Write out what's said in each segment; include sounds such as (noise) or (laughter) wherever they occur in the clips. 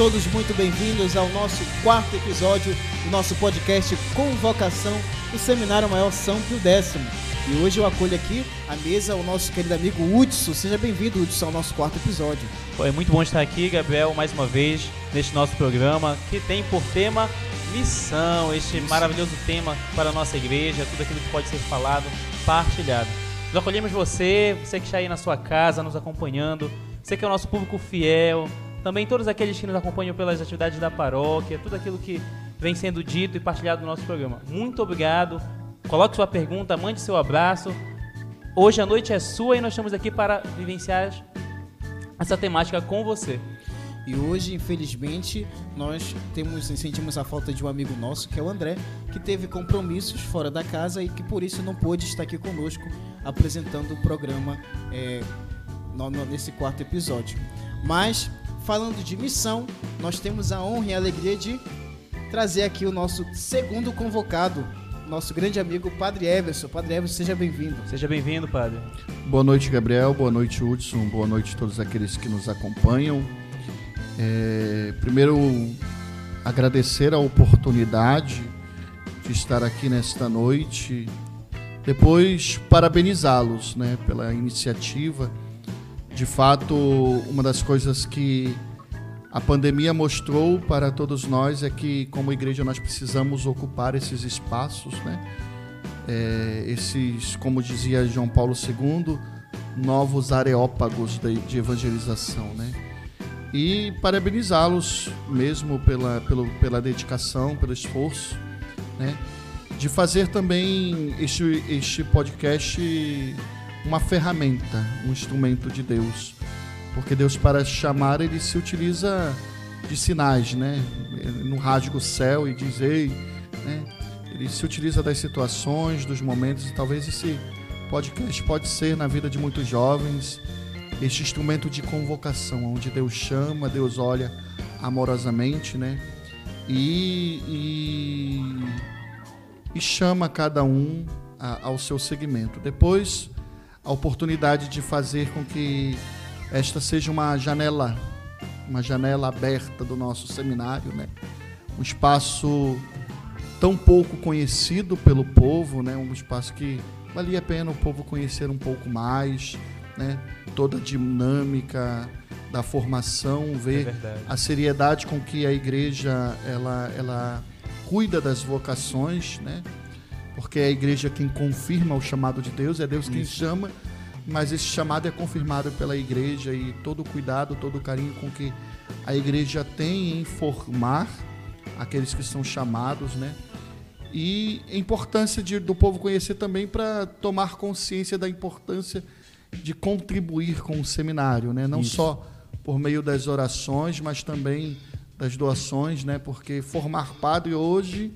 Todos muito bem-vindos ao nosso quarto episódio do nosso podcast Convocação do Seminário Maior São Pio X. E hoje eu acolho aqui à mesa o nosso querido amigo Hudson. Seja bem-vindo, Hudson, ao nosso quarto episódio. É muito bom estar aqui, Gabriel, mais uma vez, neste nosso programa, que tem por tema missão, este maravilhoso tema para a nossa igreja, tudo aquilo que pode ser falado, partilhado. Nós acolhemos você, você que está aí na sua casa, nos acompanhando, você que é o nosso público fiel, também todos aqueles que nos acompanham pelas atividades da paróquia, tudo aquilo que vem sendo dito e partilhado no nosso programa. Muito obrigado. Coloque sua pergunta, mande seu abraço. Hoje a noite é sua e nós estamos aqui para vivenciar essa temática com você. E hoje, infelizmente, nós temos sentimos a falta de um amigo nosso, que é o André, que teve compromissos fora da casa e que por isso não pôde estar aqui conosco apresentando o programa é, nesse quarto episódio. Mas, falando de missão, nós temos a honra e a alegria de trazer aqui o nosso segundo convocado, nosso grande amigo Padre Everson. Padre Everson, seja bem-vindo. Seja bem-vindo, Padre. Boa noite, Gabriel. Boa noite, Hudson. Boa noite a todos aqueles que nos acompanham. É, primeiro, agradecer a oportunidade de estar aqui nesta noite. Depois, parabenizá-los né, pela iniciativa. De fato, uma das coisas que a pandemia mostrou para todos nós é que, como igreja, nós precisamos ocupar esses espaços, né? É, esses, como dizia João Paulo II, novos areópagos de, de evangelização, né? e parabenizá-los mesmo pela, pelo, pela dedicação, pelo esforço, né? de fazer também este, este podcast uma ferramenta, um instrumento de Deus. Porque Deus, para chamar, ele se utiliza de sinais, né? No rasga o céu e diz, ei, né? Ele se utiliza das situações, dos momentos, e talvez esse podcast pode ser na vida de muitos jovens, este instrumento de convocação, onde Deus chama, Deus olha amorosamente, né? E, e, e chama cada um a, ao seu segmento. Depois, a oportunidade de fazer com que esta seja uma janela, uma janela aberta do nosso seminário, né? Um espaço tão pouco conhecido pelo povo, né? Um espaço que valia a pena o povo conhecer um pouco mais, né? toda a dinâmica da formação, ver é a seriedade com que a igreja ela, ela cuida das vocações, né? Porque é a igreja quem confirma o chamado de Deus, é Deus quem Isso. chama, mas esse chamado é confirmado pela igreja e todo o cuidado, todo o carinho com que a igreja tem em formar aqueles que são chamados, né? E a importância de, do povo conhecer também para tomar consciência da importância de contribuir com o seminário, né? Não Isso. só por meio das orações, mas também das doações, né? Porque formar padre hoje,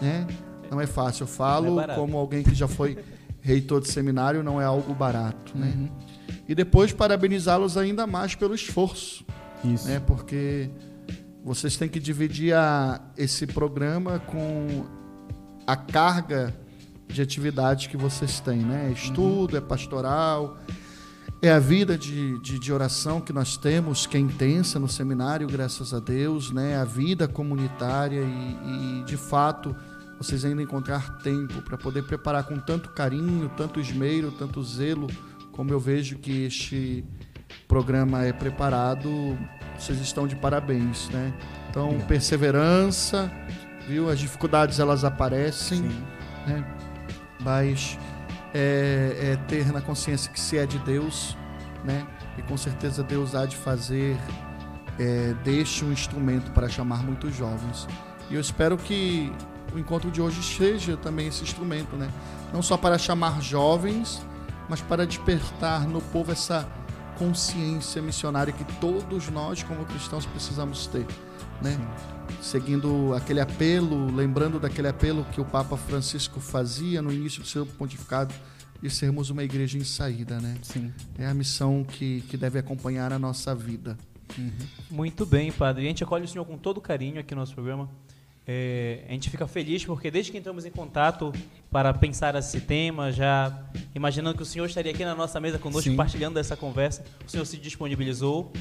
né? Não é fácil. Eu falo é como alguém que já foi (laughs) reitor de seminário, não é algo barato, né? Uhum. E depois parabenizá-los ainda mais pelo esforço, Isso. né? Porque vocês têm que dividir a, esse programa com a carga de atividades que vocês têm, né? É estudo, uhum. é pastoral, é a vida de, de, de, oração que nós temos, que é intensa no seminário, graças a Deus, né? A vida comunitária e, e de fato vocês ainda encontrar tempo para poder preparar com tanto carinho, tanto esmero, tanto zelo, como eu vejo que este programa é preparado, vocês estão de parabéns, né? Então, perseverança, viu? As dificuldades elas aparecem, Sim. né? mas é, é ter na consciência que se é de Deus, né? E com certeza Deus há de fazer é, deste um instrumento para chamar muitos jovens. E eu espero que o encontro de hoje seja também esse instrumento, né? Não só para chamar jovens, mas para despertar no povo essa consciência missionária que todos nós, como cristãos, precisamos ter, né? Sim seguindo aquele apelo, lembrando daquele apelo que o Papa Francisco fazia no início do seu pontificado de sermos uma igreja em saída, né? Sim. É a missão que, que deve acompanhar a nossa vida. Uhum. Muito bem, Padre. A gente acolhe o senhor com todo carinho aqui no nosso programa. É, a gente fica feliz porque desde que entramos em contato, para pensar esse tema, já imaginando que o senhor estaria aqui na nossa mesa conosco, Sim. partilhando dessa conversa. O senhor se disponibilizou.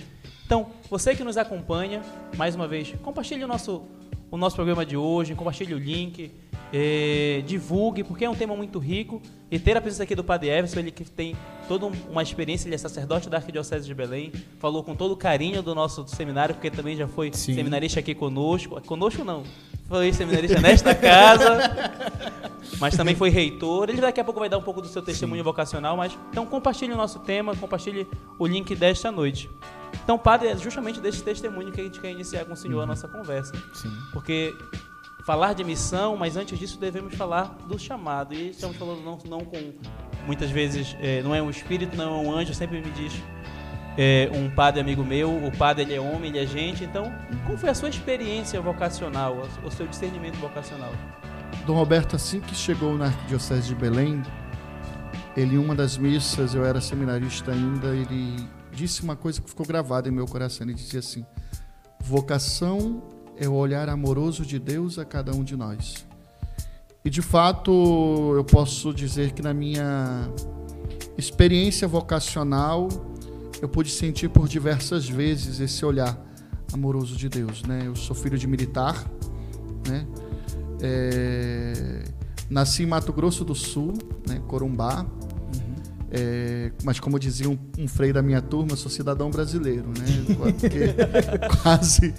Então, você que nos acompanha, mais uma vez, compartilhe o nosso, o nosso programa de hoje, compartilhe o link, eh, divulgue, porque é um tema muito rico. E ter a presença aqui do Padre Everson, ele que tem toda um- uma experiência, ele é sacerdote da Arquidiocese de Belém, falou com todo carinho do nosso seminário, porque também já foi Sim. seminarista aqui conosco. Conosco não, foi seminarista nesta casa, (laughs) mas também foi reitor. Ele daqui a pouco vai dar um pouco do seu testemunho vocacional, mas então compartilhe o nosso tema, compartilhe o link desta noite. Então, padre, é justamente desse testemunho que a gente quer iniciar com o senhor a nossa conversa. Sim. Porque falar de missão, mas antes disso devemos falar do chamado. E estamos falando não, não com, muitas vezes, eh, não é um espírito, não é um anjo, sempre me diz eh, um padre amigo meu, o padre ele é homem, ele é gente. Então, como foi a sua experiência vocacional, o seu discernimento vocacional? Dom Roberto, assim que chegou na Arquidiocese de Belém, ele, uma das missas, eu era seminarista ainda, ele disse uma coisa que ficou gravada em meu coração. Ele dizia assim: vocação é o olhar amoroso de Deus a cada um de nós. E de fato, eu posso dizer que na minha experiência vocacional, eu pude sentir por diversas vezes esse olhar amoroso de Deus. Né? Eu sou filho de militar, né? É, nasci em Mato Grosso do Sul, né, Corumbá. É, mas como dizia um, um freio da minha turma, sou cidadão brasileiro, né? Porque (laughs) quase,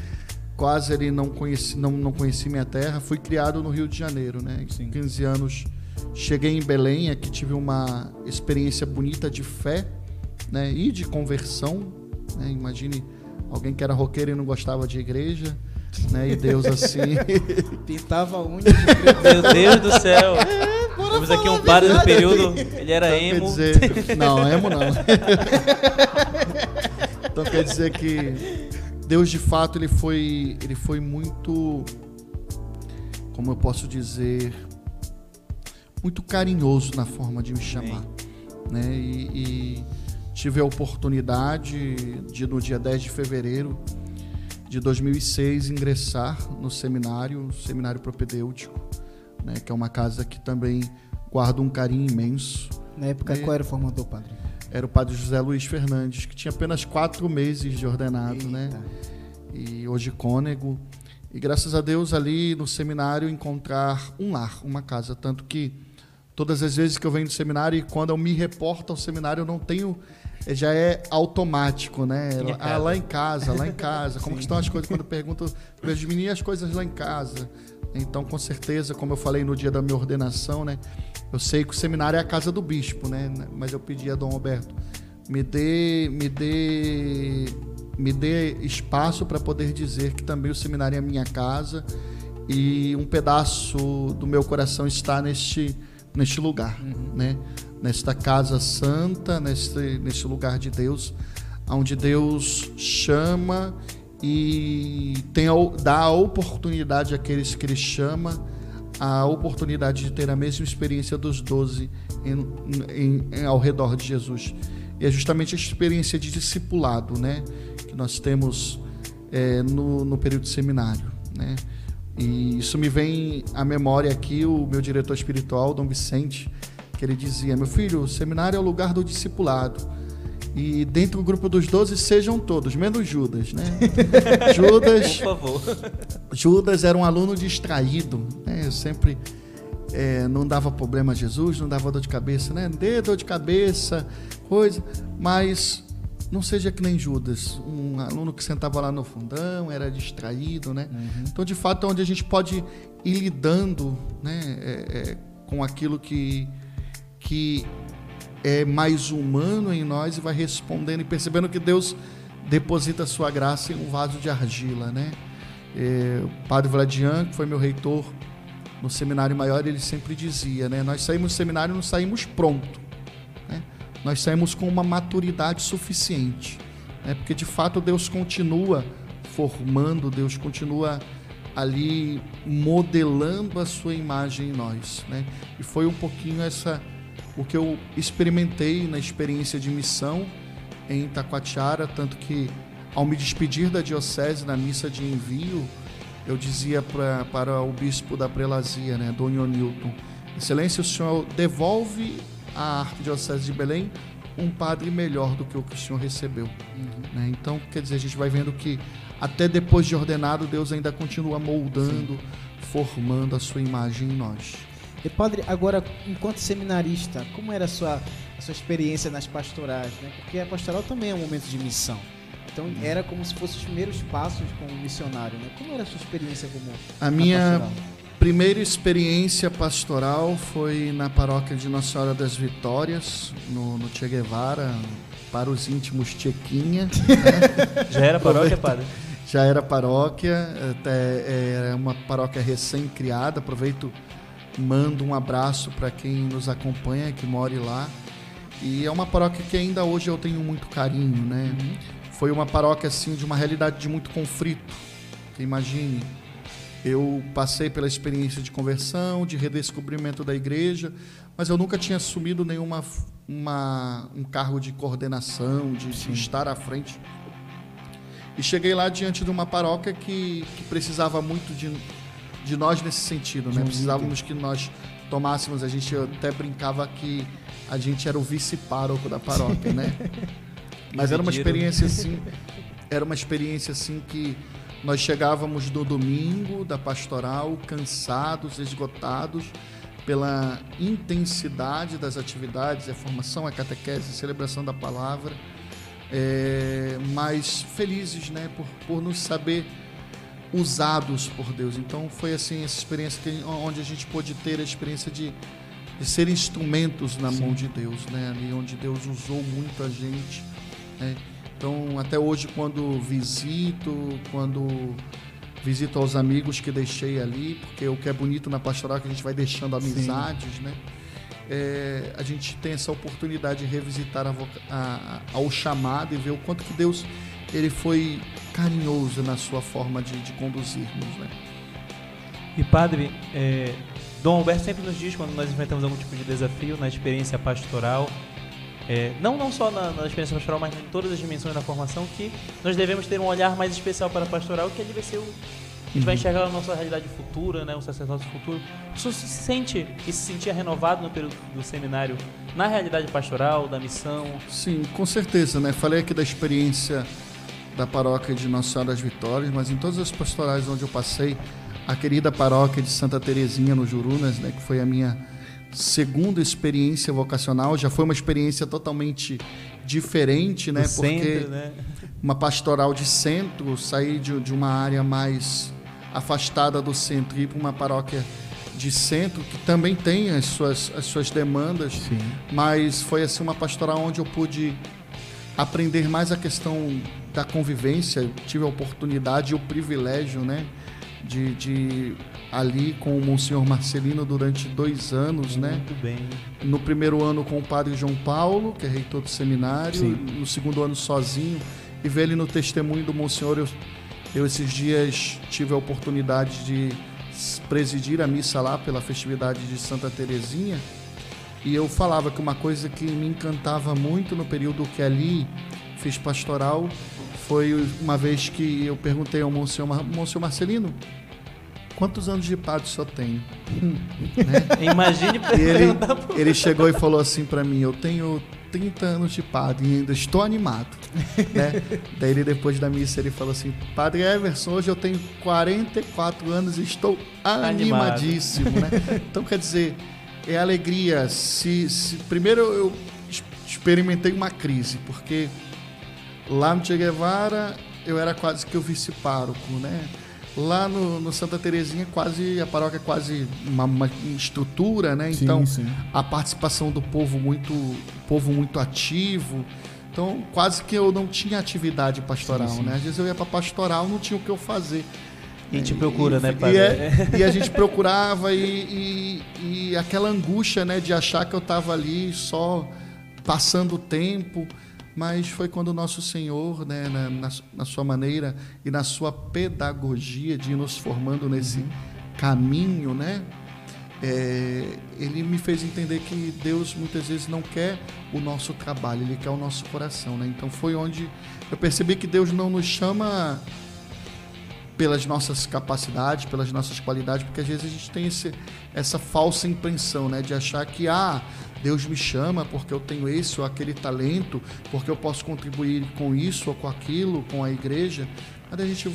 quase ele não conheci, não, não conheci minha terra. Fui criado no Rio de Janeiro, né? Sim. 15 anos cheguei em Belém, aqui tive uma experiência bonita de fé, né? E de conversão, né? Imagine alguém que era roqueiro e não gostava de igreja, né? E Deus assim (laughs) Pintava a unha de preto. Meu Deus do céu! (laughs) Temos aqui um padre do período, ele era Então, emo. Dizer, não, emo não. (laughs) então quer dizer que Deus de fato ele foi, ele foi muito, como eu posso dizer, muito carinhoso na forma de me chamar, né? E, e tive a oportunidade de no dia 10 de fevereiro de 2006 ingressar no seminário, seminário propedêutico, né? Que é uma casa que também guardo um carinho imenso. Na época, E- qual era o formador, padre? Era o padre José Luiz Fernandes, que tinha apenas quatro meses de ordenado, né? Eita. E hoje cônego. E graças a Deus ali no seminário encontrar um lar, uma casa. Tanto que todas as vezes que eu venho do seminário e quando eu me reporto ao seminário eu não tenho. Já é automático, né? Ah, casa. lá em casa, lá em (laughs) casa. Como que estão as coisas? Quando eu pergunto, vejo meninas as coisas lá em casa. Então, com certeza, como eu falei no dia da minha ordenação, né? Eu sei que o seminário é a casa do bispo, né? Mas eu pedi a Dom Roberto, me dê, me dê, me dê espaço para poder dizer que também o seminário é a minha casa e um pedaço do meu coração está neste, neste lugar, né? Nesta casa santa, neste, neste lugar de Deus, onde Deus chama e tem, dá a oportunidade àqueles que Ele chama a oportunidade de ter a mesma experiência dos doze em- em- em- ao redor de Jesus. E é justamente a experiência de discipulado né, que nós temos é, no, no período seminário. Né? E isso me vem à memória aqui o meu diretor espiritual, Dom Vicente, que ele dizia: Meu filho, o seminário é o lugar do discipulado. E dentro do grupo dos doze sejam todos, menos Judas, né? (laughs) Judas Por favor. Judas era um aluno distraído, né? Eu sempre é, não dava problema a Jesus, não dava dor de cabeça, né? Dê dor de cabeça, coisa, mas não seja que nem Judas, um aluno que sentava lá no fundão, era distraído, né? Então, de fato, é onde a gente pode ir lidando, né? é, é, com aquilo que que é mais humano em nós e vai respondendo e percebendo que Deus deposita a sua graça em um vaso de argila, né? É, o padre Vladian, que foi meu reitor no seminário maior, ele sempre dizia, né? Nós saímos do seminário não saímos pronto, né? Nós saímos com uma maturidade suficiente, né? Porque de fato Deus continua formando, Deus continua ali modelando a sua imagem em nós, né? E foi um pouquinho essa o que eu experimentei na experiência de missão em Itacoatiara, tanto que ao me despedir da diocese na missa de envio, eu dizia pra, para o bispo da prelazia, né, Dom Newton, Excelência, o senhor devolve à Arquidiocese de Belém um padre melhor do que o que o senhor recebeu. Uhum. Né? Então, quer dizer, a gente vai vendo que até depois de ordenado, Deus ainda continua moldando, Sim. formando a sua imagem em nós. E padre, agora, enquanto seminarista, como era a sua, a sua experiência nas pastorais? Né? Porque a pastoral também é um momento de missão. Então uhum. era como se fossem os primeiros passos como missionário. Né? Como era a sua experiência como A minha pastoral? primeira experiência pastoral foi na paróquia de Nossa Senhora das Vitórias, no, no Che Guevara, para os íntimos Chequinha. Né? (laughs) Já era paróquia, padre? Já era paróquia, até, é uma paróquia recém-criada. Aproveito mando um abraço para quem nos acompanha, que more lá. E é uma paróquia que ainda hoje eu tenho muito carinho, né? Uhum. Foi uma paróquia assim de uma realidade de muito conflito. Imagine, eu passei pela experiência de conversão, de redescobrimento da igreja, mas eu nunca tinha assumido nenhuma uma, um cargo de coordenação, de, de estar à frente. E cheguei lá diante de uma paróquia que, que precisava muito de, de nós nesse sentido, né? Precisávamos que nós tomássemos, a gente até brincava que a gente era o vice-pároco da paróquia, né? (laughs) Mas era uma experiência assim, era uma experiência assim que nós chegávamos do domingo da pastoral cansados, esgotados pela intensidade das atividades, a formação, a catequese, a celebração da palavra, é, mas felizes, né, por, por nos saber usados por Deus. Então foi assim essa experiência que, onde a gente pôde ter a experiência de, de ser instrumentos na Sim. mão de Deus, né? Ali onde Deus usou muito a gente. Né? Então até hoje quando visito, quando visito aos amigos que deixei ali, porque o que é bonito na pastoral é que a gente vai deixando amizades, Sim. né? É, a gente tem essa oportunidade de revisitar a, a, ao chamado e ver o quanto que Deus ele foi carinhoso na sua forma de, de conduzir-nos. Né? E padre, é, Dom Alberto sempre nos diz quando nós enfrentamos algum tipo de desafio na experiência pastoral, é, não, não só na, na, experiência pastoral, mas em todas as dimensões da formação, que nós devemos ter um olhar mais especial para a pastoral, que deve ser o. A gente vai uhum. enxergar a nossa realidade futura, né, o sacerdócio futuro. Isso se sente e se sentia renovado no período do seminário, na realidade pastoral, da missão? Sim, com certeza, né? Falei aqui da experiência da paróquia de Nossa Senhora das Vitórias, mas em todas as pastorais onde eu passei, a querida paróquia de Santa Terezinha no Jurunas, né, que foi a minha segunda experiência vocacional, já foi uma experiência totalmente diferente, né, porque centro, né? uma pastoral de centro, sair de, de uma área mais afastada do centro e ir para uma paróquia de centro que também tem as suas, as suas demandas, Sim. mas foi assim uma pastoral onde eu pude aprender mais a questão da convivência, tive a oportunidade e o privilégio, né, de, de ali com o Monsenhor Marcelino durante dois anos, Muito né? Muito bem. No primeiro ano com o Padre João Paulo, que é reitor do seminário, Sim. no segundo ano sozinho, e ver ele no testemunho do Monsenhor, eu, eu esses dias tive a oportunidade de presidir a missa lá pela festividade de Santa Terezinha, e eu falava que uma coisa que me encantava muito no período que ali fiz pastoral foi uma vez que eu perguntei ao Monsenhor, Monsenhor Marcelino, quantos anos de padre o senhor tem? (laughs) né? Imagine ele, ele chegou e falou assim para mim, eu tenho 30 anos de padre e ainda estou animado. (laughs) né? Daí ele, depois da missa, ele falou assim, Padre Everson, hoje eu tenho 44 anos e estou animadíssimo. Né? Então, quer dizer, é alegria. Se, se, primeiro eu experimentei uma crise, porque Lá no Che Guevara, eu era quase que o vice-pároco, né? Lá no, no, Santa Terezinha, quase a paróquia é quase uma, uma estrutura, né? Sim, então, sim. a participação do povo muito, povo muito ativo. Então, quase que eu não tinha atividade pastoral, sim, né? Às vezes eu ia para pastoral, não tinha o que eu fazer. E a gente procura, e, né, pai? E, é, e, a gente procurava e, e, e aquela angústia, né, de achar que eu estava ali só passando o tempo mas foi quando o nosso Senhor, né, na, na, na, sua maneira e na sua pedagogia de ir nos formando nesse caminho, né, é, ele me fez entender que Deus muitas vezes não quer o nosso trabalho, ele quer o nosso coração, né? Então foi onde eu percebi que Deus não nos chama pelas nossas capacidades, pelas nossas qualidades, porque às vezes a gente tem esse, essa falsa impressão, né, de achar que ah, Deus me chama porque eu tenho esse ou aquele talento, porque eu posso contribuir com isso ou com aquilo, com a igreja. Mas a gente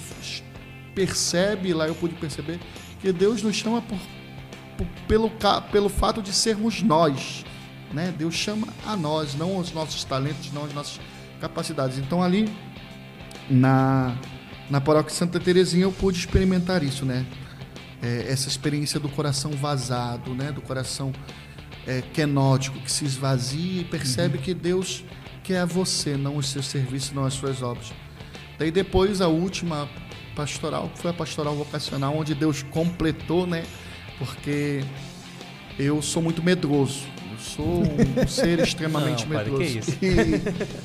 percebe, lá eu pude perceber, que Deus nos chama por, por, pelo, pelo fato de sermos nós. Né? Deus chama a nós, não os nossos talentos, não as nossas capacidades. Então ali na na paróquia Santa Terezinha eu pude experimentar isso, né? É, essa experiência do coração vazado, né? Do coração é, quenótico que se esvazia e percebe uhum. que Deus quer você, não os seus serviços, não as suas obras. Daí depois a última pastoral, que foi a pastoral vocacional, onde Deus completou, né? Porque eu sou muito medroso. Eu sou um (laughs) ser extremamente não, medroso. Padre, que isso? (laughs)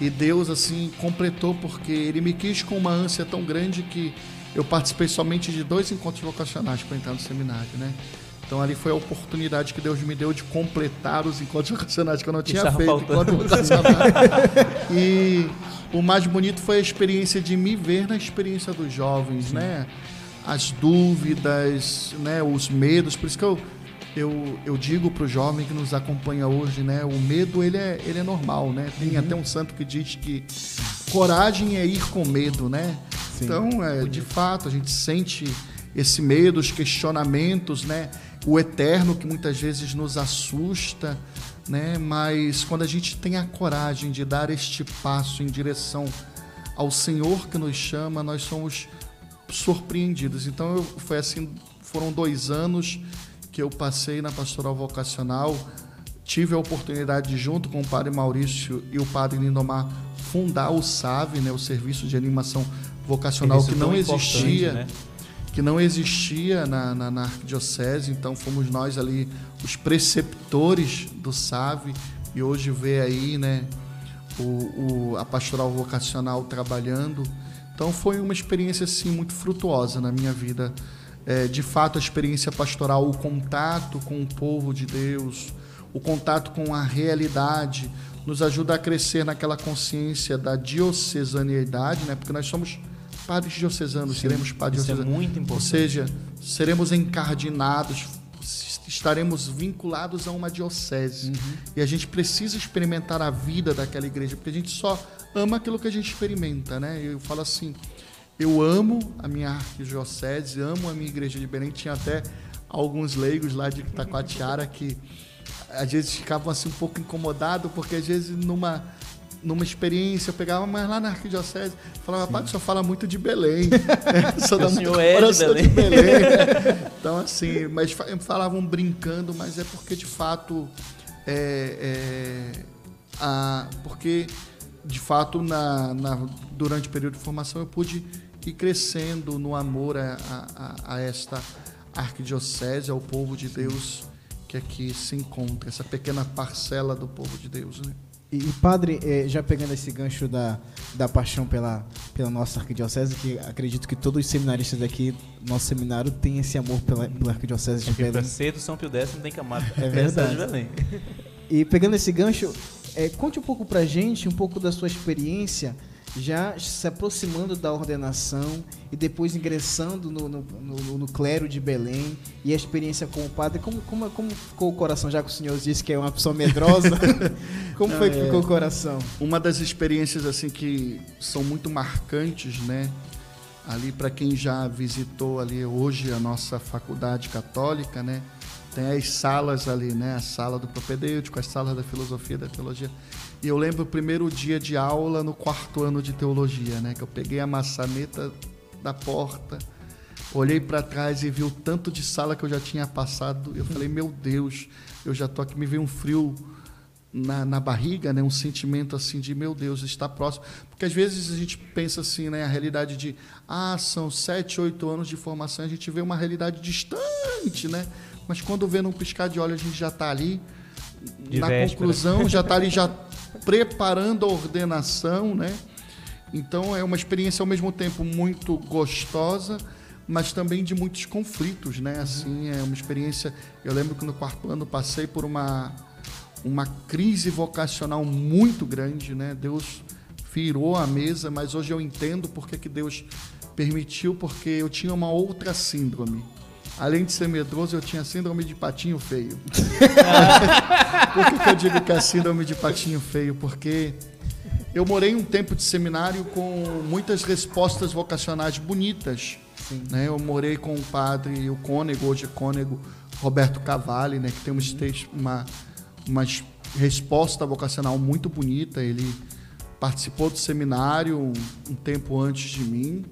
E, e Deus, assim, completou porque Ele me quis com uma ânsia tão grande que eu participei somente de dois encontros vocacionais para entrar no seminário, né? Então ali foi a oportunidade que Deus me deu de completar os encontros (laughs) vocacionais que eu não tinha feito enquanto vocacional. e o mais bonito foi a experiência de me ver na experiência dos jovens, Sim. né? As dúvidas, né? Os medos. Por isso que eu eu, eu digo para o jovem que nos acompanha hoje, né? O medo ele é, ele é normal, né? Tem uhum. até um santo que diz que coragem é ir com medo, né? Sim. Então, é, de fato, a gente sente esse medo, os questionamentos, né? O eterno que muitas vezes nos assusta, né? Mas quando a gente tem a coragem de dar este passo em direção ao Senhor que nos chama, nós somos surpreendidos. Então, eu, foi assim, foram dois anos que eu passei na pastoral vocacional, tive a oportunidade de, junto com o padre Maurício e o padre Lindomar, fundar o SAV, né, o Serviço de Animação Vocacional, que não existia. Né? Que não existia na, na, na, arquidiocese, então fomos nós ali os preceptores do SAV e hoje vê aí né, o, o, a pastoral vocacional trabalhando. Então foi uma experiência assim, muito frutuosa na minha vida é, de fato a experiência pastoral, o contato com o povo de Deus, o contato com a realidade, nos ajuda a crescer naquela consciência da diocesaniedade, né? porque nós somos padres diocesanos, Sim, seremos padres diocesanos. É muito importante. Ou seja, seremos encardinados, estaremos vinculados a uma diocese. Uhum. E a gente precisa experimentar a vida daquela igreja, porque a gente só ama aquilo que a gente experimenta, né? Eu falo assim, eu amo a minha arquidiocese, amo a minha igreja de Belém. Tinha até alguns leigos lá de Itacoatiara que às vezes ficavam assim um pouco incomodados, porque às vezes numa numa experiência, eu pegava, mas lá na arquidiocese, falava, rapaz, o senhor fala muito de Belém. é, só dá muito é de Belém. de Belém. (laughs) então, assim, mas falavam brincando, mas é porque de fato é, é a, porque de fato na, na, durante o período de formação eu pude ir crescendo no amor a, a, a esta arquidiocese, ao povo de Deus que aqui se encontra, essa pequena parcela do povo de Deus. Né? E, padre, eh, já pegando esse gancho da, da paixão pela, pela nossa arquidiocese, que acredito que todos os seminaristas daqui, nosso seminário, tem esse amor pela, pela arquidiocese de Belém. cedo São Pio X não tem camada. É verdade. E pegando esse gancho, é, conte um pouco pra gente, um pouco da sua experiência já se aproximando da ordenação e depois ingressando no, no, no, no, clero de Belém e a experiência com o padre, como, como, como ficou o coração? Já que o senhor disse que é uma pessoa medrosa, (laughs) (laughs) como foi que é, ficou o coração? Uma das experiências assim que são muito marcantes, né? Ali para quem já visitou ali hoje a nossa faculdade católica, né? Tem as salas ali, né? A sala do propedêutico, as salas da filosofia, da teologia. E eu lembro o primeiro dia de aula no quarto ano de teologia, né? Que eu peguei a maçaneta da porta, olhei para trás e vi o tanto de sala que eu já tinha passado. Eu falei, meu Deus, eu já tô aqui, me veio um frio na, na barriga, né? Um sentimento assim de, meu Deus, está próximo. Porque às vezes a gente pensa assim, né? A realidade de, ah, são sete, oito anos de formação, a gente vê uma realidade distante, né? Mas quando vê num piscar de olho, a gente já está ali. De na véspera. conclusão, já está ali já (laughs) preparando a ordenação, né? Então é uma experiência ao mesmo tempo muito gostosa, mas também de muitos conflitos, né? Assim, é uma experiência. Eu lembro que no quarto ano passei por uma uma crise vocacional muito grande, né? Deus virou a mesa, mas hoje eu entendo porque que Deus permitiu porque eu tinha uma outra síndrome. Além de ser medroso, eu tinha síndrome de patinho feio. (laughs) Por que, que eu digo que é síndrome de patinho feio? Porque eu morei um tempo de seminário com muitas respostas vocacionais bonitas. Né? Eu morei com o padre, o cônego, hoje é cônego, Roberto Cavalli, né? que tem uma, uma resposta vocacional muito bonita. Ele participou do seminário um, um tempo antes de mim,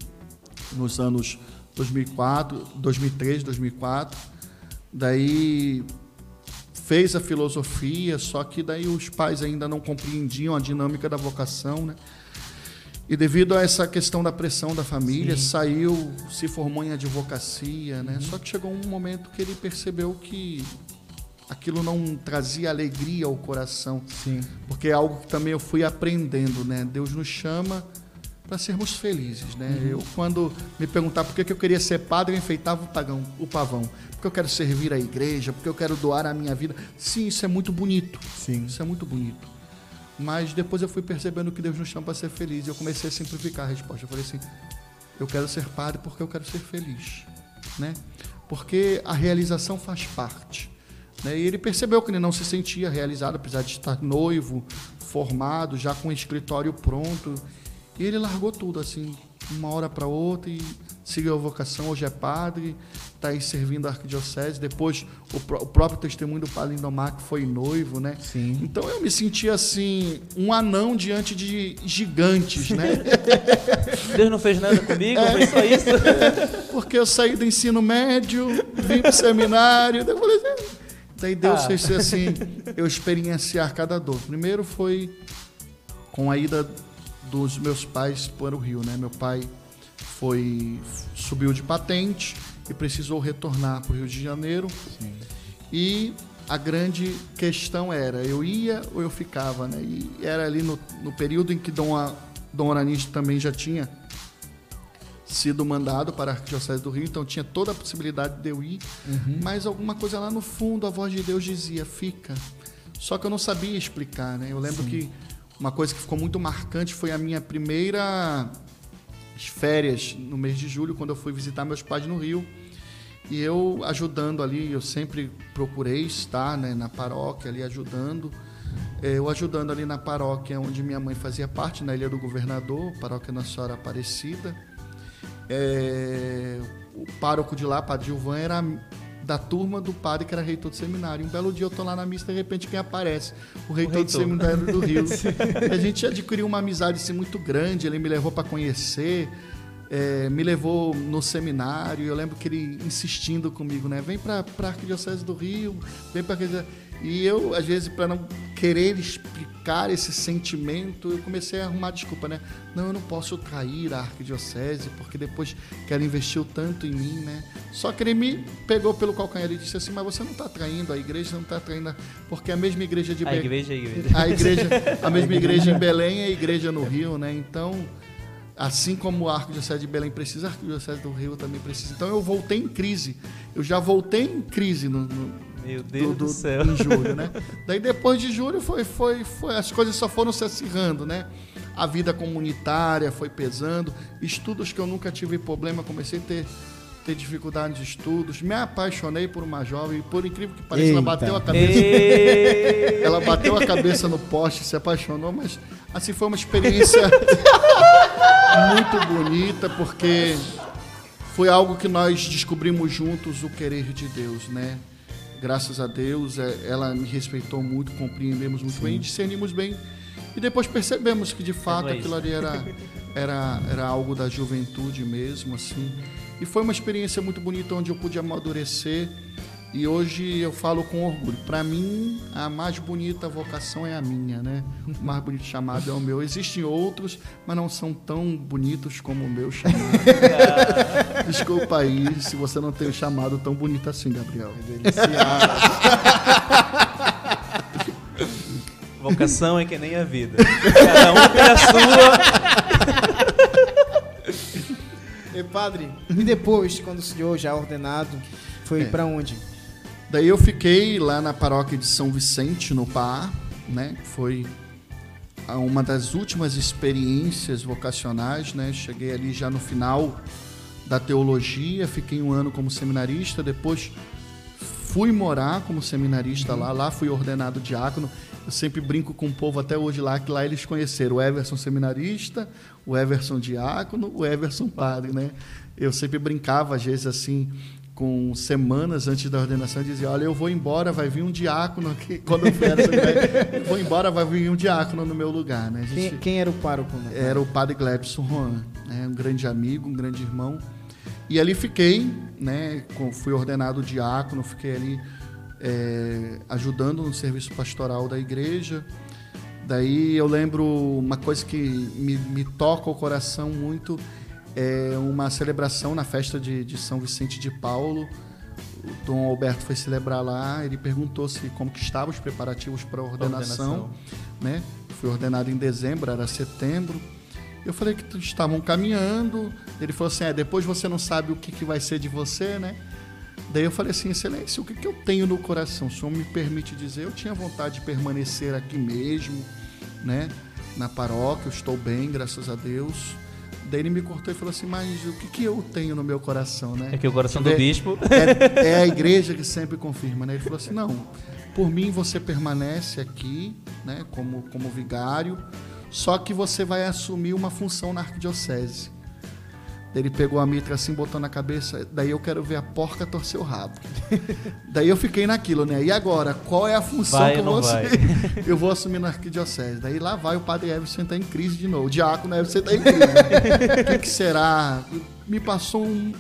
nos anos 2004, 2003, 2004. Daí fez a filosofia, só que daí os pais ainda não compreendiam a dinâmica da vocação, né? E devido a essa questão da pressão da família, Sim. saiu, se formou em advocacia, né? Uhum. Só que chegou um momento que ele percebeu que aquilo não trazia alegria ao coração. Sim. Porque é algo que também eu fui aprendendo, né? Deus nos chama para sermos felizes, né? Uhum. Eu quando me perguntar por que eu queria ser padre, eu enfeitava o pagão, o pavão. Porque eu quero servir a igreja, porque eu quero doar a minha vida. Sim, isso é muito bonito. Sim. Isso é muito bonito. Mas depois eu fui percebendo que Deus nos chama para ser feliz. E eu comecei a simplificar a resposta. Eu falei assim: eu quero ser padre porque eu quero ser feliz, né? Porque a realização faz parte. Né? E ele percebeu que ele não se sentia realizado, apesar de estar noivo, formado, já com o escritório pronto. E ele largou tudo, assim, uma hora para outra e seguiu a vocação. Hoje é padre, está aí servindo a arquidiocese. Depois, o, o, próprio testemunho do padre Lindomar, que foi noivo, né? Sim. Então, eu me senti, assim, um anão diante de gigantes, né? (laughs) Deus não fez nada comigo, é, foi só isso? porque eu saí do ensino médio, vim para o seminário, daí eu falei assim... Daí Deus ah. fez assim, eu experienciar cada dor. Primeiro foi com a ida dos meus pais para o Rio, né? Meu pai foi subiu de patente e precisou retornar para o Rio de Janeiro. Sim. E a grande questão era, eu ia ou eu ficava, né? E era ali no, no período em que Dom, Dom Oranis também já tinha sido mandado para a Arquidiocese do Rio, então tinha toda a possibilidade de eu ir, uhum. mas alguma coisa lá no fundo a voz de Deus dizia, fica. Só que eu não sabia explicar, né? Eu lembro Sim. que uma coisa que ficou muito marcante foi a minha primeira férias no mês de julho, quando eu fui visitar meus pais no Rio. E eu ajudando ali, eu sempre procurei estar né, na paróquia ali ajudando. É, eu ajudando ali na paróquia onde minha mãe fazia parte, na Ilha do Governador, paróquia Nossa Senhora Aparecida. É, o pároco de lá, Padre Gilvan, era da turma do padre que era reitor do seminário. Um belo dia eu tô lá na missa, de repente quem aparece? O reitor, o reitor. do seminário do Rio. (laughs) a gente adquiriu uma amizade assim, muito grande, ele me levou para conhecer, é, me levou no seminário, eu lembro que ele insistindo comigo, né? Vem para a Arquidiocese do Rio, vem para e eu, às vezes, para não querer explicar esse sentimento, eu comecei a arrumar desculpa, né? Não, eu não posso trair a arquidiocese, porque depois ela investiu tanto em mim, né? Só que ele me pegou pelo calcanhar e disse assim, mas você não está traindo a igreja, não está traindo, porque a mesma igreja de Belém... A igreja é a igreja. A, igreja, a (laughs) mesma igreja em Belém é a igreja no Rio, né? Então, assim como a arquidiocese de Belém precisa, a arquidiocese do Rio também precisa. Então, eu voltei em crise. Eu já voltei em crise no, no meu Deus do, do, do céu. Em julho, né? (laughs) Daí depois de julho foi, foi, foi, as coisas só foram se acirrando, né? A vida comunitária foi pesando, estudos que eu nunca tive problema, comecei a ter ter dificuldade de estudos. Me apaixonei por uma jovem, por incrível que pareça, Eita. ela bateu a cabeça. ela bateu a cabeça no poste, se apaixonou, mas assim foi uma experiência (laughs) muito bonita, porque foi algo que nós descobrimos juntos o querer de Deus, né? Graças a Deus, é, ela me respeitou muito, compreendemos muito Sim. bem, discernimos bem. E depois percebemos que de fato é aquilo ali era, era, era algo da juventude mesmo, assim. E foi uma experiência muito bonita onde eu pude amadurecer e hoje eu falo com orgulho. Para mim, a mais bonita vocação é a minha, né? O mais bonito chamado é o meu. Existem outros, mas não são tão bonitos como o meu chamado. (laughs) Desculpa aí se você não tem o chamado tão bonito assim, Gabriel. Vocação é que nem a vida. Cada um tem a sua. E padre, e depois, quando o senhor já ordenado, foi é. para onde? Daí eu fiquei lá na paróquia de São Vicente, no Pará, né? Foi uma das últimas experiências vocacionais, né? Cheguei ali já no final da teologia, fiquei um ano como seminarista, depois fui morar como seminarista lá, lá fui ordenado diácono. Eu sempre brinco com o povo até hoje lá, que lá eles conheceram o Everson seminarista, o Everson diácono, o Everson padre, né? Eu sempre brincava, às vezes, assim, com semanas antes da ordenação, dizia: Olha, eu vou embora, vai vir um diácono aqui. (laughs) Quando eu era eu vou embora, vai vir um diácono no meu lugar. Né? Gente, quem, quem, era o pároco? Né? Era o padre Glebson Juan, né? um grande amigo, um grande irmão. E ali fiquei, né? fui ordenado diácono, fiquei ali é, ajudando no serviço pastoral da igreja. Daí eu lembro uma coisa que me, me toca o coração muito é uma celebração na festa de, de São Vicente de Paulo. O Dom Alberto foi celebrar lá, ele perguntou se como que estavam os preparativos para a ordenação, ordenação, né? Fui ordenado em dezembro, era setembro. Eu falei que estavam caminhando. Ele falou assim: é, depois você não sabe o que, que vai ser de você, né? Daí eu falei assim: Excelência, o que, que eu tenho no coração? O senhor me permite dizer? Eu tinha vontade de permanecer aqui mesmo, né? Na paróquia, eu estou bem, graças a Deus. Daí ele me cortou e falou assim: Mas o que, que eu tenho no meu coração, né? É que o coração do bispo. É, (laughs) é, a igreja que sempre confirma, né? Ele falou assim: Não, por mim você permanece aqui, né? Como, como vigário, só que você vai assumir uma função na arquidiocese. Ele pegou a mitra assim, botou na cabeça. Daí eu quero ver a porca torcer o rabo. (laughs) daí eu fiquei naquilo, né? E agora, qual é a função vai, que eu vou assumir? eu vou assumir na arquidiocese. Daí lá vai o padre Everson entrar em crise de novo. O diácono Everson entrar em crise. Né? o que, que, será? Me passou um,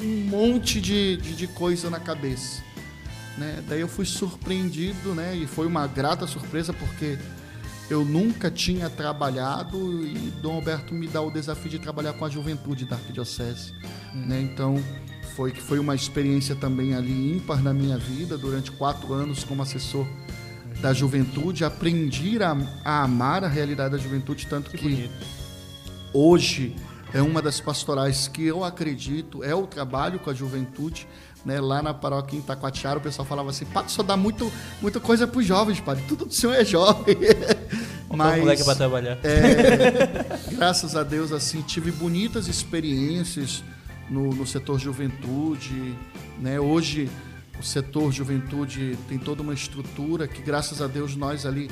um monte de, de, de coisa na cabeça. Né? Daí eu fui surpreendido, né? E foi uma grata surpresa porque eu nunca tinha trabalhado e Dom Alberto me dá o desafio de trabalhar com a juventude da arquidiocese, hum. né? Então foi que foi uma experiência também ali ímpar na minha vida durante quatro anos como assessor da juventude, aprendi a, a amar a realidade da juventude tanto que, que hoje é uma das pastorais que eu acredito é o trabalho com a juventude né, lá na paróquia em Taquatiara, o pessoal falava assim, Pato, só dá muito, muita coisa para os jovens, padre. Tudo do senhor é jovem. (laughs) Mas, moleque para trabalhar. É, graças a Deus, assim, tive bonitas experiências no, no setor juventude. Né? Hoje, o setor juventude tem toda uma estrutura que, graças a Deus, nós ali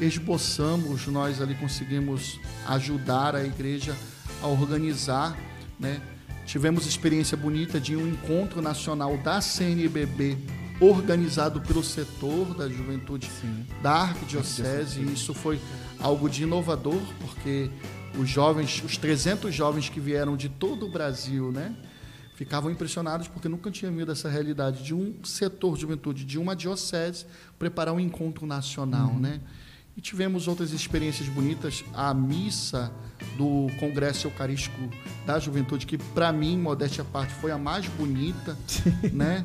esboçamos, nós ali conseguimos ajudar a igreja a organizar, né? Tivemos experiência bonita de um encontro nacional da CNBB organizado pelo setor da juventude Sim. da Arquidiocese, e isso foi algo de inovador, porque os jovens, os 300 jovens que vieram de todo o Brasil, né, ficavam impressionados porque nunca tinham visto essa realidade de um setor de juventude, de uma diocese, preparar um encontro nacional, uhum. né? E tivemos outras experiências bonitas. A missa do Congresso Eucarístico da Juventude, que para mim, modéstia à parte, foi a mais bonita, (laughs) né?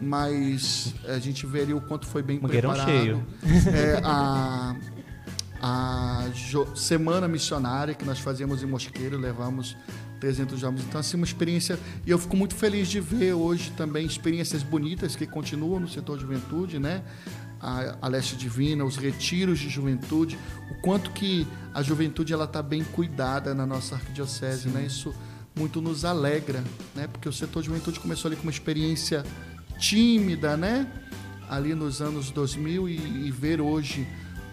Mas a gente ali o quanto foi bem Mangueirão preparado. cheio. É, a, a semana missionária que nós fazíamos em Mosqueiro, levamos 300 jovens. Então, assim, uma experiência. E eu fico muito feliz de ver hoje também experiências bonitas que continuam no setor de juventude, né? A, a Leste Divina, os retiros de juventude, o quanto que a juventude ela está bem cuidada na nossa arquidiocese, né? Isso muito nos alegra, né? Porque o setor de juventude começou ali com uma experiência tímida, né? Ali nos anos 2000 e, e ver hoje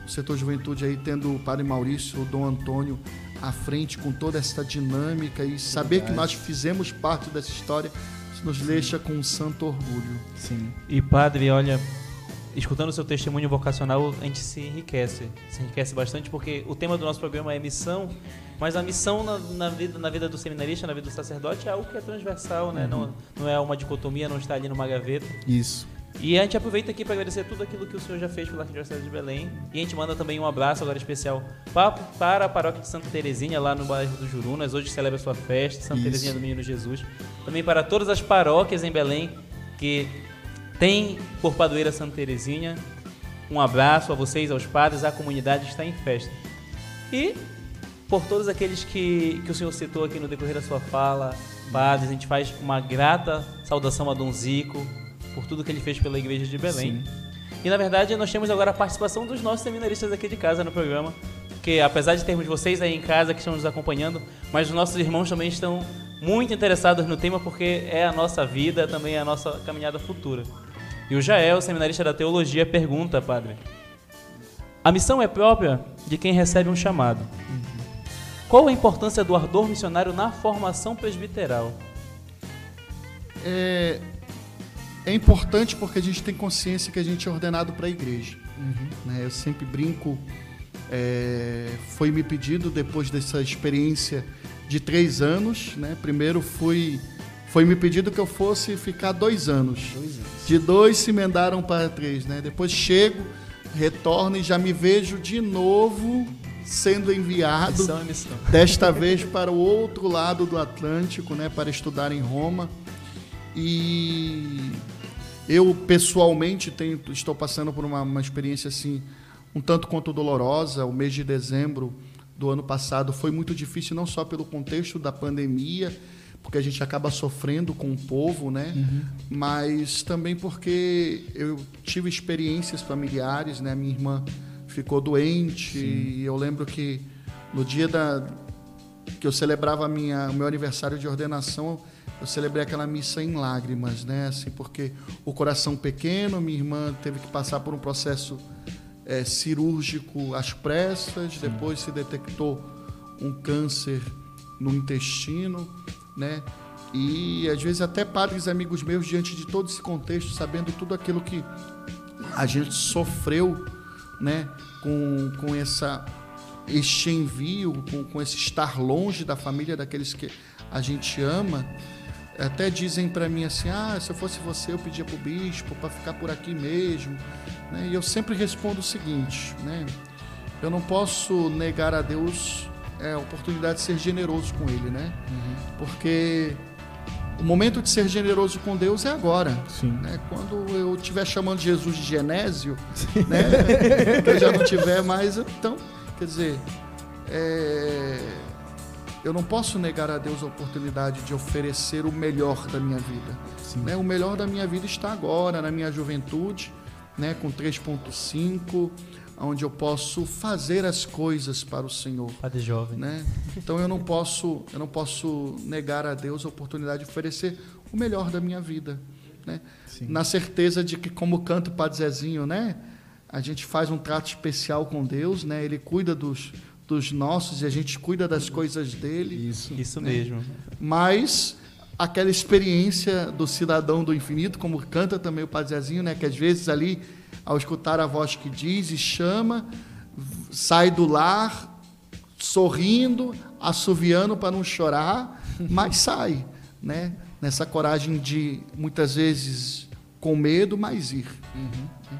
o setor de juventude aí tendo o Padre Maurício, o Dom Antônio à frente com toda essa dinâmica e saber Verdade. que nós fizemos parte dessa história nos deixa com um santo orgulho. Sim. E Padre, olha, escutando o seu testemunho vocacional, a gente se enriquece. Se enriquece bastante porque o tema do nosso programa é missão, mas a missão na, na vida, na vida do seminarista, na vida do sacerdote, é algo que é transversal, né? Uhum. Não, não é uma dicotomia, não está ali numa gaveta. Isso. E a gente aproveita aqui para agradecer tudo aquilo que o senhor já fez pela Arquidiocese de Belém. E a gente manda também um abraço agora especial para a paróquia de Santa Terezinha, lá no bairro do Jurunas. Hoje celebra sua festa, Santa Isso. Terezinha do Menino Jesus. Também para todas as paróquias em Belém que tem por padroeira Santa Terezinha. Um abraço a vocês, aos padres, a comunidade está em festa. E por todos aqueles que, que o senhor citou aqui no decorrer da sua fala, padres, a gente faz uma grata saudação a Dom Zico por tudo que ele fez pela igreja de Belém. Sim. E na verdade nós temos agora a participação dos nossos seminaristas aqui de casa no programa. porque apesar de termos vocês aí em casa que estão nos acompanhando, mas os nossos irmãos também estão muito interessados no tema porque é a nossa vida, também é a nossa caminhada futura. E o Jael, seminarista da teologia, pergunta, padre: A missão é própria de quem recebe um chamado. Qual a importância do ardor missionário na formação presbiteral? É, é importante porque a gente tem consciência que a gente é ordenado para a igreja. Uhum. Né? Eu sempre brinco, é, foi me pedido depois dessa experiência de três anos, né? Primeiro fui, foi me pedido que eu fosse ficar dois anos. Dois anos. De dois se emendaram para três, né? Depois chego, retorno e já me vejo de novo sendo enviado, missão é missão. (laughs) desta vez para o outro lado do Atlântico, né? Para estudar em Roma. E eu pessoalmente tenho, estou passando por uma, uma experiência assim um tanto quanto dolorosa. O mês de dezembro do ano passado foi muito difícil, não só pelo contexto da pandemia, porque a gente acaba sofrendo com o povo, né? Uhum. Mas também porque eu tive experiências familiares, né? Minha irmã ficou doente Sim. e eu lembro que no dia da que eu celebrava minha, o meu aniversário de ordenação, eu celebrei aquela missa em lágrimas, né? Assim, porque o coração pequeno, minha irmã teve que passar por um processo é, cirúrgico às pressas, Sim. depois se detectou um câncer no intestino, né? E às vezes até padres amigos meus, diante de todo esse contexto, sabendo tudo aquilo que a gente sofreu, né? Com, com essa, este envio, com, com esse estar longe da família daqueles que a gente ama, até dizem para mim assim: ah, se eu fosse você, eu pedia para o bispo para ficar por aqui mesmo. Né? E eu sempre respondo o seguinte: né? eu não posso negar a Deus é, a oportunidade de ser generoso com Ele, né? Uhum. Porque o momento de ser generoso com Deus é agora. Sim. Né? Quando eu estiver chamando Jesus de Genésio, né? (laughs) que eu já não tiver mais, então, quer dizer, é eu não posso negar a Deus a oportunidade de oferecer o melhor da minha vida. Né? O melhor da minha vida está agora, na minha juventude, né? com 3.5, onde eu posso fazer as coisas para o Senhor. Padre jovem. Né? Então eu não posso, eu não posso negar a Deus a oportunidade de oferecer o melhor da minha vida, né? Na certeza de que como canta o Padre Zezinho, né? A gente faz um trato especial com Deus, né? Ele cuida dos dos nossos e a gente cuida das coisas dele. Isso, isso né? mesmo. Mas aquela experiência do cidadão do infinito, como canta também o Padre Zezinho, né, que às vezes ali ao escutar a voz que diz e chama, sai do lar sorrindo, assoviando para não chorar, mas sai, né? Nessa coragem de muitas vezes com medo, mas ir. Uhum.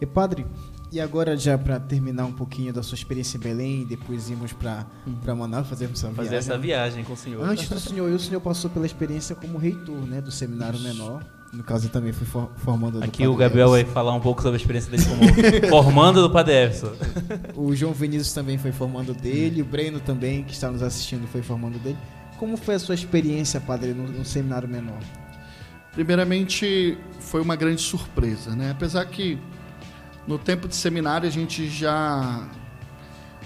E padre, e agora, já para terminar um pouquinho da sua experiência em Belém, depois irmos para uhum. Manaus fazermos essa Fazer essa viagem com o senhor. Antes do senhor, o senhor passou pela experiência como reitor né, do seminário Isso. menor. No caso, eu também fui for, formando Aqui o Gabriel vai falar um pouco sobre a experiência dele como (laughs) formando do Padre O João Vinícius também foi formando dele, o Breno também, que está nos assistindo, foi formando dele. Como foi a sua experiência, padre, no, no seminário menor? Primeiramente, foi uma grande surpresa, né? Apesar que no tempo de seminário a gente já,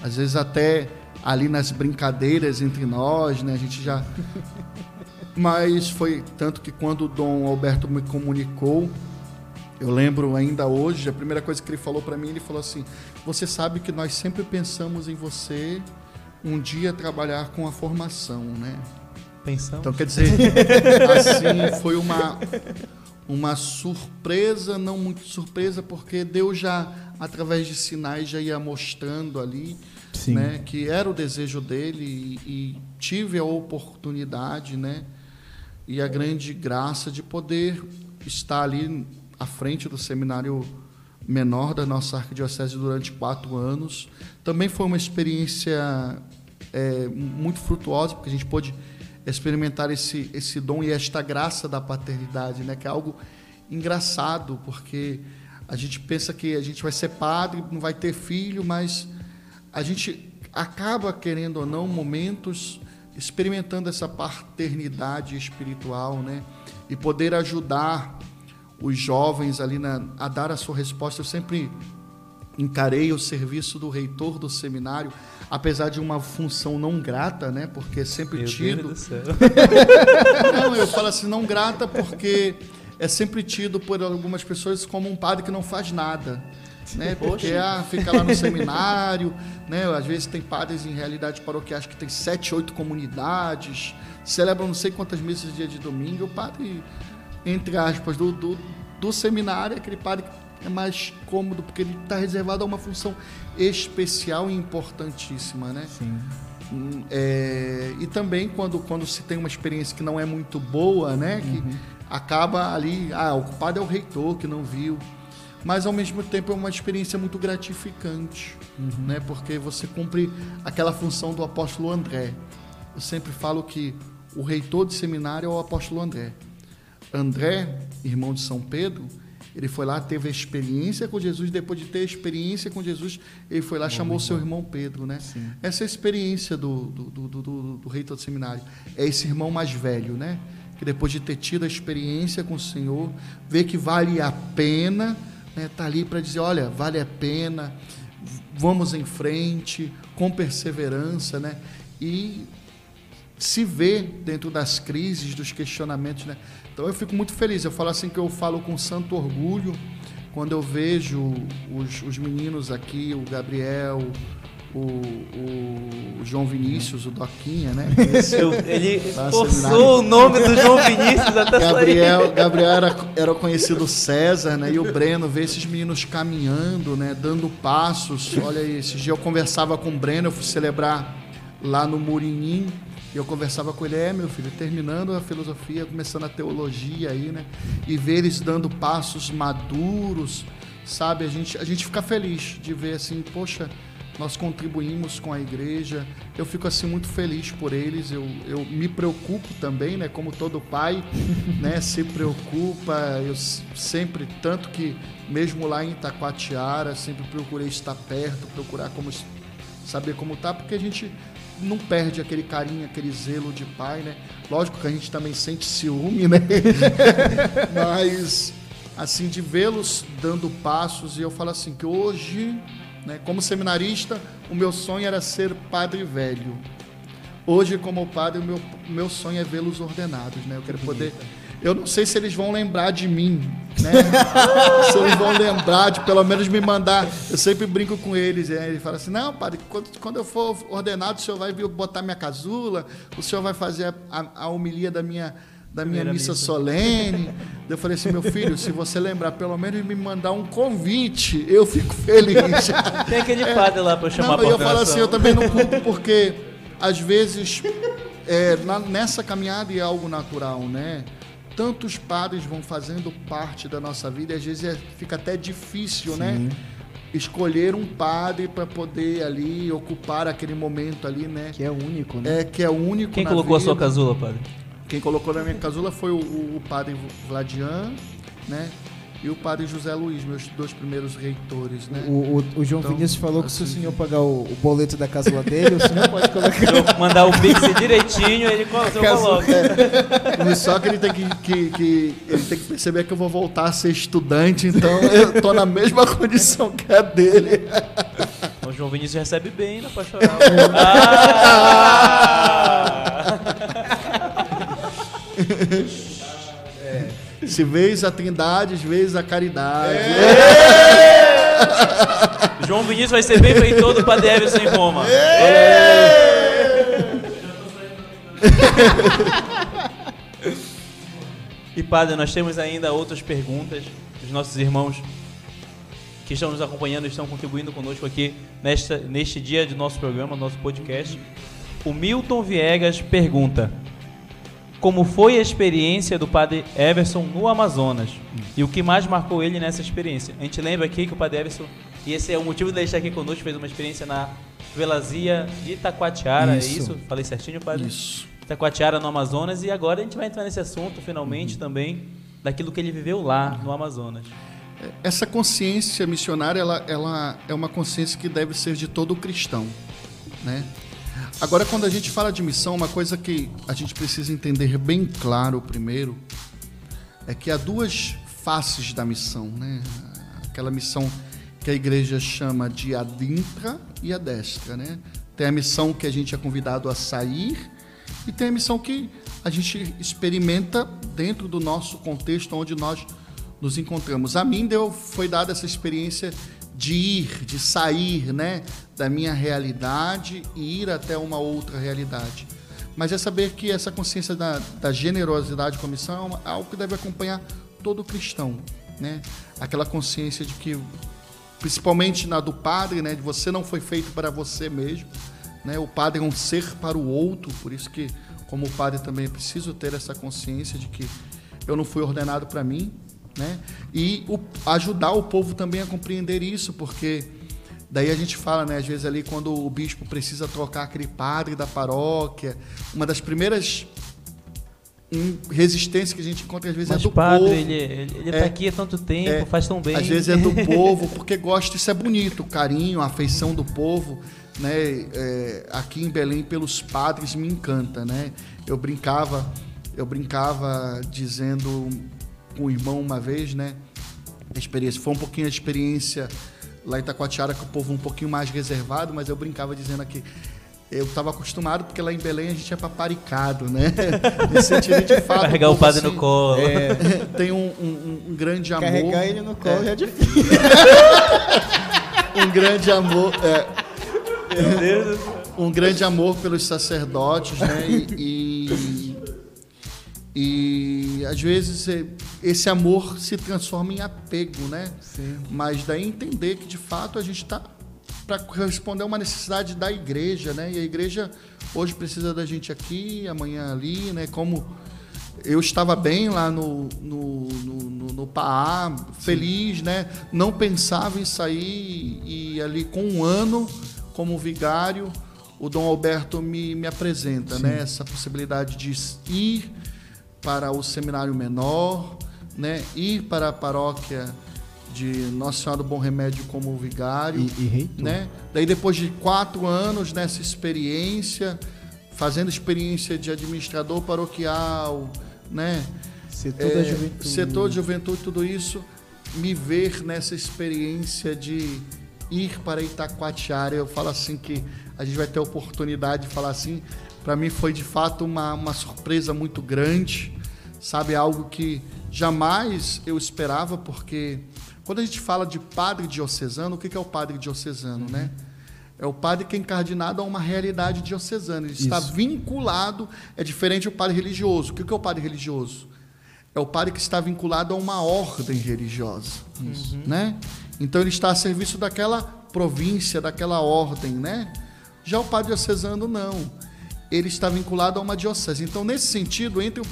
às vezes até ali nas brincadeiras entre nós, né? A gente já. Mas foi tanto que quando o Dom Alberto me comunicou, eu lembro ainda hoje, a primeira coisa que ele falou para mim, ele falou assim: "Você sabe que nós sempre pensamos em você um dia trabalhar com a formação, né?" Pensamos. Então quer dizer, (laughs) assim foi uma uma surpresa, não muito surpresa, porque Deus já, através de sinais, já ia mostrando ali né, que era o desejo dele e, e, tive a oportunidade né, e a grande graça de poder estar ali à frente do seminário menor da nossa arquidiocese durante quatro anos. Também foi uma experiência é, muito frutuosa, porque a gente pôde experimentar esse, esse dom e esta graça da paternidade, né? que é algo engraçado, porque a gente pensa que a gente vai ser padre, não vai ter filho, mas a gente acaba, querendo ou não, momentos experimentando essa paternidade espiritual, né? E poder ajudar os jovens ali na, a dar a sua resposta. Eu sempre encarei o serviço do reitor do seminário, apesar de uma função não grata, né? Porque é sempre Meu tido. Deus do céu. (laughs) Não, eu falo assim, não grata porque é sempre tido por algumas pessoas como um padre que não faz nada. Né? Porque ah, fica lá no seminário, né? às vezes tem padres em realidade paroquiais que tem sete, oito comunidades, celebram não sei quantas missas dia de domingo. O padre, entre aspas, do, do, do seminário é aquele padre que é mais cômodo, porque ele está reservado a uma função especial e importantíssima. Né? Sim. Hum, é, e também quando, quando se tem uma experiência que não é muito boa, né? Que acaba ali, ah, o culpado é o reitor que não viu. Mas ao mesmo tempo é uma experiência muito gratificante, né? Porque você cumpre aquela função do apóstolo André. Eu sempre falo que o reitor de seminário é o apóstolo André. André, irmão de São Pedro, ele foi lá, teve a experiência com Jesus, depois de ter a experiência com Jesus, ele foi lá, chamou seu irmão Pedro, né? Essa é a experiência do, do, do, do, do- do reitor do seminário. É esse irmão mais velho, né? Que depois de ter tido a experiência com o Senhor, vê que vale a pena, né? Tá ali para dizer, olha, vale a pena, vamos em frente, com perseverança, né? E se vê dentro das crises, dos questionamentos, né? Então eu fico muito feliz. Eu falo assim que eu falo com santo orgulho quando eu vejo os, os meninos aqui, o Gabriel, o, o João Vinícius, o Doquinha, né? Eu- ele Tá, forçou o nome do João Vinícius até sair. Gabriel, Gabriel era, era o conhecido César, né? E o Breno, ver esses meninos caminhando, né? Dando passos. Olha aí, esses dias eu conversava com o Breno, eu fui celebrar lá no Murinim. E eu conversava com ele, é meu filho, terminando a filosofia, começando a teologia aí, né? E ver eles dando passos maduros, sabe? A gente, a gente fica feliz de ver assim, poxa, nós contribuímos com a igreja. Eu fico assim muito feliz por eles. Eu, eu me preocupo também, né? Como todo pai, (laughs) né? Se preocupa. Eu sempre, tanto que mesmo lá em Itacoatiara, sempre procurei estar perto, procurar como saber como tá, porque a gente não perde aquele carinho, aquele zelo de pai, né? Lógico que a gente também sente ciúme, né? (laughs) Mas assim de vê-los dando passos e eu falo assim que hoje, né, como seminarista, o meu sonho era ser padre velho. Hoje, como padre, o meu, meu sonho é vê-los ordenados, né? Eu quero poder. Eu não sei se eles vão lembrar de mim, né? (laughs) se eles vão lembrar de pelo menos me mandar. Eu sempre brinco com eles, né? Ele fala assim: não, padre, quando, quando eu for ordenado, o senhor vai vir botar minha casula, o senhor vai fazer a, a, a homilia da minha, da minha missa, missa. solene. Eu falei assim: meu filho, se você lembrar pelo menos me mandar um convite, eu fico feliz. (laughs) Tem aquele padre lá pra eu chamar Não, eu falo assim, eu também não culpo porque às vezes é, na- nessa caminhada é algo natural, né? Tantos padres vão fazendo parte da nossa vida e às vezes é- fica até difícil, né? Escolher um padre para poder ali ocupar aquele momento ali, né? Que é único, né? É que é único. Quem colocou a sua vida. casula, padre? Quem colocou na minha casula foi o, o- o padre Vladian, né? E o padre José Luiz, meus dois primeiros reitores, né? O, o- o João Então, Vinícius falou que se o assim, senhor pagar o, o boleto da casula dele, o senhor pode colocar. Se eu mandar o Pix direitinho, ele co- eu Casula- coloco. Mas Só que ele tem que, que- que- ele tem que perceber que eu vou voltar a ser estudante, então eu tô na mesma condição que a dele. O João Vinícius recebe bem na pastoral. ah! (laughs) Se vês a trindade, vês a caridade. João Vinícius vai ser bem feitor do Padre Everson em Roma. E padre, nós temos ainda outras perguntas dos nossos irmãos que estão nos acompanhando, estão contribuindo conosco aqui nesta, neste dia de nosso programa, nosso podcast. O Milton Viegas pergunta: Como foi a experiência do padre Everson no Amazonas? E o que mais marcou ele nessa experiência? A gente lembra aqui que o padre Everson, e esse é o motivo dele estar aqui conosco, fez uma experiência na Velazia de Itacoatiara, Isso. é isso? Falei certinho, padre? Isso. Itacoatiara no Amazonas e agora a gente vai entrar nesse assunto finalmente também daquilo que ele viveu lá no Amazonas. Essa consciência missionária, ela, ela é uma consciência que deve ser de todo cristão, né? Agora, quando a gente fala de missão, uma coisa que a gente precisa entender bem claro primeiro é que há duas faces da missão, né? Aquela missão que a igreja chama de adintra e a destra, né? Tem a missão que a gente é convidado a sair e tem a missão que a gente experimenta dentro do nosso contexto onde nós nos encontramos. A mim deu, foi dada essa experiência de ir, de sair, né, da minha realidade e ir até uma outra realidade. Mas é saber que essa consciência da, da generosidade a missão é algo que deve acompanhar todo cristão, né? Aquela consciência de que principalmente na do padre, né, de você não foi feito para você mesmo, né? O padre é um ser para o outro, por isso que como padre também é preciso ter essa consciência de que eu não fui ordenado para mim, né? E o, ajudar o povo também a compreender isso, porque daí a gente fala, né, às vezes ali quando o bispo precisa trocar aquele padre da paróquia, uma das primeiras um, resistência que a gente encontra às vezes Mas é do padre, povo. ele, ele, ele É. tá aqui há tanto tempo, É. faz tão bem. Às vezes é do (laughs) povo, porque gosta, isso é bonito, o carinho, a afeição do povo, né? É, aqui em Belém, pelos padres, me encanta, né? Eu brincava, eu brincava dizendo com o irmão uma vez, né? A experiência, foi um pouquinho a experiência lá em Itacoatiara, com o povo um pouquinho mais reservado, mas eu brincava dizendo aqui. Eu estava acostumado, porque lá em Belém a gente é paparicado, né? (laughs) Nesse sentido, gente fala. Carregar o padre assim, no colo. É, Tem um, um- um grande amor. carregar ele no colo É. é difícil. (laughs) um grande amor, é, Meu Deus. um grande amor pelos sacerdotes, né? E, e, às vezes é, esse amor se transforma em apego, né? Sim. Mas daí entender que de fato a gente está para responder a uma necessidade da igreja, né? E a igreja hoje precisa da gente aqui, amanhã ali, né? Como eu estava bem lá no, no, no, no, no feliz, né? Não pensava em sair e ali com um ano como vigário, o Dom Alberto me, me apresenta, né? Essa possibilidade de ir para o seminário menor, né? Ir para a paróquia de Nossa Senhora do Bom Remédio como vigário E, e reitor. né? Daí depois de quatro anos nessa experiência, fazendo experiência de administrador paroquial, né? Setor É, da juventude. setor de juventude, tudo isso, me ver nessa experiência de ir para Itacoatiara, eu falo assim que a gente vai ter a oportunidade de falar assim, para mim foi de fato uma, uma surpresa muito grande, sabe, algo que jamais eu esperava, porque quando a gente fala de padre diocesano, o que é o padre diocesano, né? É o padre que é encardinado a uma realidade diocesana. Ele está Isso. vinculado, é diferente do padre religioso. O que é o padre religioso? É o padre que está vinculado a uma ordem religiosa, né? Então ele está a serviço daquela província, daquela ordem, né? Já o padre diocesano não. Ele está vinculado a uma diocese. Então nesse sentido, entre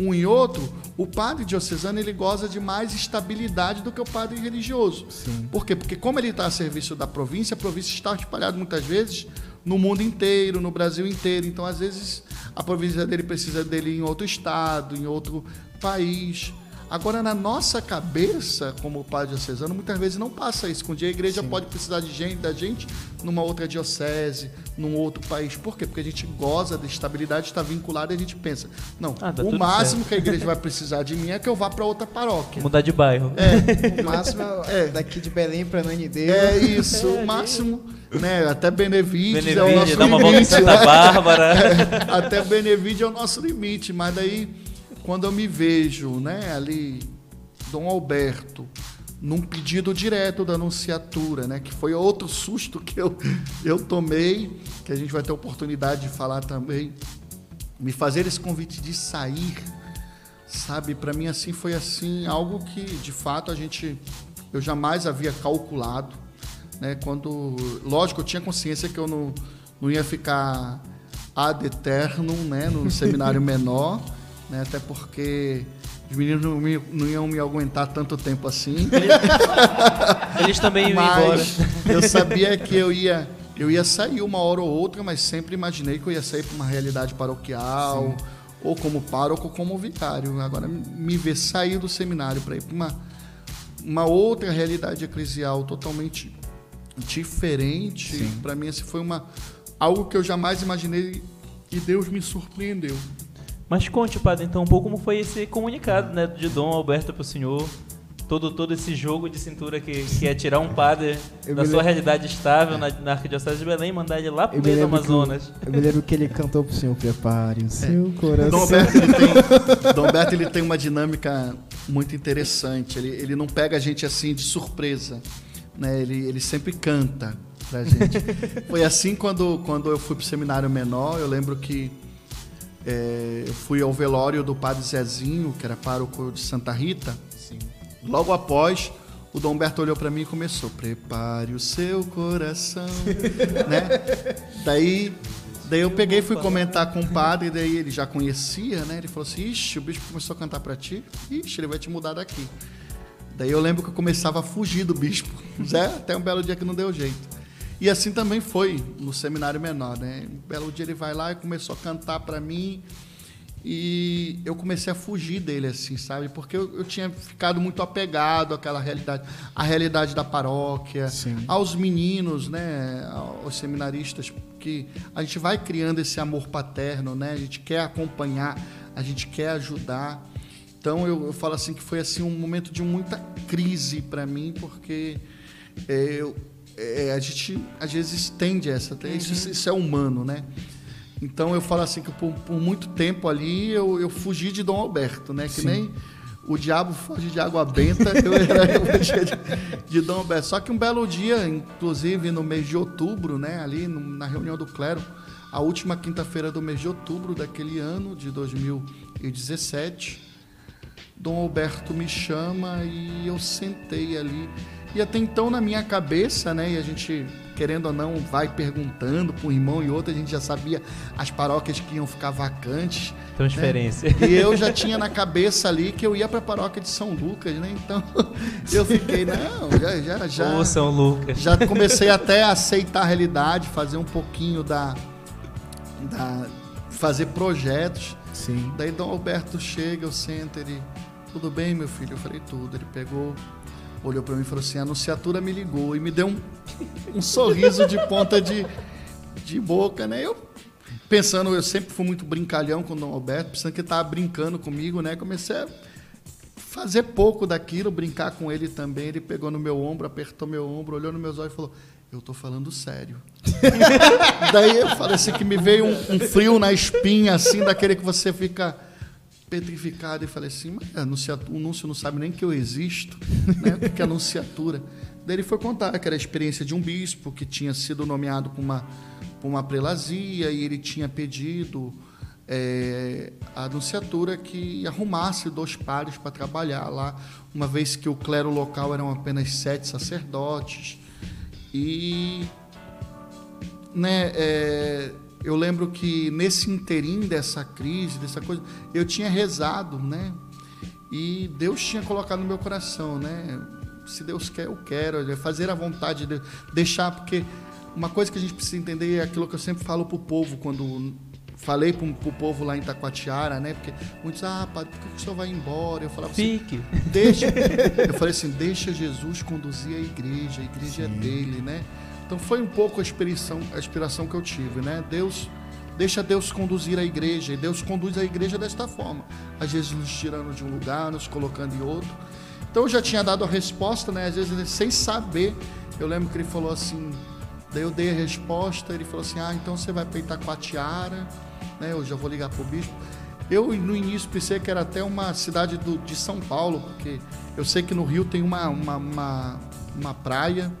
um e outro, o padre diocesano ele goza de mais estabilidade do que o padre religioso. Sim. Por quê? Porque como ele está a serviço da província, a província está espalhada muitas vezes no mundo inteiro, no Brasil inteiro. Então, às vezes, a província dele precisa dele em outro estado, em outro país. Agora, na nossa cabeça, como padre diocesano, muitas vezes não passa isso. Um dia a igreja pode precisar de gente, da gente numa outra diocese, num outro país. Por quê? Porque a gente goza da estabilidade, está vinculado e a gente pensa, não, Ah, tá o máximo que a igreja (laughs) vai precisar de mim é que eu vá para outra paróquia. Mudar de bairro. É, (laughs) O máximo é É. daqui de Belém para Nanideus. É isso, o máximo, né? Até Benevides é o Benevide, nosso dá uma volta em limite. Santa Bárbara. (laughs) Até Benevides é o nosso limite, mas daí quando eu me vejo, né, ali Dom Alberto num pedido direto da anunciatura, né, que foi outro (laughs) susto que eu eu tomei, que a gente vai ter oportunidade de falar também, me fazer esse convite de sair, sabe, para mim assim foi assim algo que de fato a gente eu jamais havia calculado, né? Quando, lógico, eu tinha consciência que eu não, não ia ficar ad eternum, né? No (laughs) seminário menor, né? Até porque os meninos não, me- não iam me aguentar tanto tempo assim. (laughs) Eles também iam embora. Mas eu sabia que eu ia, eu ia sair uma hora ou outra, mas sempre imaginei que eu ia sair para uma realidade paroquial, ou como pároco, ou como vicário. Agora, me ver sair do seminário para ir para uma, uma outra realidade eclesial totalmente diferente, para mim, assim, foi uma, algo que eu jamais imaginei e Deus me surpreendeu. Mas conte, padre, então, um pouco como foi esse comunicado, né, de Dom Alberto para o senhor. todo, todo esse jogo de cintura que, que é tirar um padre Eu da sua lembro- realidade estável na, na Arquidiocese de Belém e mandar ele lá pro meio do que, Amazonas. o- eu me lembro que ele cantou pro senhor, prepare o seu Dom coração. Alberto, ele tem, Dom Alberto ele tem uma dinâmica muito interessante. Ele, ele não pega a gente assim de surpresa. Né? Ele, ele sempre canta pra gente. (laughs) Foi assim quando, quando eu fui pro seminário menor. Eu lembro que é, eu fui ao velório do padre Zezinho, que era pároco de Santa Rita. Sim. Logo após, o Dom Humberto olhou para mim e começou: Prepare o seu coração. (laughs) né? Daí, daí eu peguei e fui comentar com o padre, e daí ele já conhecia, né? Ele falou assim: Ixi, o bicho começou a cantar para ti. Ixi, ele vai te mudar daqui. Daí eu lembro que eu começava a fugir do bispo, (laughs) né? até um belo dia que não deu jeito. E assim também foi no seminário menor, né? Um belo dia ele vai lá e começou a cantar para mim. E eu comecei a fugir dele, assim, sabe? Porque eu, eu tinha ficado muito apegado àquela realidade, à realidade da paróquia, Sim. aos meninos, né? Aos seminaristas, que a gente vai criando esse amor paterno, né? A gente quer acompanhar, a gente quer ajudar. Então eu, eu falo assim que foi assim um momento de muita crise para mim, porque é, eu, é, a gente às vezes tende a essa, isso, isso é humano, né? Então eu falo assim que por, por muito tempo ali eu, eu fugi de Dom Alberto, né? Que Sim. nem o diabo foge de água benta, (laughs) eu era de, de Dom Alberto. Só que um belo dia, inclusive no mês de outubro, né? Ali no- na reunião do clero, a última quinta-feira do mês de outubro daquele ano de 2017, Dom Alberto me chama e eu sentei ali. E até então na minha cabeça, né, e a gente querendo ou não vai perguntando para um irmão e outro, a gente já sabia as paróquias que iam ficar vacantes. Transferência. E eu já tinha na cabeça ali que eu ia para a paróquia de São Lucas, né? Então (laughs) eu fiquei, não, já já já, Ô, São Lucas. já comecei até a aceitar a realidade, fazer um pouquinho da da fazer projetos. Sim. Daí Dom Alberto chega, eu sento, ele, tudo bem, meu filho? Eu falei, tudo. Ele pegou, olhou para mim e falou assim, a anunciatura me ligou e me deu um, um sorriso de ponta de, de boca, né? Eu pensando, eu sempre fui muito brincalhão com o Dom Alberto, pensando que ele tava brincando comigo, né? Comecei a fazer pouco daquilo, brincar com ele também. Ele pegou no meu ombro, apertou meu ombro, olhou nos meus olhos e falou: Eu tô falando sério. (laughs) Daí eu falei assim que me veio um, um frio na espinha, assim, daquele que você fica petrificado. E falei assim, mas a o Núncio não sabe nem que eu existo, né? O que é anunciatura? Daí ele foi contar que era a experiência de um bispo que tinha sido nomeado para uma, uma prelazia e ele tinha pedido é, a anunciatura que arrumasse dois pares para trabalhar lá, uma vez que o clero local eram apenas sete sacerdotes. E né, é, eu lembro que nesse interim dessa crise, dessa coisa, eu tinha rezado, né? E Deus tinha colocado no meu coração, né? Se Deus quer, eu quero. é Fazer a vontade de deixar, porque uma coisa que a gente precisa entender é aquilo que eu sempre falo pro povo quando falei pro, pro povo lá em Taquatiara, né? Porque muitos, ah, padre, por que o senhor vai embora? Eu falava assim, Fique. Deixa, (laughs) eu falei assim, deixa Jesus conduzir a igreja, a igreja é dele, né? Então foi um pouco a inspiração, a inspiração que eu tive, né? Deus, deixa Deus conduzir a igreja, e Deus conduz a igreja desta forma. Às vezes nos tirando de um lugar, nos colocando em outro. Então eu já tinha dado a resposta, né? Às vezes sem saber, eu lembro que ele falou assim, daí eu dei a resposta, ele falou assim, ah, então você vai para Itacoatiara, né? Eu já vou ligar pro bispo. Eu no início pensei que era até uma cidade do- de São Paulo, porque eu sei que no Rio tem uma, uma, uma, uma praia,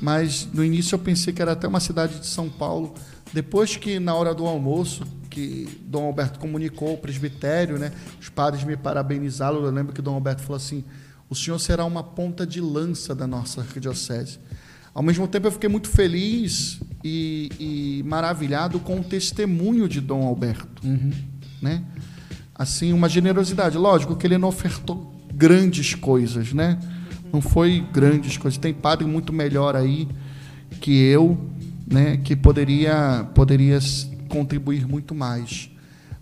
mas no início eu pensei que era até uma cidade de São Paulo. Depois que na hora do almoço, que Dom Alberto comunicou o presbitério, né, os padres me parabenizaram, eu lembro que Dom Alberto falou assim: "O senhor será uma ponta de lança da nossa arquidiocese". Ao mesmo tempo eu fiquei muito feliz e, e maravilhado com o testemunho de Dom Alberto né? Assim, uma generosidade. Lógico que ele não ofertou grandes coisas, né? Não foi grandes coisas. Tem padre muito melhor aí que eu, né? Que poderia, poderia contribuir muito mais.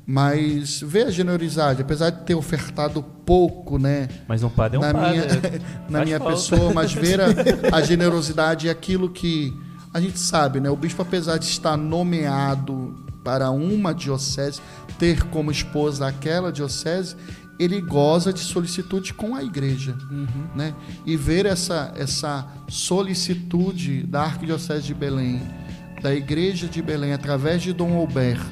Mas vê a generosidade, apesar de ter ofertado pouco, né? Mas um padre é um na padre. minha, (laughs) na Faz minha falta. pessoa, mas ver a, (laughs) a generosidade e aquilo que a gente sabe, né? O bispo, apesar de estar nomeado para uma diocese, ter como esposa aquela diocese, ele goza de solicitude com a igreja, Uhum. né? E ver essa essa solicitude da Arquidiocese de Belém, da Igreja de Belém, através de Dom Alberto,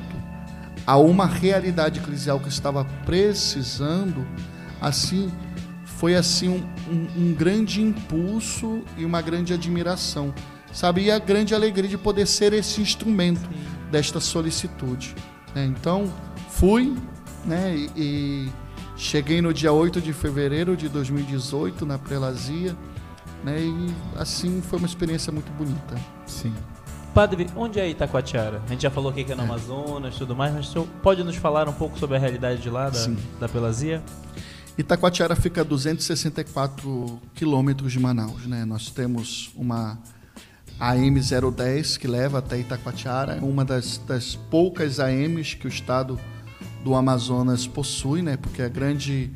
a uma realidade eclesial que estava precisando, assim foi assim um, um- um grande impulso e uma grande admiração, sabe? E a grande alegria de poder ser esse instrumento desta solicitude. né? Então fui, né? E, e cheguei no dia 8 de fevereiro de 2018 na prelazia, né? E assim foi uma experiência muito bonita. Sim. Padre, onde é Itacoatiara? A gente já falou aqui que é no Amazonas e tudo mais, mas o senhor pode nos falar um pouco sobre a realidade de lá, da, Sim. da Pelazia? Itacoatiara fica a 264 quilômetros de Manaus, né? Nós temos uma AM010 que leva até Itacoatiara, é uma das, das poucas AMs que o estado do Amazonas possui, né? Porque a grande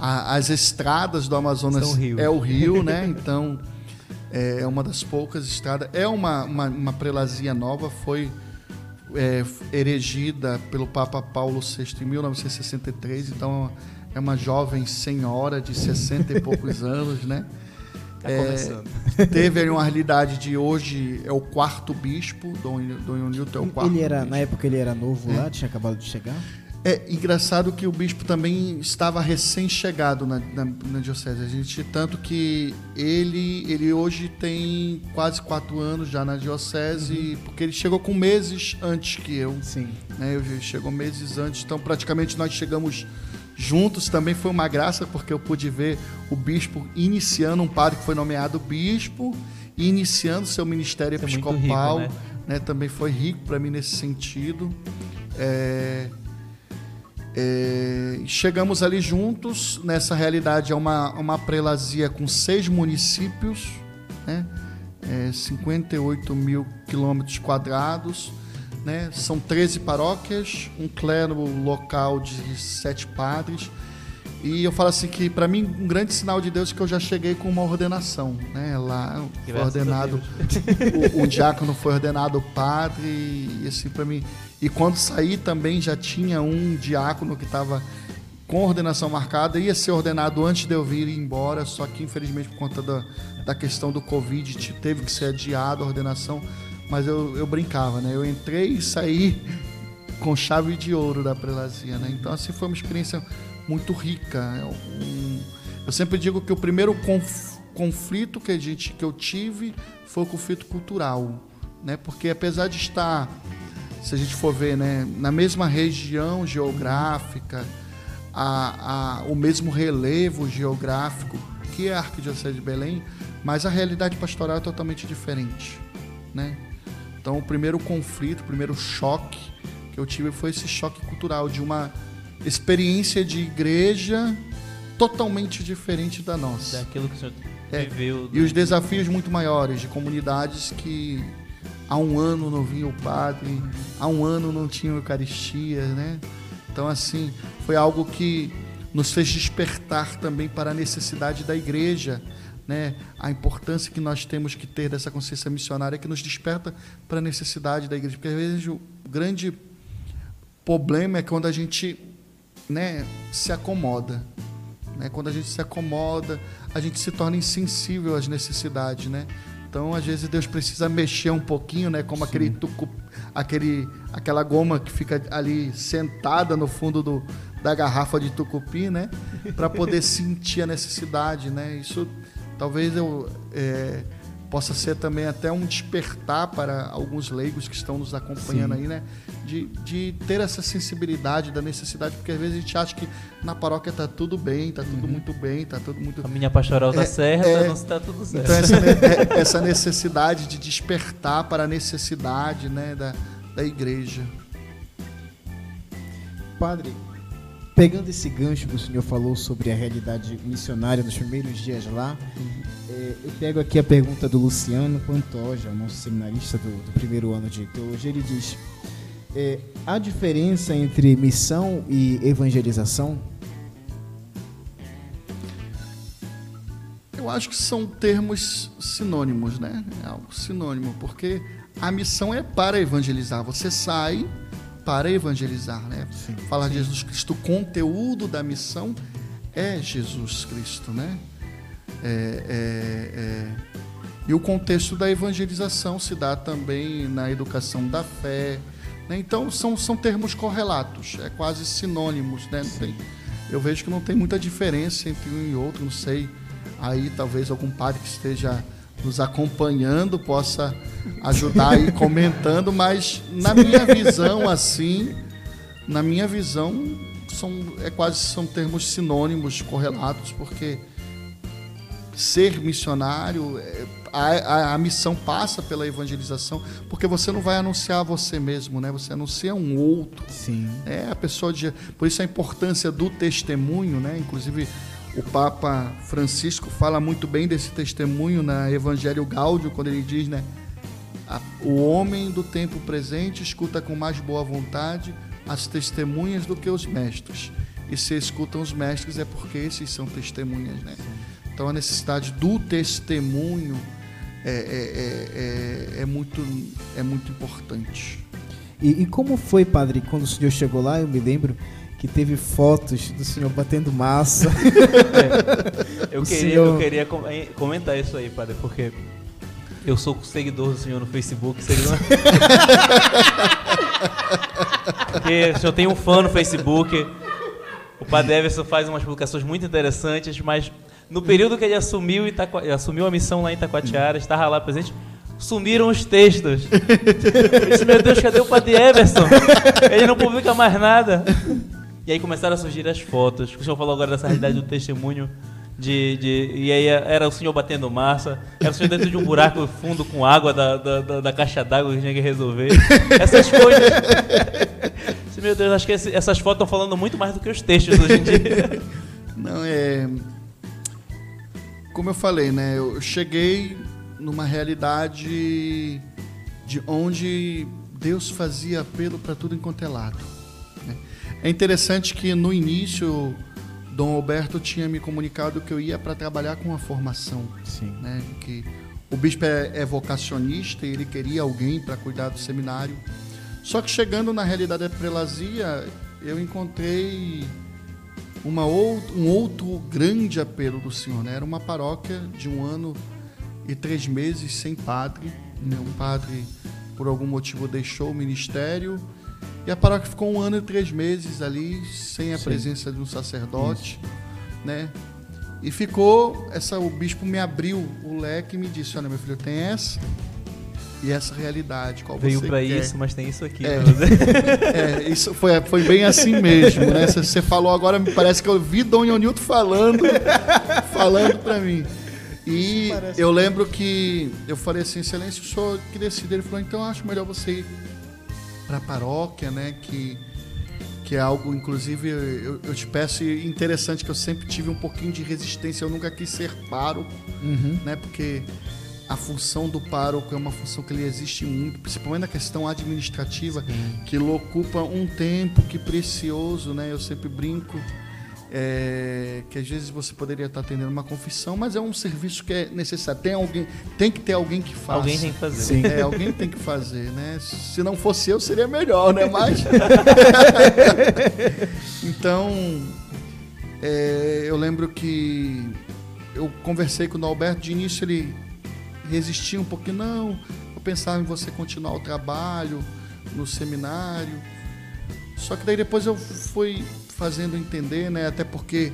a- as estradas do Amazonas é o rio, né? Então é uma das poucas estradas. É uma, uma, uma prelazia nova, foi é, erigida pelo Papa Paulo VI em 1963, então é uma jovem senhora de 60 e poucos (laughs) anos, né? Tá É, começando. Teve uma realidade de hoje é o quarto bispo, Dom, Dom Newton é o quarto Ele era, bispo. na época ele era novo lá, tinha acabado de chegar. É engraçado que o bispo também estava recém-chegado na, na, na diocese. A gente tanto que ele ele hoje tem quase quatro anos já na diocese, porque ele chegou com meses antes que eu. Sim. né? Eu chegou meses antes, então praticamente nós chegamos juntos. Também foi uma graça porque eu pude ver o bispo iniciando um padre que foi nomeado bispo e iniciando seu ministério Isso é muito episcopal, rico, né? Também foi rico para mim nesse sentido. É, é, chegamos ali juntos. Nessa realidade é uma, uma prelazia com seis municípios, né? É, 58 mil quilômetros quadrados. Né? São 13 paróquias, um clero local de sete padres. E eu falo assim que para mim um grande sinal de Deus é que eu já cheguei com uma ordenação, né? Lá foi ordenado o, o diácono foi ordenado padre e assim para mim. E quando saí também já tinha um diácono que estava com ordenação marcada, ia ser ordenado antes de eu vir embora, só que infelizmente por conta da, da questão do Covid te- teve que ser adiada a ordenação, mas eu, eu brincava, né? Eu entrei e saí com chave de ouro da prelazia, né? Então assim foi uma experiência muito rica. é eu sempre digo que o primeiro conf- conflito que a gente que eu tive foi o conflito cultural, né? Porque apesar de estar se a gente for ver, né, na mesma região geográfica, a, a, o mesmo relevo geográfico que é a Arquidiocese de Belém, mas a realidade pastoral é totalmente diferente, né? Então, o primeiro conflito, o primeiro choque que eu tive foi esse choque cultural de uma experiência de igreja totalmente diferente da nossa. Daquilo que o senhor É, viveu. E os desafios muito maiores de comunidades que há um ano não vinha o padre, há um ano não tinha Eucaristia, né? Então, assim, foi algo que nos fez despertar também para a necessidade da igreja, né? A importância que nós temos que ter dessa consciência missionária que nos desperta para a necessidade da igreja. Porque às vezes o grande problema é quando a gente né, se acomoda. Né? Quando a gente se acomoda, a gente se torna insensível às necessidades, né? Então, às vezes Deus precisa mexer um pouquinho, né? Como aquele tucu, aquele, aquela goma que fica ali sentada no fundo do, da garrafa de tucupi, né? Para poder sentir a necessidade, né? Isso talvez eu é, possa ser também até um despertar para alguns leigos que estão nos acompanhando Sim. aí, né? De, de ter essa sensibilidade da necessidade, porque às vezes a gente acha que na paróquia tá tudo bem, tá tudo muito bem, tá tudo muito A minha pastoral tá É, certa, é. não está tudo certo. então essa, (laughs) é- essa necessidade de despertar para a necessidade né, da, da igreja. Padre, pegando esse gancho que o senhor falou sobre a realidade missionária nos primeiros dias lá, é, eu pego aqui a pergunta do Luciano Pantoja, nosso seminarista do, do primeiro ano de teologia. Ele diz: é, há diferença entre missão e evangelização? Eu acho que são termos sinônimos, né? É algo sinônimo, porque a missão é para evangelizar. Você sai para evangelizar, né? Sim. Falar de Jesus Cristo, o conteúdo da missão é Jesus Cristo, né? É, é, é. E o contexto da evangelização se dá também na educação da fé. Né? Então, são, são termos correlatos, é quase sinônimos. Né? Tem, eu vejo que não tem muita diferença entre um e outro, não sei. Aí talvez algum padre que esteja nos acompanhando possa ajudar aí comentando, mas na minha visão, assim, na minha visão, são, é quase são termos sinônimos, correlatos, porque ser missionário, é, a, a, a, missão passa pela evangelização, porque você não vai anunciar você mesmo, né? Você anuncia um outro. Sim. É a pessoa de, por isso a importância do testemunho, né? Inclusive o Papa Francisco fala muito bem desse testemunho na Evangelho Gáudio, quando ele diz, né? O homem do tempo presente escuta com mais boa vontade as testemunhas do que os mestres. E se escutam os mestres é porque esses são testemunhas, né? Então a necessidade do testemunho é, é, é, é muito, é muito importante. E, e, como foi, padre, quando o senhor chegou lá? Eu me lembro que teve fotos do senhor batendo massa. (laughs) eu, queria, senhor... eu queria comentar isso aí, padre, porque eu sou seguidor do senhor no Facebook. Uma... (laughs) porque o senhor tem um fã no Facebook. O Padre Everson faz umas publicações muito interessantes, mas no período que ele assumiu, Itaco... assumiu a missão lá em Itacoatiara, estava lá presente, sumiram os textos. Eu disse, meu Deus, cadê o Padre Everson? Ele não publica mais nada. E aí começaram a surgir as fotos. O senhor falou agora dessa realidade do testemunho. De, de, e aí era o senhor batendo massa, era o senhor dentro de um buraco fundo com água da, da, da, da caixa d'água que tinha que resolver. Essas coisas. Meu Deus, acho que essas fotos estão falando muito mais do que os textos hoje em dia. Não, é. Como eu falei, né? Eu cheguei numa realidade de onde Deus fazia apelo para tudo enquanto é lado. É interessante que no início Dom Alberto tinha me comunicado que eu ia para trabalhar com a formação, Sim. né? Que o bispo é, é vocacionista e ele queria alguém para cuidar do seminário. Só que chegando na realidade da prelazia, eu encontrei uma um outro grande apelo do Senhor. Né? Era uma paróquia de um ano e três meses sem padre. Né? Um padre, por algum motivo, deixou o ministério. E a paróquia ficou um ano e três meses ali, sem a Sim. presença de um sacerdote. Né? E ficou, essa, o bispo me abriu o leque e me disse: Olha, meu filho, tem essa e essa realidade. Qual Veio para isso, mas tem isso aqui. É, (laughs) é, isso foi, foi bem assim mesmo, né? Você falou agora, me parece que eu vi Dom Ionilton falando, falando para mim. E eu lembro que eu falei assim, excelência, o senhor que decide. Ele falou, então acho melhor você ir para a paróquia, né? Que, que é algo, inclusive, eu, eu, te peço, interessante que eu sempre tive um pouquinho de resistência, eu nunca quis ser pároco, uhum. né? Porque a função do pároco é uma função que ele existe muito, principalmente na questão administrativa, Sim. que ele ocupa um tempo que precioso, né? Eu sempre brinco é, que às vezes você poderia estar atendendo uma confissão, mas é um serviço que é necessário. Tem alguém, tem que ter alguém que faça. Alguém tem que fazer. Sim. É, alguém tem que fazer, né? Se não fosse eu, seria melhor, né? Mas (laughs) então, é, eu lembro que eu conversei com o Alberto de início ele resistia um pouquinho, não, eu pensava em você continuar o trabalho no seminário. Só que daí depois eu fui fazendo entender, né, até porque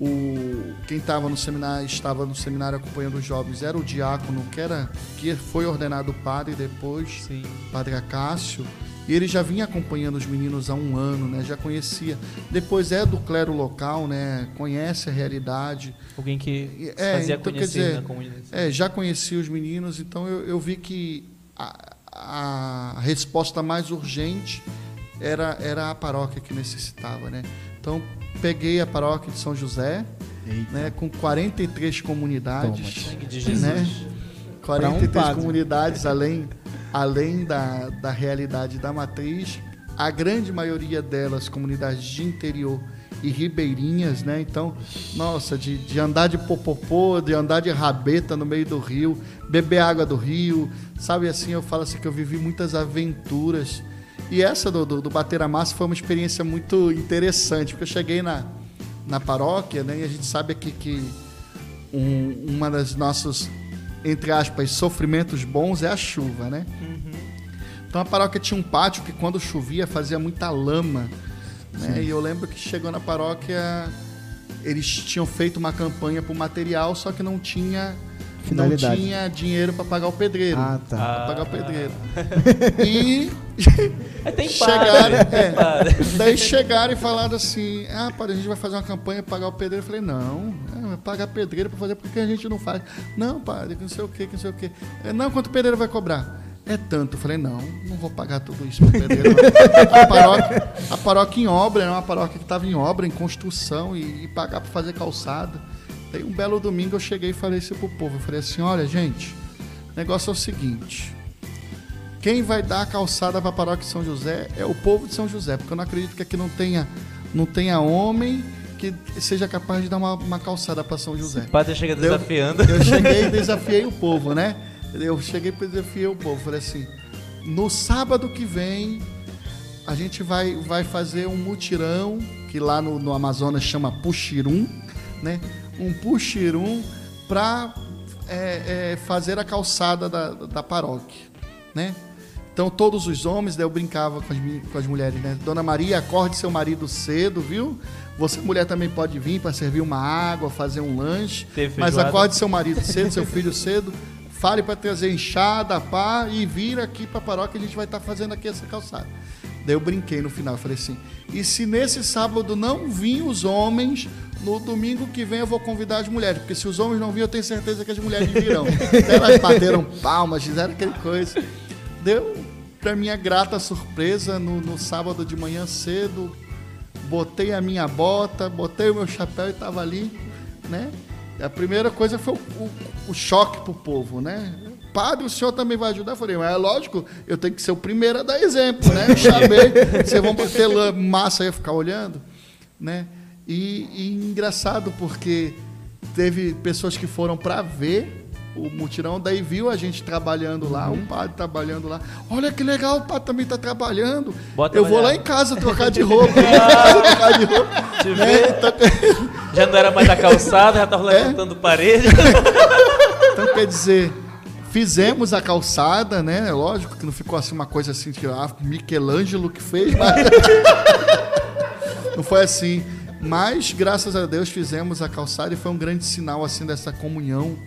o quem estava no seminário estava no seminário acompanhando os jovens era o diácono que era que foi ordenado padre depois, Sim. Padre Acácio. E ele já vinha acompanhando os meninos há um ano, né? Já conhecia. Depois é do clero local, né? Conhece a realidade. Alguém que é, fazia então, conhecer dizer, na comunidade. É, já conhecia os meninos, então eu, eu vi que a, a, resposta mais urgente era, era a paróquia que necessitava, né? Então peguei a paróquia de São José, né? Com 43 comunidades, Toma, de Jesus. né? 43 um comunidades além além da, da realidade da matriz, a grande maioria delas comunidades de interior e ribeirinhas, né? Então, nossa, de, de andar de popopô, de andar de rabeta no meio do rio, beber água do rio, sabe assim, eu falo assim que eu vivi muitas aventuras E essa do, do, do bater a massa foi uma experiência muito interessante, porque eu cheguei na, na paróquia, né? E a gente sabe aqui que um, uma das nossos, entre aspas, sofrimentos bons é a chuva, né? Uhum. Então a paróquia tinha um pátio que quando chovia fazia muita lama. Né? E eu lembro que chegou na paróquia, eles tinham feito uma campanha para o material, só que não tinha Finalidade. não tinha dinheiro para pagar o pedreiro. Ah, tá. Pra pagar o pedreiro. (laughs) E chegaram, é, daí chegaram e falaram assim: "Ah, padre, a gente vai fazer uma campanha para pagar o pedreiro". Eu falei: "Não, é, vai pagar pedreiro para fazer porque a gente não faz". "Não, padre, que não sei o quê, que não sei o quê". "Não, quanto o pedreiro vai cobrar?" É tanto. Eu falei, não, não vou pagar tudo isso para pedreiro. (laughs) a, paróquia, a paróquia em obra, era uma paróquia que estava em obra, em construção, e, e pagar para fazer calçada. Daí um belo domingo eu cheguei e falei isso pro povo. Eu falei assim, olha, gente, o negócio é o seguinte. Quem vai dar a calçada para a paróquia de São José é o povo de São José, porque eu não acredito que aqui não tenha, não tenha homem que seja capaz de dar uma, uma calçada para São José. O padre chega desafiando. Eu, eu cheguei e desafiei o povo, né? Eu cheguei e desafiei o povo. Falei assim: no sábado que vem, a gente vai, vai fazer um mutirão, que lá no, no Amazonas chama Puxirum, né? Um puxirum para é, é, fazer a calçada da, da paróquia, né? Então todos os homens, daí eu brincava com as, com as mulheres, né? Dona Maria, acorde seu marido cedo, viu? Você mulher também pode vir para servir uma água, fazer um lanche, mas acorde seu marido cedo, seu filho cedo, fale para trazer enxada, pá e vir aqui para a paróquia, a gente vai estar tá fazendo aqui essa calçada. Daí eu brinquei no final, falei assim: "E se nesse sábado não vir os homens, no domingo que vem eu vou convidar as mulheres, porque se os homens não virem, eu tenho certeza que as mulheres virão. Elas bateram palmas, fizeram aquele coisa. Deu, para minha grata surpresa, no, no, sábado de manhã cedo, botei a minha bota, botei o meu chapéu e estava ali, né? A primeira coisa foi o, o, o choque para o povo, né? Padre, o senhor também vai ajudar? Eu falei, mas é lógico, eu tenho que ser o primeiro a dar exemplo, né? (laughs) Eu chamei, vocês vão bater massa e ficar olhando, né? E, e engraçado porque teve pessoas que foram para ver o mutirão, daí viu a gente trabalhando lá, uhum. o padre trabalhando lá. Olha que legal, o padre também está trabalhando. Bota eu vou lá em casa trocar de roupa. (laughs) trocar de roupa. Né? Então, já não era mais a calçada, já estava é? levantando parede. (laughs) então quer dizer, fizemos a calçada, né? Lógico que não ficou assim uma coisa assim que ah, Michelangelo que fez, mas (laughs) não foi assim. Mas, graças a Deus, fizemos a calçada e foi um grande sinal assim dessa comunhão.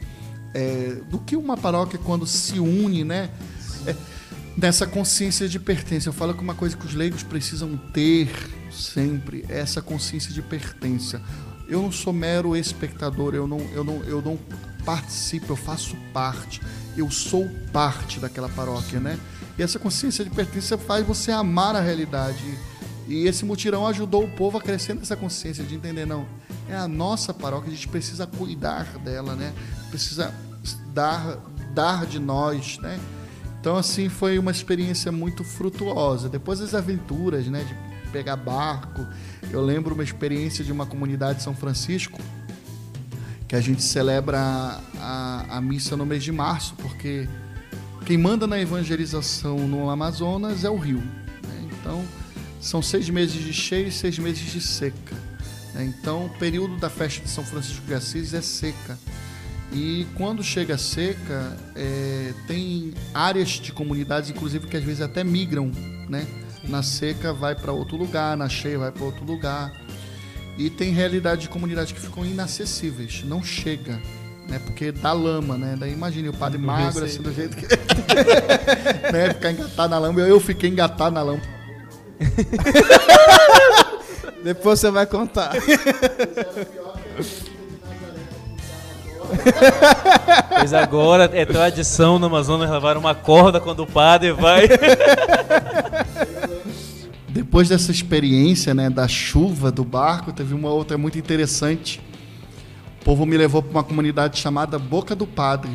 É, do que uma paróquia quando se une, né? É, nessa consciência de pertença. Eu falo que uma coisa que os leigos precisam ter sempre é essa consciência de pertença. Eu não sou mero espectador, eu não, eu não, eu não participo, eu faço parte, eu sou parte daquela paróquia, né? E essa consciência de pertença faz você amar a realidade e esse mutirão ajudou o povo a crescer nessa consciência de entender, não, é a nossa paróquia, a gente precisa cuidar dela, né? Precisa dar, dar de nós, né? Então, assim, foi uma experiência muito frutuosa. Depois das aventuras, né? De pegar barco. Eu lembro uma experiência de uma comunidade de São Francisco, que a gente celebra a, a, missa no mês de março, porque quem manda na evangelização no Amazonas é o rio. Né? Então, são seis meses de cheia e seis meses de seca. Né? Então, o período da festa de São Francisco de Assis é seca. E quando chega a seca, é, tem áreas de comunidades, inclusive, que às vezes até migram. Né? Na seca vai para outro lugar, na cheia vai para outro lugar. E tem realidade de comunidades que ficam inacessíveis, não chega. Né, porque dá lama, né? Daí imagine o padre magro, assim, do jeito que. (laughs) né, ficar engatado na lama. Eu fiquei engatado na lama (laughs) Depois você vai contar. Pois agora é tradição no Amazonas levar uma corda quando o padre vai. Depois dessa experiência, né, da chuva do barco, teve uma outra muito interessante. O povo me levou para uma comunidade chamada Boca do Padre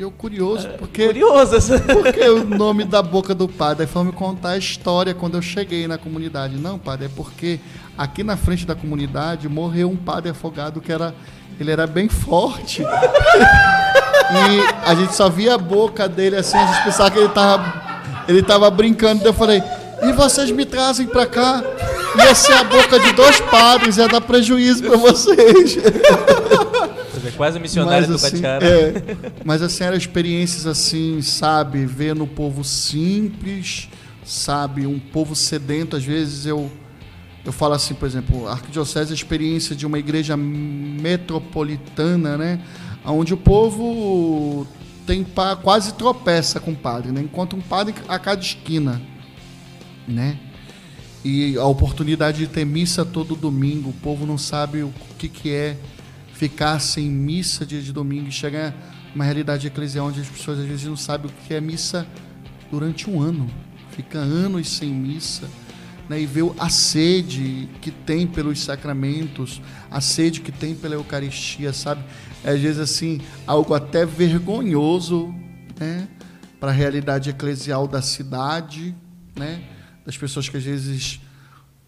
eu curioso, é, porque. Curioso, Porque o nome da boca do padre. Aí foi me contar a história quando eu cheguei na comunidade. Não, padre, é porque aqui na frente da comunidade morreu um padre afogado que era. Ele era bem forte. (laughs) e a gente só via a boca dele assim, a gente pensava que ele tava. Ele tava brincando, eu falei, e vocês me trazem para cá? Ia ser a boca de dois padres, ia dar prejuízo para vocês. (laughs) Você é quase missionário mas, do assim, Catiara. é, (laughs) mas assim, eram experiências assim, sabe? Ver no povo simples, sabe? Um povo sedento. Às vezes eu, eu falo assim, por exemplo, a Arquidiocese é a experiência de uma igreja metropolitana, né? Onde o povo tem quase tropeça com o padre, né? Encontra um padre a cada esquina, né? E a oportunidade de ter missa todo domingo, o povo não sabe o que, que é ficar sem missa dia de domingo e chegar uma realidade eclesial onde as pessoas às vezes não sabem o que é missa durante um ano. Fica anos sem missa. Né, e ver a sede que tem pelos sacramentos, a sede que tem pela Eucaristia, sabe? É, às vezes assim, algo até vergonhoso, né? Para a realidade eclesial da cidade, né? Das pessoas que às vezes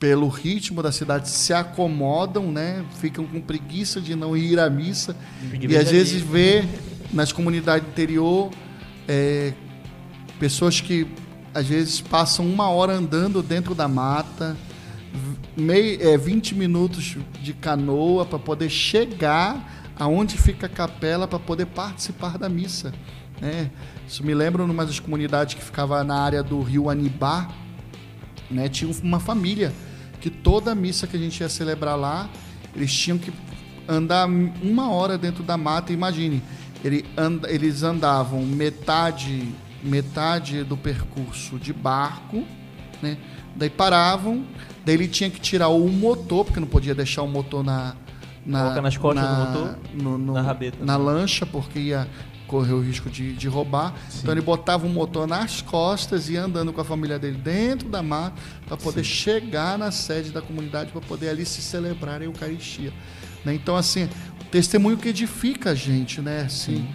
pelo ritmo da cidade se acomodam, né? Ficam com preguiça de não ir à missa e às vezes vê nas comunidades interior é, pessoas que às vezes passam uma hora andando dentro da mata, mei, é, 20 minutos de canoa para poder chegar aonde fica a capela para poder participar da missa. Né? Isso me lembra numa das comunidades que ficava na área do rio Anibá, né? tinha uma família que toda missa que a gente ia celebrar lá, eles tinham que andar uma hora dentro da mata. Imagine, ele anda, eles andavam metade metade do percurso de barco, né? Daí paravam, daí ele tinha que tirar o motor, porque não podia deixar o motor na na Coloca nas costas na, do motor, no- no- na rabeta. na lancha, porque ia correr o risco de, de roubar. Então ele botava o motor nas costas e andando com a família dele dentro da mata para poder chegar na sede da comunidade para poder ali se celebrar a Eucaristia. né? Então assim, testemunho que edifica a gente, né? Assim,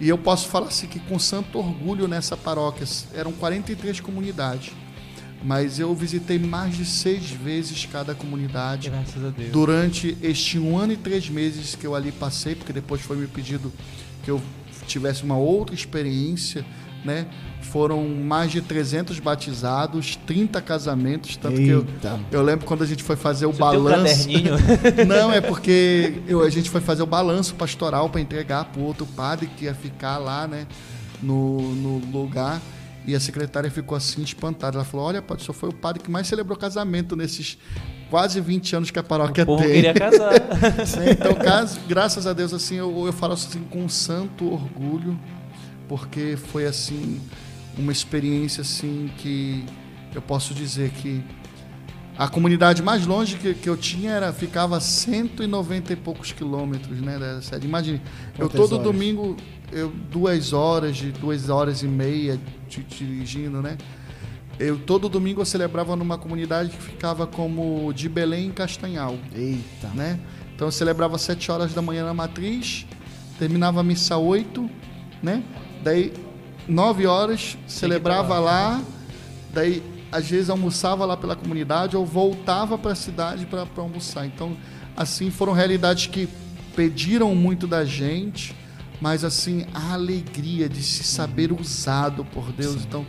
e eu posso falar assim que com santo orgulho nessa paróquia eram 43 comunidades, mas eu visitei mais de seis vezes cada comunidade Graças a Deus. durante este um ano e três meses que eu ali passei, porque depois foi me pedido que eu tivesse uma outra experiência, né? Foram mais de 300 batizados, 30 casamentos, tanto que eu, Eita. eu lembro quando a gente foi fazer o Você tem um balanço. caderninho? (laughs) Não, é porque eu- a gente foi fazer o balanço pastoral para entregar para o outro padre que ia ficar lá, né, no, no lugar. E a secretária ficou assim espantada. Ela falou: Olha, padre, senhor foi o padre que mais celebrou casamento nesses quase 20 anos que a paróquia O povo tem. queria casar. (laughs) Então, caso, graças a Deus, assim, eu, eu falo assim com um santo orgulho, porque foi assim uma experiência assim que eu posso dizer que a comunidade mais longe que, que eu tinha era ficava a 190 e poucos quilômetros, né, da sede. Imagine, eu Quantas todo horas? domingo eu duas horas de duas horas e meia de- dirigindo, né? Eu todo domingo eu celebrava numa comunidade que ficava como de Belém em Castanhal Eita. né? Então eu celebrava às 7 horas da manhã na matriz, terminava a missa 8, né? Daí 9 horas celebrava lá, daí às vezes almoçava lá pela comunidade ou voltava para a cidade para almoçar. Então, assim foram realidades que pediram muito da gente, mas assim a alegria de se saber usado por Deus. Então,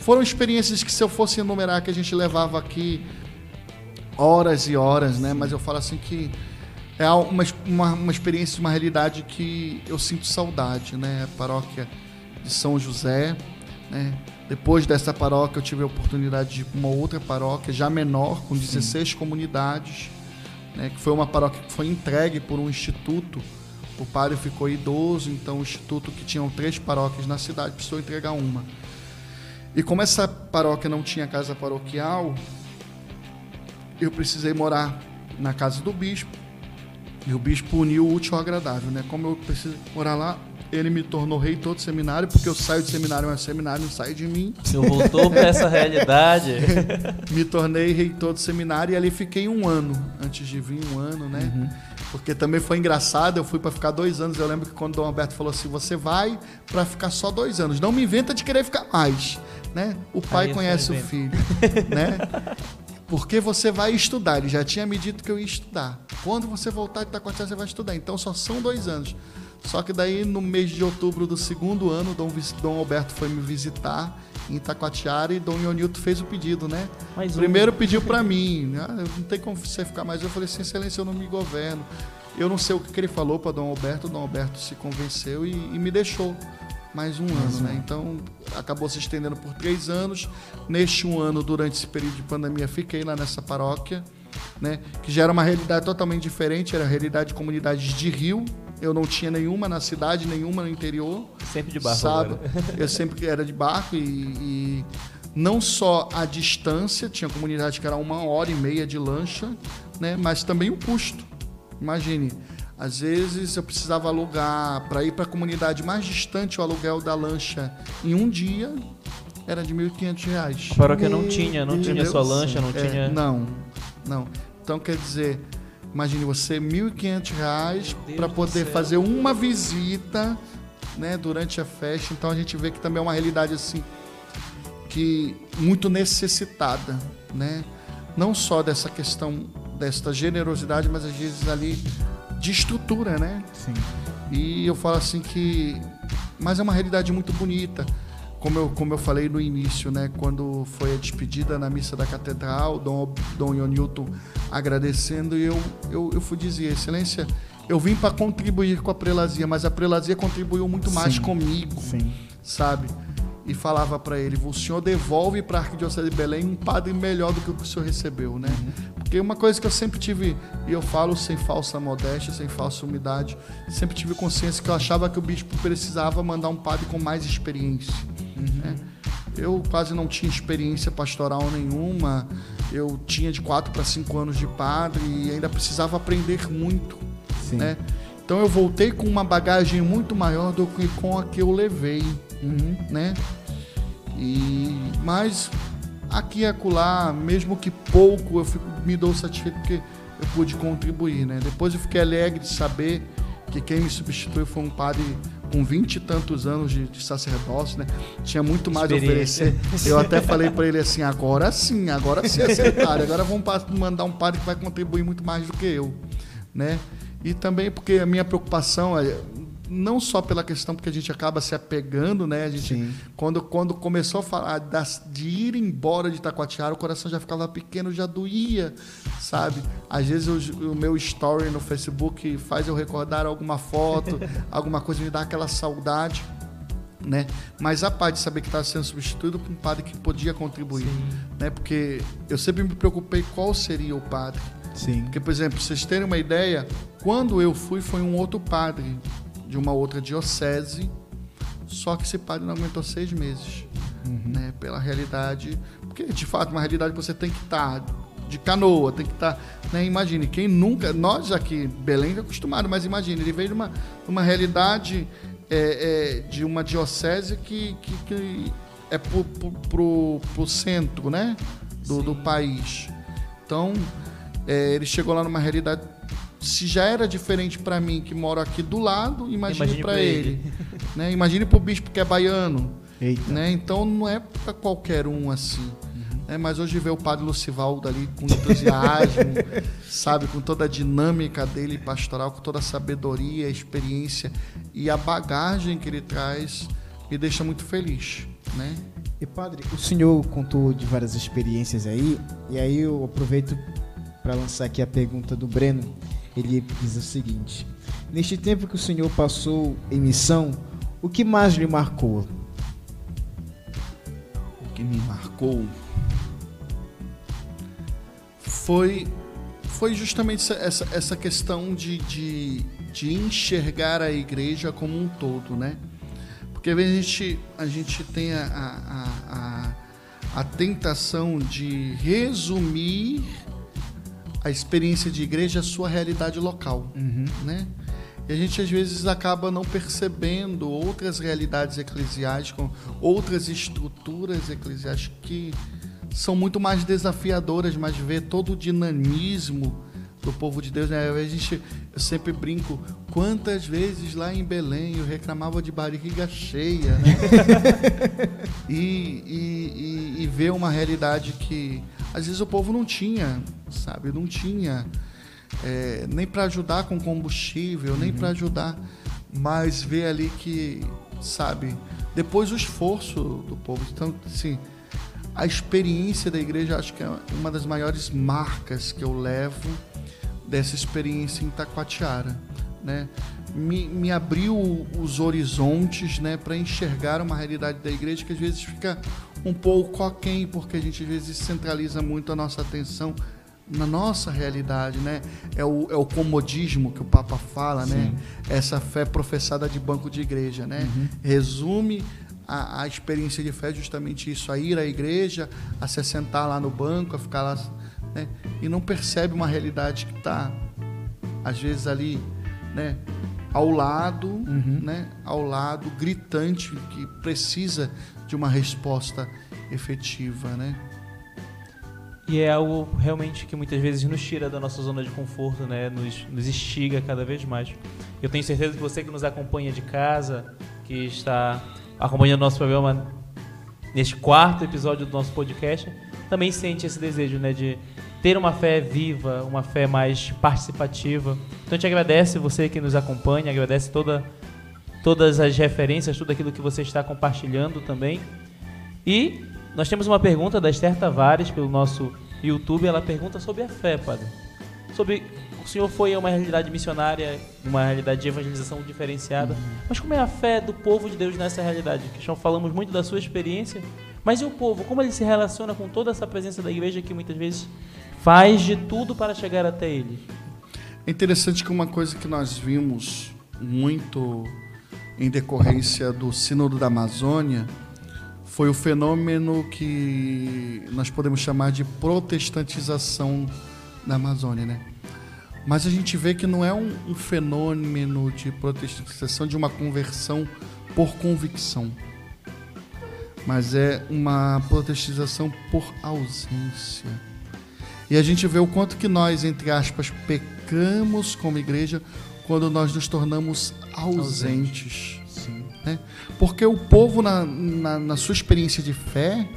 foram experiências que se eu fosse enumerar que a gente levava aqui horas e horas, né? Mas eu falo assim que é uma, uma, uma experiência, uma realidade que eu sinto saudade, né? A paróquia de São José, né? Depois dessa paróquia eu tive a oportunidade de ir para uma outra paróquia, já menor, com 16 comunidades, né? Que foi uma paróquia que foi entregue por um instituto. O padre ficou idoso, então o instituto que tinham três paróquias na cidade precisou entregar uma. E como essa paróquia não tinha casa paroquial, eu precisei morar na casa do bispo. E o bispo uniu o útil ao agradável, né? Como eu preciso morar lá, ele me tornou reitor do seminário, porque eu saio do seminário, mas o seminário não sai de mim. Senhor voltou para essa (laughs) realidade. (laughs) Me tornei reitor do seminário e ali fiquei um ano, antes de vir um ano, né? Porque também foi engraçado, eu fui para ficar dois anos. Eu lembro que quando o Dom Alberto falou assim: você vai para ficar só dois anos, não me inventa de querer ficar mais, né? O pai Aí conhece o filho, né? Porque você vai estudar. Ele já tinha me dito que eu ia estudar. Quando você voltar de Itacoatiara, você vai estudar. Então só são dois anos. Só que daí, no mês de outubro do segundo ano, Dom, Dom Alberto foi me visitar em Itacoatiara e Dom Ionilton fez o pedido, né? Mais um. Primeiro pediu para mim, ah, não tem como você ficar mais. Eu falei assim, excelência, eu não me governo. Eu não sei o que, que ele falou para Dom Alberto, Dom Alberto se convenceu e, e me deixou mais um ano, né? Então acabou se estendendo por três anos. Neste um ano, durante esse período de pandemia, fiquei lá nessa paróquia, né? Que já era uma realidade totalmente diferente, era a realidade de comunidades de rio, eu não tinha nenhuma na cidade, nenhuma no interior. Sempre de barco. Sabe? Eu sempre era de barco e, e, não só a distância, tinha comunidade que era uma hora e meia de lancha, né? Mas também o custo. Imagine, às vezes eu precisava alugar para ir para a comunidade mais distante o aluguel da lancha em um dia era de R$ 1.500. A paróquia não tinha, não Entendeu? tinha sua lancha, não é, tinha. Não, não. Então quer dizer, Imagine você, R$ 1.500 para poder fazer uma visita né, durante a festa. Então a gente vê que também é uma realidade assim que muito necessitada, né? Não só dessa questão desta generosidade, mas às vezes ali de estrutura, né? Sim. E eu falo assim que mas é uma realidade muito bonita como eu, como eu falei no início, né, quando foi a despedida na missa da catedral, Dom, Dom Ion Newton agradecendo, e eu, eu, eu fui dizer, Excelência, eu vim para contribuir com a prelazia, mas a prelazia contribuiu muito mais sim, comigo, sim. sabe? E falava para ele, o senhor devolve para a Arquidiocese de Belém um padre melhor do que o que o senhor recebeu, né? Porque uma coisa que eu sempre tive, e eu falo sem falsa modéstia, sem falsa humildade, sempre tive consciência que eu achava que o bispo precisava mandar um padre com mais experiência. Uhum. Né? Eu quase não tinha experiência pastoral nenhuma. Eu tinha de 4 para 5 anos de padre e ainda precisava aprender muito. Sim. Né? Então eu voltei com uma bagagem muito maior do que com a que eu levei. Uhum. Né? E, mas aqui e acolá, mesmo que pouco, eu fico, me dou satisfeito porque eu pude contribuir. Né? Depois eu fiquei alegre de saber que quem me substituiu foi um padre com vinte e tantos anos de, de, sacerdócio, né? Tinha muito mais a oferecer. Eu até falei para ele assim, agora sim, agora sim acertaram. Agora vamos mandar um padre que vai contribuir muito mais do que eu, né? E também porque a minha preocupação é não só pela questão porque a gente acaba se apegando, né? A gente, Sim. quando, quando começou a falar das, de ir embora de Itacoatiara, o coração já ficava pequeno, já doía, sabe? Às vezes o, o meu story no Facebook faz eu recordar alguma foto, (laughs) alguma coisa, me dá aquela saudade. Né? Mas a paz de saber que estava sendo substituído por um padre que podia contribuir, Sim. né? Porque eu sempre me preocupei qual seria o padre. Sim. Porque, por exemplo, vocês terem uma ideia, quando eu fui foi um outro padre de uma outra diocese, só que esse padre não aguentou seis meses, uhum. né? Pela realidade, porque de fato uma realidade que você tem que estar tá de canoa, tem que estar, tá, né? Imagine quem nunca, nós aqui Belém é acostumado, mas imagine ele veio de uma, uma realidade é, é, de uma diocese que, que, que é pro, pro, pro, pro, centro, né? Do, do país. Então é, ele chegou lá numa realidade se já era diferente para mim que moro aqui do lado, imagine, para ele. ele. (laughs) né? Imagine para o bispo que é baiano. Né? Então não é para qualquer um assim. Uhum. Né? Mas hoje ver o padre Lucivaldo ali com entusiasmo, (laughs) sabe, com toda a dinâmica dele pastoral, com toda a sabedoria, a experiência e a bagagem que ele traz, me deixa muito feliz, né? E padre, o senhor contou de várias experiências aí, e aí eu aproveito para lançar aqui a pergunta do Breno ele diz o seguinte: Neste tempo que o Senhor passou em missão, o que mais lhe marcou? O que me marcou foi foi justamente essa, essa questão de, de, de enxergar a igreja como um todo, né? Porque a gente, a gente tem a, a, a, a tentação de resumir a experiência de igreja é a sua realidade local, uhum. né? E a gente às vezes acaba não percebendo outras realidades eclesiais, outras estruturas eclesiais que são muito mais desafiadoras, mas ver todo o dinamismo do povo de Deus, né? A gente, eu sempre brinco, quantas vezes lá em Belém eu reclamava de barriga cheia, né? (laughs) e, e, e, e ver uma realidade que às vezes o povo não tinha, sabe? Não tinha é, nem para ajudar com combustível, uhum. nem para ajudar. mas ver ali que, sabe, depois o esforço do povo. Então, assim, a experiência da igreja acho que é uma das maiores marcas que eu levo dessa experiência em Taquatiara, né? Me, me abriu os horizontes, né, para enxergar uma realidade da igreja que às vezes fica um pouco aquém, porque a gente às vezes centraliza muito a nossa atenção na nossa realidade, né? É o, é o comodismo que o Papa fala, né? Sim. né? Essa fé professada de banco de igreja, né? Uhum. Resume a, a, experiência de fé justamente isso, a ir à igreja, a se sentar lá no banco, a ficar lá, né? E não percebe uma realidade que está, às vezes, ali, né? Ao lado, uhum. né? Ao lado, gritante, que precisa de uma resposta efetiva, né? E é algo realmente que muitas vezes nos tira da nossa zona de conforto, né? Nos, nos instiga cada vez mais. Eu tenho certeza que você que nos acompanha de casa, que está acompanhando nosso programa neste quarto episódio do nosso podcast, também sente esse desejo, né? De ter uma fé viva, uma fé mais participativa. Então a gente agradece você que nos acompanha, agradece toda, todas as referências, tudo aquilo que você está compartilhando também. E nós temos uma pergunta da Esther Tavares pelo nosso YouTube. Ela pergunta sobre a fé, padre. Sobre o senhor foi a uma realidade missionária, uma realidade de evangelização diferenciada. Uhum. Mas como é a fé do povo de Deus nessa realidade? Que já falamos muito da sua experiência. Mas e o povo? Como ele se relaciona com toda essa presença da igreja que muitas vezes faz de tudo para chegar até ele? É interessante que uma coisa que nós vimos muito em decorrência do Sínodo da Amazônia foi o fenômeno que nós podemos chamar de protestantização da Amazônia, né? Mas a gente vê que não é um, um fenômeno de protestantização, de uma conversão por convicção, mas é uma protestantização por ausência. E a gente vê o quanto que nós, entre aspas, pecamos como igreja quando nós nos tornamos ausentes. Né? Porque o povo, na, na, na, sua experiência de fé,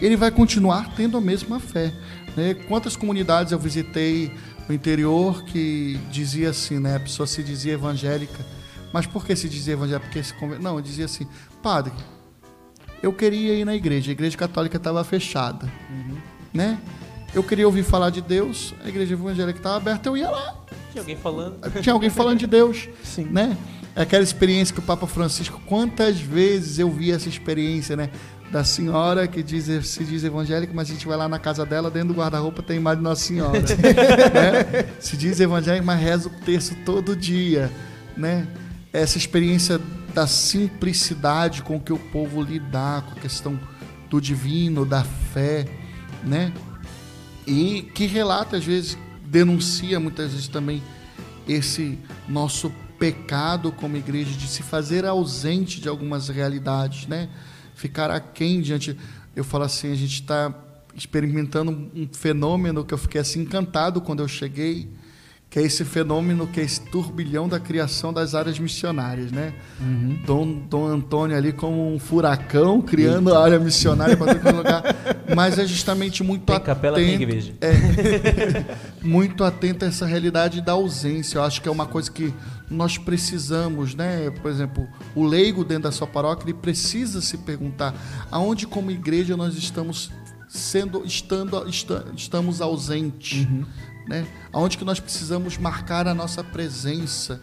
ele vai continuar tendo a mesma fé. Né? Quantas comunidades eu visitei no interior que dizia assim, né? a pessoa se dizia evangélica, mas por que se dizia evangélica? Porque se conver... Não, dizia assim, padre, eu queria ir na igreja, a igreja católica estava fechada. Uhum. Né? Eu queria ouvir falar de Deus, a igreja evangélica estava aberta, eu ia lá. Tinha alguém falando. Tinha alguém falando de Deus. Sim. Né? É aquela experiência que o Papa Francisco, quantas vezes eu vi essa experiência, né? Da senhora que diz, se diz evangélica, mas a gente vai lá na casa dela, dentro do guarda-roupa tem imagem de Nossa Senhora. né? (laughs) Se diz evangélica, mas reza o terço todo dia, né? Essa experiência da simplicidade com que o povo lidar com a questão do divino, da fé, né? E que relata, às vezes, denuncia muitas vezes também esse nosso pecado como igreja de se fazer ausente de algumas realidades, né? Ficar aquém diante. Eu falo assim, a gente está experimentando um fenômeno que eu fiquei assim encantado quando eu cheguei que é esse fenômeno, que é esse turbilhão da criação das áreas missionárias, né? Uhum. Dom, Dom Antônio ali como um furacão, criando Eita. a área missionária para todo lugar, mas é justamente muito tem atento... capela, tem igreja. É, (laughs) muito atento a essa realidade da ausência. Eu acho que é uma coisa que nós precisamos, né? Por exemplo, o leigo dentro da sua paróquia, ele precisa se perguntar aonde como igreja nós estamos sendo estando estamos ausentes. Uhum né? Aonde que nós precisamos marcar a nossa presença,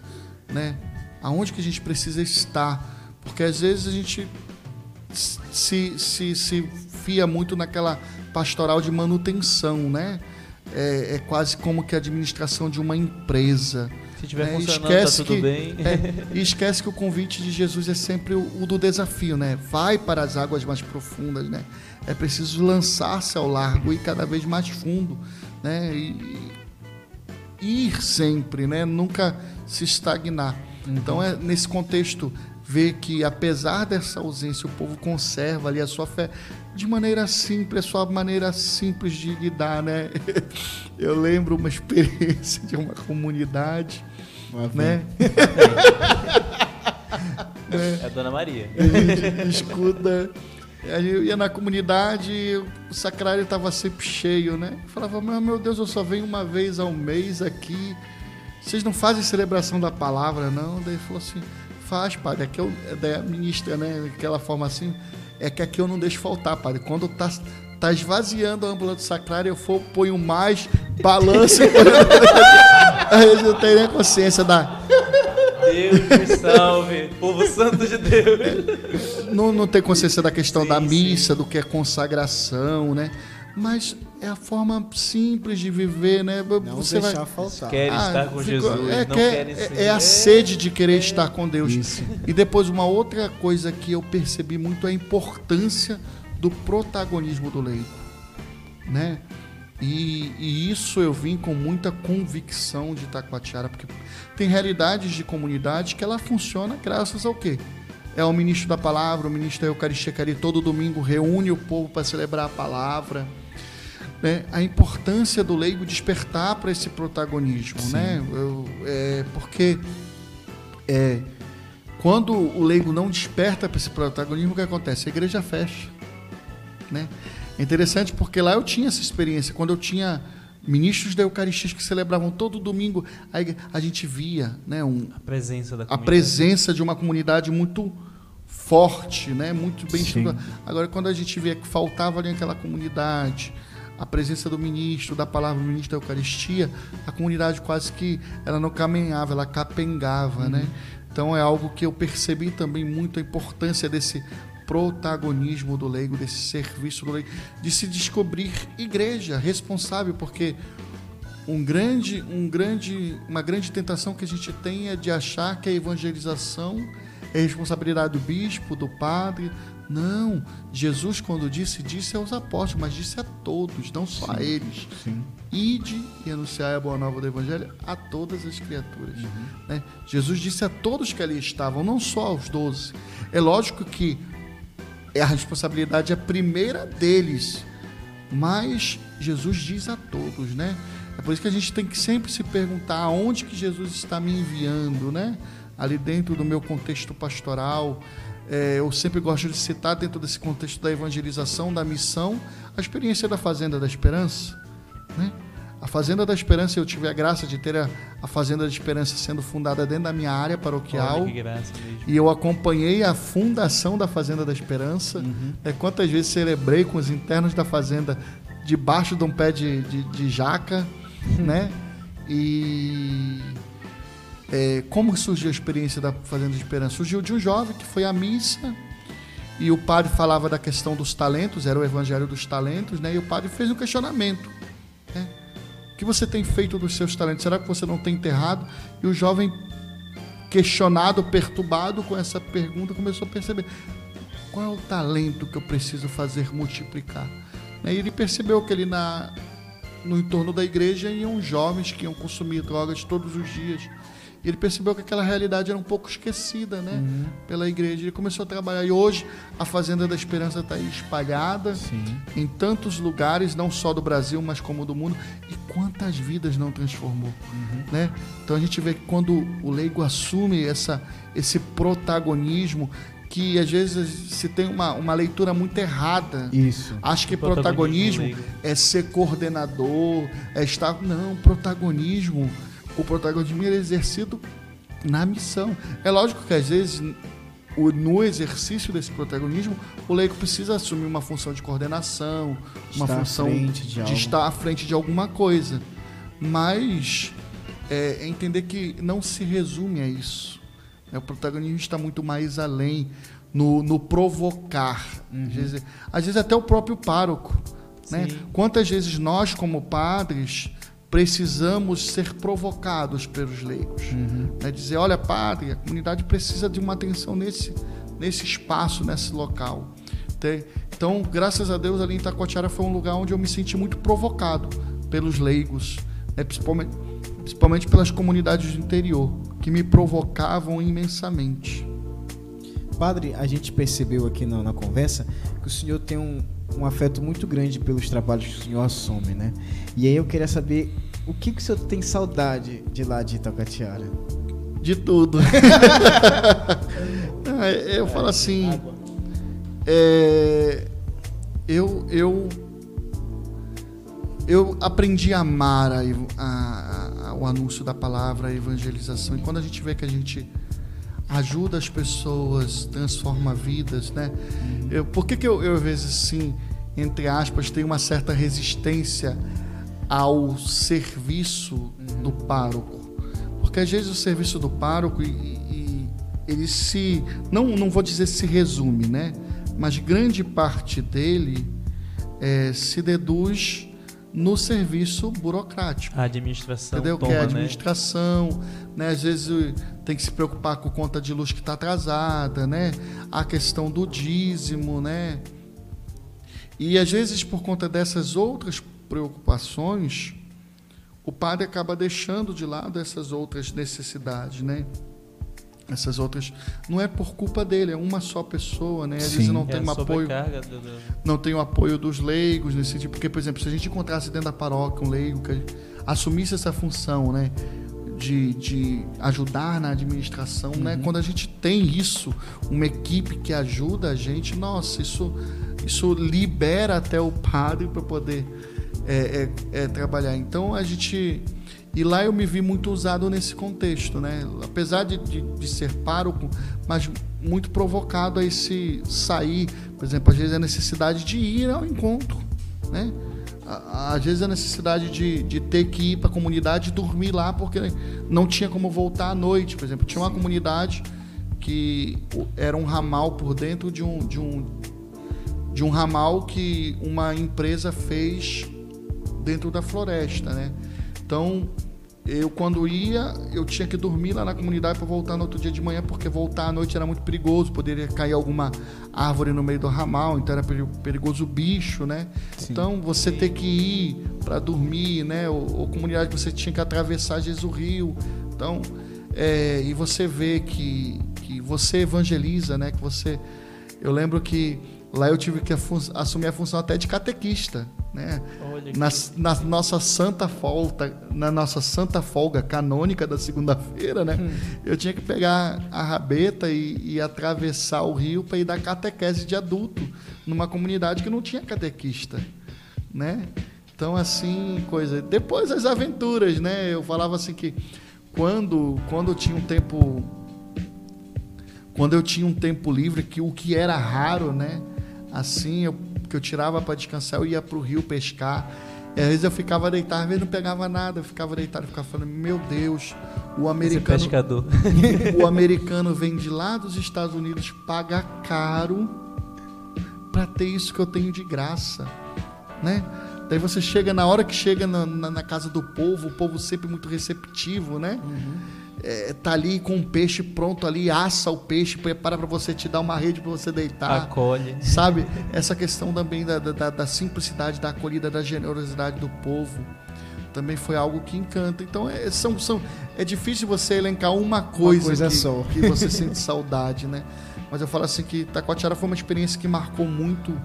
né? Aonde que a gente precisa estar? Porque às vezes a gente se, se, se fia muito naquela pastoral de manutenção, né? É, é quase como que a administração de uma empresa. Se tiver né? funcionando, esquece tá tudo que, bem. (laughs) É, e esquece que o convite de Jesus é sempre o, o, do desafio, né? Vai para as águas mais profundas, né? É preciso lançar-se ao largo e cada vez mais fundo né? E, ir sempre, né? Nunca se estagnar. Uhum. Então é nesse contexto ver que apesar dessa ausência o povo conserva ali a sua fé de maneira simples, a sua maneira simples de lidar, né? (laughs) Eu lembro uma (laughs) experiência de uma comunidade, né? (laughs) É a Dona Maria. A gente escuta eu ia na comunidade, o sacrário estava sempre cheio, né? Eu falava, meu Deus, eu só venho uma vez ao mês aqui. vocês não fazem celebração da palavra, não? Daí falou assim, faz, padre. Aqui eu, daí a ministra, né, aquela forma assim, é que aqui eu não deixo faltar, padre. Quando tá, tá esvaziando a ambulante sacrária, eu for, ponho mais, balanço. (laughs) Eu não tenho nem consciência da... Deus me salve, povo santo de Deus. Não, não tem consciência da questão sim, da missa, sim. do que é consagração, né? Mas é a forma simples de viver, né? Não Você deixar vai... faltar. Querem ah, estar com Jesus, é, não quer, ser... é a sede de querer é. estar com Deus. Isso. E depois uma outra coisa que eu percebi muito é a importância do protagonismo do leigo, né? E, e, isso eu vim com muita convicção de Taquatiara, porque tem realidades de comunidade que ela funciona graças ao quê? É o ministro da palavra, o ministro da Eucaristia que ali todo domingo reúne o povo para celebrar a palavra. Né? A importância do leigo despertar para esse protagonismo, Sim. né? Eu, é, porque é, quando o leigo não desperta para esse protagonismo, o que acontece? A igreja fecha, né? É interessante porque lá eu tinha essa experiência. Quando eu tinha ministros da Eucaristia que celebravam todo domingo, a gente via né, um, a, presença a presença de uma comunidade muito forte, né, muito bem. Agora, quando a gente via que faltava ali aquela comunidade, a presença do ministro, da palavra do ministro da Eucaristia, a comunidade quase que ela não caminhava, ela capengava, uhum. né? Então é algo que eu percebi também muito a importância desse protagonismo do leigo, desse serviço do leigo, de se descobrir igreja responsável, porque um grande, um grande, uma grande tentação que a gente tem é de achar que a evangelização é responsabilidade do bispo, do padre. Não, Jesus quando disse, disse aos apóstolos, mas disse a todos, não só sim, a eles. Sim. Ide e anunciai a boa nova do evangelho a todas as criaturas. Uhum. Né? Jesus disse a todos que ali estavam, não só aos doze. É lógico que é a responsabilidade é primeira deles. Mas Jesus diz a todos, né? É por isso que a gente tem que sempre se perguntar aonde que Jesus está me enviando, né? Ali dentro do meu contexto pastoral, é, eu sempre gosto de citar dentro desse contexto da evangelização, da missão, a experiência da Fazenda da Esperança, né? A Fazenda da Esperança, eu tive a graça de ter a, a Fazenda da Esperança sendo fundada dentro da minha área paroquial. E eu acompanhei a fundação da Fazenda da Esperança. Uhum. É, quantas vezes celebrei com os internos da Fazenda debaixo de um pé de, de, de jaca, (laughs) né? E é, como surgiu a experiência da Fazenda da Esperança? Surgiu de um jovem que foi à missa e o padre falava da questão dos talentos, era o evangelho dos talentos, né? E o padre fez um questionamento. Né? que você tem feito dos seus talentos? Será que você não tem enterrado? E o jovem, questionado, perturbado com essa pergunta, começou a perceber: qual é o talento que eu preciso fazer multiplicar? E ele percebeu que ele na, no entorno da igreja iam jovens que iam consumir drogas todos os dias e ele percebeu que aquela realidade era um pouco esquecida né, uhum. pela igreja. Ele começou a trabalhar. E hoje a Fazenda da Esperança está espalhada Sim. em tantos lugares, não só do Brasil, mas como do mundo. E quantas vidas não transformou? Uhum. Né? Então a gente vê que quando o leigo assume essa, esse protagonismo, que às vezes se tem uma, uma leitura muito errada. Isso. Acho que protagonismo, protagonismo é ser coordenador, é estar. Não, protagonismo o protagonismo é exercido na missão. É lógico que às vezes no exercício desse protagonismo, o leigo precisa assumir uma função de coordenação, uma estar função de, de estar à frente de alguma coisa. Mas é, é, entender que não se resume a isso. É, o protagonismo está muito mais além no, no provocar. Uhum. Às, vezes, às, vezes, até o próprio pároco. Né? Quantas vezes nós, como padres, precisamos ser provocados pelos leigos. Uhum. Né? Dizer, olha, padre, a comunidade precisa de uma atenção nesse, nesse espaço, nesse local. Então, graças a Deus, ali em Itacoatiara foi um lugar onde eu me senti muito provocado pelos leigos, né? principalmente, principalmente pelas comunidades do interior, que me provocavam imensamente. Padre, a gente percebeu aqui na, na conversa que o senhor tem um, um afeto muito grande pelos trabalhos que o senhor assume, né? E aí eu queria saber o que, que o senhor tem saudade de lá de Itacatiara? De tudo. (laughs) eu falo assim. É, eu, eu, eu aprendi a amar a, a, o anúncio da palavra, a evangelização. E quando a gente vê que a gente ajuda as pessoas, transforma vidas, né? Eu, por que, que eu, eu, às vezes, sim, entre aspas, tenho uma certa resistência ao serviço do pároco? Porque às vezes o serviço do pároco, e, e, ele se. Não, não vou dizer se resume, né? Mas grande parte dele é, se deduz no serviço burocrático. A administração. Entendeu? Toma, que é a né? administração, né? né? Às vezes tem que se preocupar com conta de luz que está atrasada, né? A questão do dízimo, né? E às vezes por conta dessas outras preocupações, o padre acaba deixando de lado essas outras necessidades, né? Essas outras não é por culpa dele, é uma só pessoa, né? Às vezes não É tem um a apoio, do- não tem o apoio dos leigos nesse sentido, porque por exemplo, se a gente encontrasse dentro da paróquia um leigo que assumisse essa função, né, de, de ajudar na administração, né? Quando a gente tem isso, uma equipe que ajuda a gente, nossa, isso isso libera até o padre para poder é, é, é, trabalhar. Então a gente e lá eu me vi muito usado nesse contexto, né? Apesar de, de, de ser pároco, mas muito provocado a esse sair, por exemplo, às vezes a necessidade de ir ao encontro, né? Às vezes a necessidade de, de ter que ir para a comunidade e dormir lá porque não tinha como voltar à noite, por exemplo. Tinha uma comunidade que era um ramal por dentro de um, de um, de um ramal que uma empresa fez dentro da floresta, né? Então, eu quando ia, eu tinha que dormir lá na comunidade para voltar no outro dia de manhã, porque voltar à noite era muito perigoso, poderia cair alguma árvore no meio do ramal, então era peri- perigoso o bicho, né? Então, você ter que ir para dormir, né? Ou, ou comunidade você tinha que atravessar o rio. Então, é, e você vê que, que você evangeliza, né? Que você eu lembro que lá eu tive que assumir a função até de catequista, né? Na, na nossa santa folga, na nossa santa folga canônica da segunda-feira, né? Eu tinha que pegar a rabeta e, e atravessar o rio para ir dar catequese de adulto numa comunidade que não tinha catequista, né? Então assim, coisa. Depois as aventuras, né? Eu falava assim que quando quando eu tinha um tempo quando eu tinha um tempo livre, que o que era raro, né? Assim, eu, que eu tirava para descansar, eu ia para o rio pescar. E às vezes eu ficava deitado, às vezes não pegava nada, eu ficava deitado, ficava falando, meu Deus, o Esse americano, pescador. (laughs) o americano vem de lá dos Estados Unidos, paga caro para ter isso que eu tenho de graça, né? Daí você chega na hora que chega na, na- na casa do povo, o povo sempre muito receptivo, né? É, tá ali com o peixe pronto ali, assa o peixe, prepara para você te dar uma rede para você deitar. Acolhe. Sabe? (laughs) Essa questão também da, da, da simplicidade, da acolhida, da generosidade do povo também foi algo que encanta. Então é, são, são, é difícil você elencar uma coisa, coisa que, só. que você (laughs) sente saudade, né? Mas eu falo assim que Taquatiara foi uma experiência que marcou muito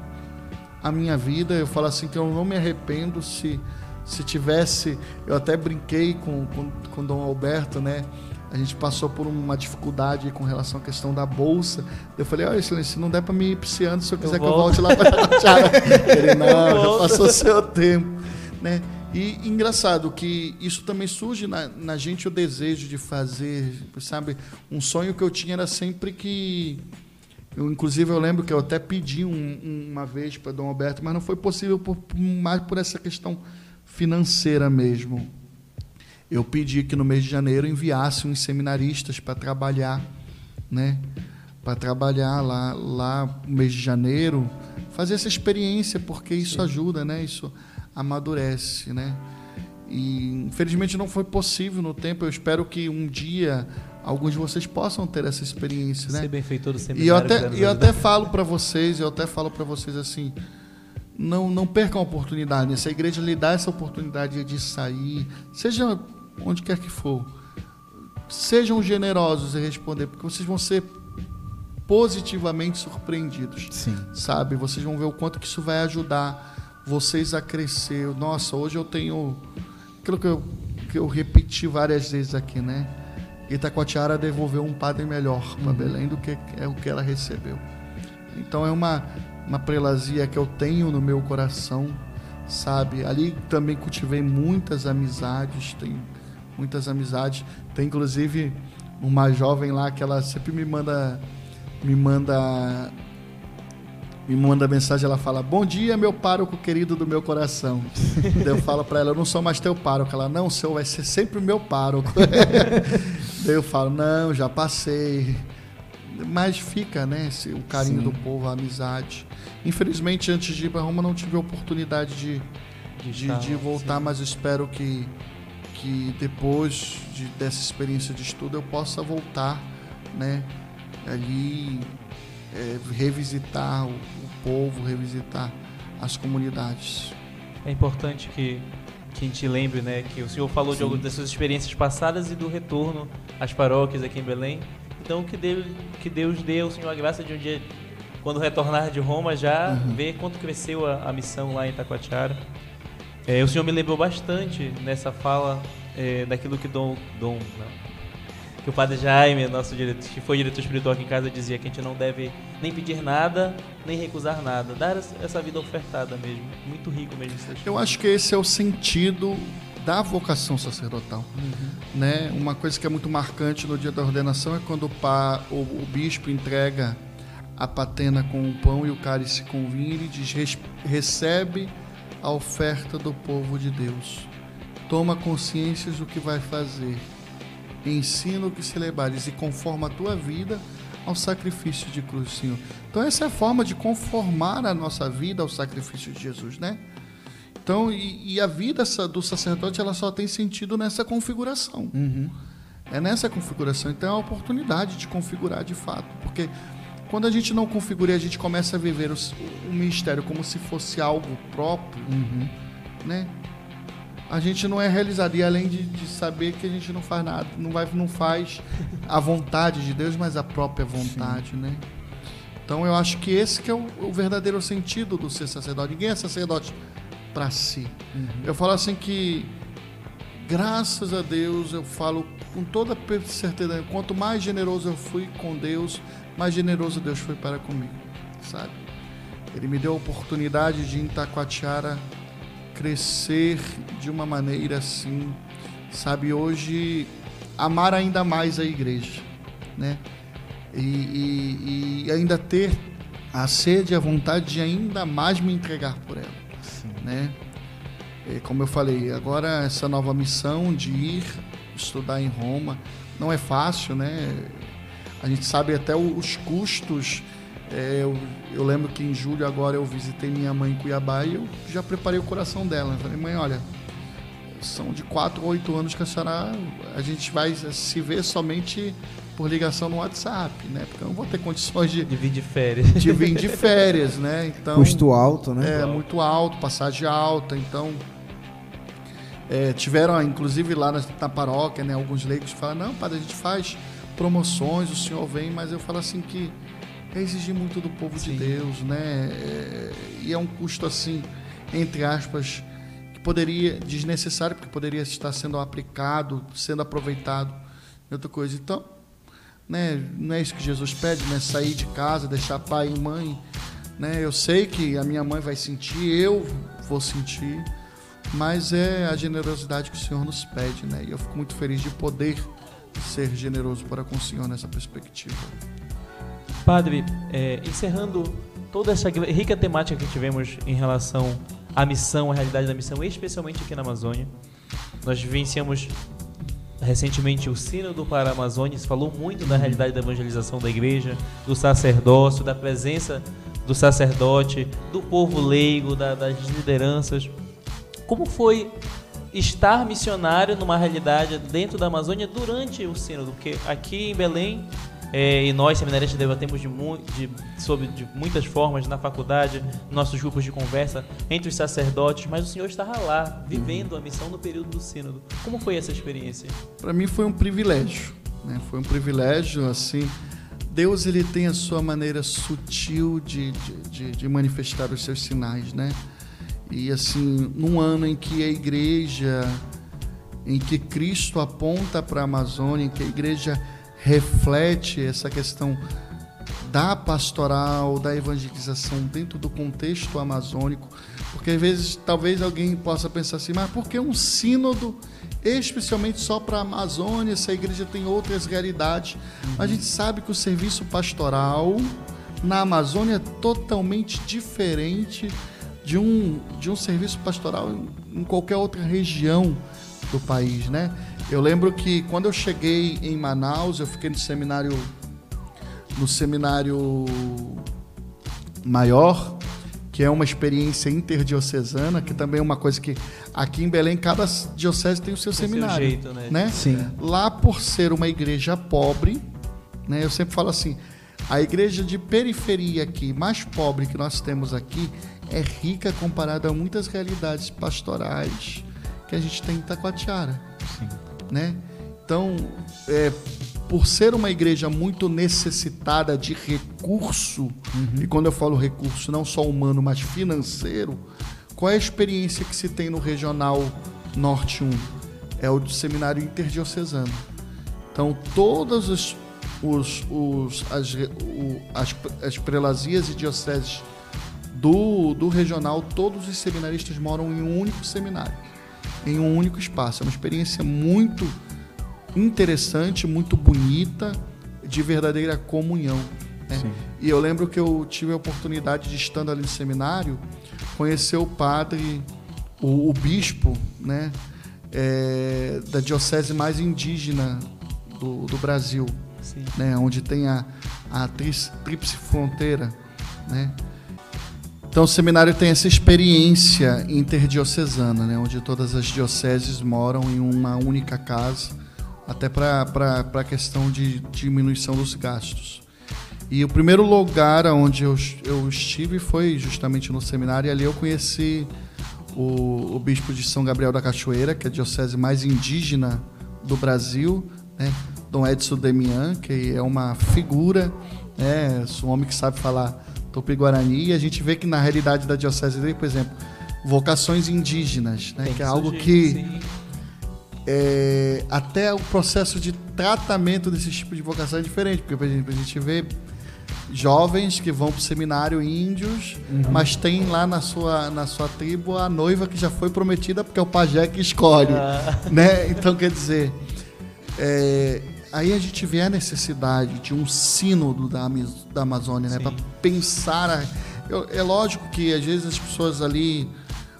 a minha vida. Eu falo assim que eu não me arrependo se se tivesse. Eu até brinquei com, com, com Dom Alberto, né? A gente passou por uma dificuldade com relação à questão da bolsa. Eu falei, olha, excelência, não der para me ir ano, se eu quiser que eu volto." volte lá para Taquatiara. (laughs) Ele, não, já volto." passou seu tempo, né? E engraçado que isso também surge na, na gente o desejo de fazer, sabe? Um sonho que eu tinha era sempre que eu, inclusive, eu lembro que eu até pedi um- um- uma vez para Dom Alberto, mas não foi possível por- mais por essa questão financeira mesmo. Eu pedi que no mês de janeiro enviasse uns seminaristas para trabalhar, né? Para trabalhar lá, lá no mês de janeiro, fazer essa experiência, porque isso ajuda, né? Isso amadurece, né? E infelizmente não foi possível no tempo. Eu espero que um dia alguns de vocês possam ter essa experiência, né? Ser benfeitor do seminário. E eu até, eu até falo para vocês, eu até falo para vocês assim, não, não percam a oportunidade. Essa igreja lhe dá essa oportunidade de sair, seja onde quer que for. Sejam generosos em responder, porque vocês vão ser positivamente surpreendidos Sim. sabe? Vocês vão ver o quanto que isso vai ajudar vocês a crescer. Nossa, hoje eu tenho aquilo que eu, que eu repeti várias vezes aqui, né? Itacoatiara devolveu um padre melhor para Belém do que é o que ela recebeu. Então é uma uma prelazia que eu tenho no meu coração, sabe? Ali também cultivei muitas amizades, tenho muitas amizades. Tem inclusive uma jovem lá que ela sempre me manda me manda me manda mensagem, ela fala: "Bom dia, meu pároco querido do meu coração". Daí (laughs) eu falo para ela: "Eu não sou mais teu pároco". Ela: "Não, o senhor vai ser sempre o meu pároco". (laughs) Daí eu falo: "Não, já passei". Mas fica, né, esse, o carinho Sim. do povo, a amizade. Infelizmente, antes de ir para Roma, não tive a oportunidade de, de, de, de voltar, sim. mas espero que, que depois de, dessa experiência de estudo eu possa voltar, né, ali é, revisitar o, o, povo, revisitar as comunidades. É importante que, que a gente lembre, né, que o senhor falou Sim. de algumas das suas experiências passadas e do retorno às paróquias aqui em Belém. Então que Deus, que Deus dê ao senhor a graça de um dia, quando retornar de Roma, já uhum. ver quanto cresceu a, a, missão lá em Itacoatiara. É, o senhor me lembrou bastante nessa fala é, daquilo que Dom, Dom que o padre Jaime, nosso diretor, que foi diretor espiritual aqui em casa, dizia que a gente não deve nem pedir nada, nem recusar nada. Dar essa vida ofertada mesmo. Muito rico mesmo. Eu acho que esse é o sentido da vocação sacerdotal. Uhum. Né? Uma coisa que é muito marcante no dia da ordenação é quando o, pá, o, o bispo entrega a patena com o pão e o cálice com o vinho, ele diz: recebe a oferta do povo de Deus. Toma consciência do que vai fazer ensina o que celebrares e conforma a tua vida ao sacrifício de cruz, Senhor. Então essa é a forma de conformar a nossa vida ao sacrifício de Jesus, né? Então, e, e a vida do sacerdote ela só tem sentido nessa configuração. Uhum. É nessa configuração. Então é a oportunidade de configurar de fato. Porque quando a gente não configura e a gente começa a viver o, o ministério como se fosse algo próprio, uhum. né? a gente não é realizado. E além de, de, saber que a gente não faz nada, não, vai, não faz a vontade de Deus, mas a própria vontade, Sim. né? Então eu acho que esse que é o, o, verdadeiro sentido do ser sacerdote. Ninguém é sacerdote para si. Uhum. Eu falo assim que, graças a Deus, eu falo com toda certeza, quanto mais generoso eu fui com Deus, mais generoso Deus foi para comigo, sabe? Ele me deu a oportunidade de em Itacoatiara crescer de uma maneira assim, sabe, hoje amar ainda mais a igreja, né? E, e, e ainda ter a sede e a vontade de ainda mais me entregar por ela. Né? E, como eu falei, agora essa nova missão de ir estudar em Roma não é fácil, né? A gente sabe até os custos é, eu, eu, lembro que em julho agora eu visitei minha mãe em Cuiabá e eu já preparei o coração dela. Eu falei, mãe, olha, são de 4 ou 8 anos que a senhora. A gente vai se ver somente por ligação no WhatsApp, né? Porque eu não vou ter condições de. De vir de férias. De vir de férias, né? Então, Custo alto, né? É, alto. muito alto, passagem alta, então. É, tiveram, inclusive lá na, na, paróquia, né, alguns leigos falam, não, padre, a gente faz promoções, o senhor vem, mas eu falo assim que é exigir muito do povo Sim. de Deus, né? É, e é um custo assim, entre aspas, que poderia desnecessário porque poderia estar sendo aplicado, sendo aproveitado em outra coisa. Então, né? Não é isso que Jesus pede, né? Sair de casa, deixar pai e mãe, né? Eu sei que a minha mãe vai sentir, eu vou sentir, mas é a generosidade que o Senhor nos pede, né? E eu fico muito feliz de poder ser generoso para com o Senhor nessa perspectiva. Padre, é, encerrando toda essa rica temática que tivemos em relação à missão, à realidade da missão, especialmente aqui na Amazônia, nós vivenciamos recentemente o Sínodo para a Amazônia, se falou muito da realidade da evangelização da igreja, do sacerdócio, da presença do sacerdote, do povo leigo, da, das lideranças. Como foi estar missionário numa realidade dentro da Amazônia durante o Sínodo? Porque aqui em Belém é, e nós, seminaristas, debatemos de, de, sobre de muitas formas na faculdade, nossos grupos de conversa, entre os sacerdotes, mas o senhor estava lá, vivendo a missão no período do sínodo. Como foi essa experiência? Para mim foi um privilégio, né? foi um privilégio, assim, Deus ele tem a sua maneira sutil de, de, de, manifestar os seus sinais, né? E assim, num ano em que a igreja, em que Cristo aponta para a Amazônia, em que a igreja reflete essa questão da pastoral, da evangelização dentro do contexto amazônico, porque às vezes talvez alguém possa pensar assim, mas por que um sínodo especialmente só para a Amazônia, se a igreja tem outras realidades? A gente sabe que o serviço pastoral na Amazônia é totalmente diferente de um, de um serviço pastoral em qualquer outra região do país, né? Eu lembro que quando eu cheguei em Manaus, eu fiquei no seminário no seminário maior, que é uma experiência interdiocesana, que também é uma coisa que aqui em Belém cada diocese tem o seu tem seminário, seu jeito, né? né? Sim. Lá por ser uma igreja pobre, né? Eu sempre falo assim, a igreja de periferia aqui, mais pobre que nós temos aqui, é rica comparada a muitas realidades pastorais que a gente tem em Taquatiara. Né? Então, é, por ser uma igreja muito necessitada de recurso, uhum. e quando eu falo recurso, não só humano, mas financeiro, qual é a experiência que se tem no Regional Norte 1? É o seminário interdiocesano. Então, todas os, os, os as, o, as, as prelazias e dioceses do, do regional, todos os seminaristas moram em um único seminário, em um único espaço. É uma experiência muito interessante, muito bonita, de verdadeira comunhão. Né? E eu lembro que eu tive a oportunidade de, estando ali no seminário, conhecer o padre, o, o bispo, né? É, da diocese mais indígena do, do Brasil, né? onde tem a, a tríplice fronteira. Né? Então o seminário tem essa experiência interdiocesana, né? onde todas as dioceses moram em uma única casa, até para a questão de diminuição dos gastos. E o primeiro lugar onde eu, eu estive foi justamente no seminário, e ali eu conheci o, o bispo de São Gabriel da Cachoeira, que é a diocese mais indígena do Brasil, né? Dom Edson Demian, que é uma figura, né? um homem que sabe falar Tupi-Guarani, e a gente vê que na realidade da diocese dele, por exemplo, vocações indígenas, né? que é algo que é, até o processo de tratamento desse tipo de vocação é diferente, porque por exemplo, a gente vê jovens que vão para o seminário índios, uhum. mas tem lá na sua, na sua tribo a noiva que já foi prometida porque é o pajé que escolhe, ah. né? Então quer dizer, é, aí a gente vê a necessidade de um sínodo da, da Amazônia, né? Para pensar, a, eu, é lógico que às vezes as pessoas ali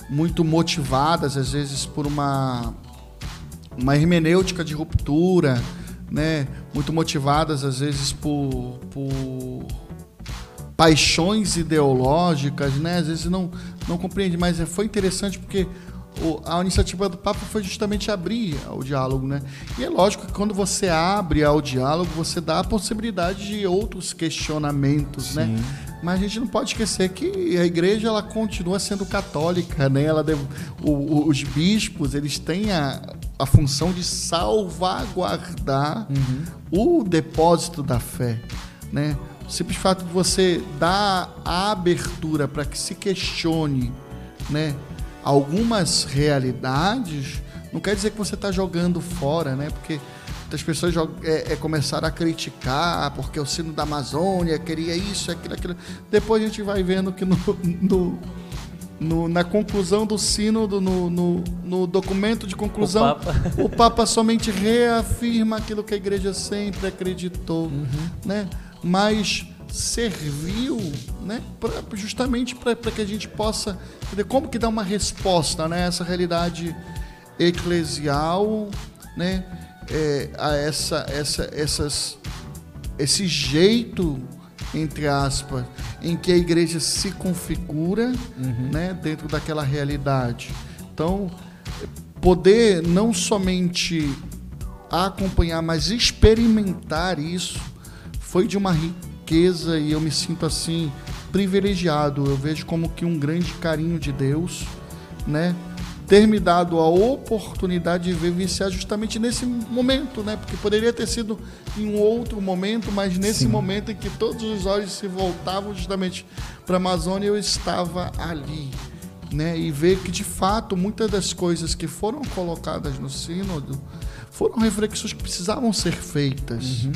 muito motivadas, às vezes por uma uma hermenêutica de ruptura, né? Muito motivadas às vezes por, por paixões ideológicas, né? Às vezes não não compreende, mas foi interessante porque a iniciativa do Papa foi justamente abrir o diálogo, né? E é lógico que quando você abre ao diálogo, você dá a possibilidade de outros questionamentos, né? Sim. né? Mas a gente não pode esquecer que a igreja ela continua sendo católica, né? Ela deve, o, os bispos eles têm a, a função de salvaguardar uhum. o depósito da fé, né? O simples fato de você dar a abertura para que se questione, né? Algumas realidades, não quer dizer que você está jogando fora, né? Porque as pessoas é, é, começaram a criticar porque o sino da Amazônia queria isso, aquilo, aquilo. Depois a gente vai vendo que no, no, no na conclusão do sino, no, no, no, documento de conclusão, o Papa. o Papa. somente reafirma aquilo que a igreja sempre acreditou, uhum. né? Mas serviu né, pra, justamente para que a gente possa entender como que dá uma resposta né, a essa realidade eclesial, né, é, a essa, essa, essas, esse jeito, entre aspas, em que a igreja se configura uhum. né, dentro daquela realidade. Então, poder não somente acompanhar, mas experimentar isso foi de uma riqueza riqueza e eu me sinto assim privilegiado. Eu vejo como que um grande carinho de Deus, né? Ter me dado a oportunidade de vivenciar justamente nesse momento, né? Porque poderia ter sido em um outro momento, mas nesse Sim. momento em que todos os olhos se voltavam justamente para a Amazônia, eu estava ali, né? E ver que de fato muitas das coisas que foram colocadas no sínodo foram reflexões que precisavam ser feitas. Uhum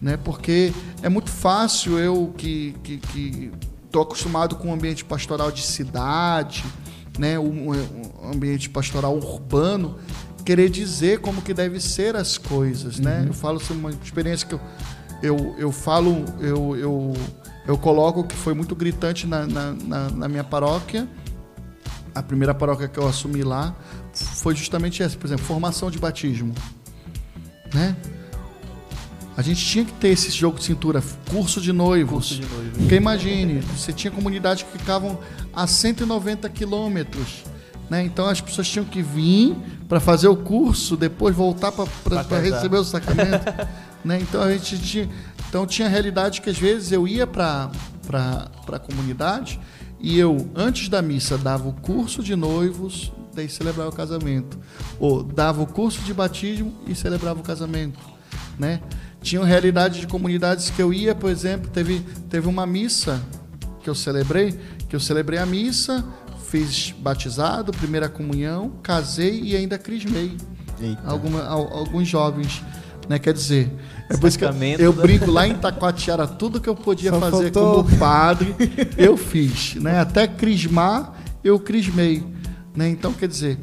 né? Porque é muito fácil eu que que, que tô acostumado com o ambiente pastoral de cidade, né? Um, um ambiente pastoral urbano, querer dizer como que deve ser as coisas, né? Eu falo sobre uma experiência que eu eu, eu falo, eu, eu, eu coloco que foi muito gritante na, na, na, na minha paróquia. A primeira paróquia que eu assumi lá foi justamente essa, por exemplo, formação de batismo. Né? A gente tinha que ter esse jogo de cintura, curso de noivos. Curso de. Porque imagine, você tinha comunidades que ficavam a 190 quilômetros. Né? Então as pessoas tinham que vir para fazer o curso, depois voltar para receber o sacramento. (laughs) né? Então a gente tinha, então tinha a realidade que às vezes eu ia para a comunidade e eu antes da missa dava o curso de noivos, daí celebrava o casamento, ou dava o curso de batismo e celebrava o casamento, né? Tinham realidade de comunidades que eu ia, por exemplo, teve teve uma missa que eu celebrei, que eu celebrei a missa, fiz batizado, primeira comunhão, casei e ainda crismei alguma, al- alguns jovens, né? Quer dizer, é por isso que eu, da- brinco lá em Taquatiara, tudo que eu podia Só fazer faltou- como padre, (laughs) eu fiz, né? Até crismar, eu crismei, né? Então, quer dizer,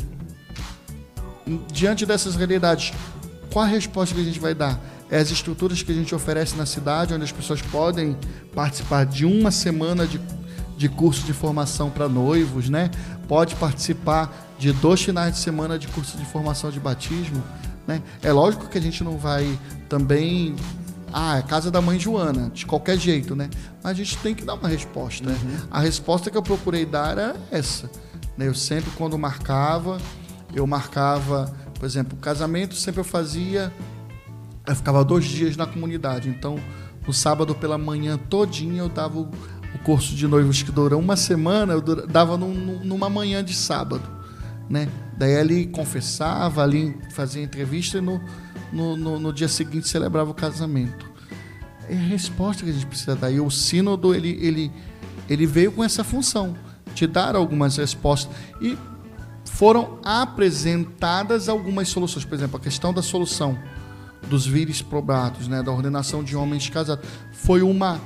diante dessas realidades, qual a resposta que a gente vai dar? É as estruturas que a gente oferece na cidade, onde as pessoas podem participar de uma semana de, de curso de formação para noivos, né? Pode participar de dois finais de semana de curso de formação de batismo, né? É lógico que a gente não vai também ah, é casa da mãe Joana, de qualquer jeito, né? Mas a gente tem que dar uma resposta. né? A resposta que eu procurei dar era essa. né? Eu sempre, quando marcava, eu marcava, por exemplo, casamento sempre eu fazia, eu ficava dois dias na comunidade. Então, no sábado pela manhã todinha eu dava o, curso de noivos que dura uma semana, eu dava num- numa manhã de sábado, né? Daí ali confessava, ali fazia entrevista e no, no, no- no dia seguinte celebrava o casamento. É a resposta que a gente precisa dar. E o sínodo, ele, ele, ele veio com essa função, de dar algumas respostas. E foram apresentadas algumas soluções. Por exemplo, a questão da solução dos vires probados, né, da ordenação de homens casados, foi uma,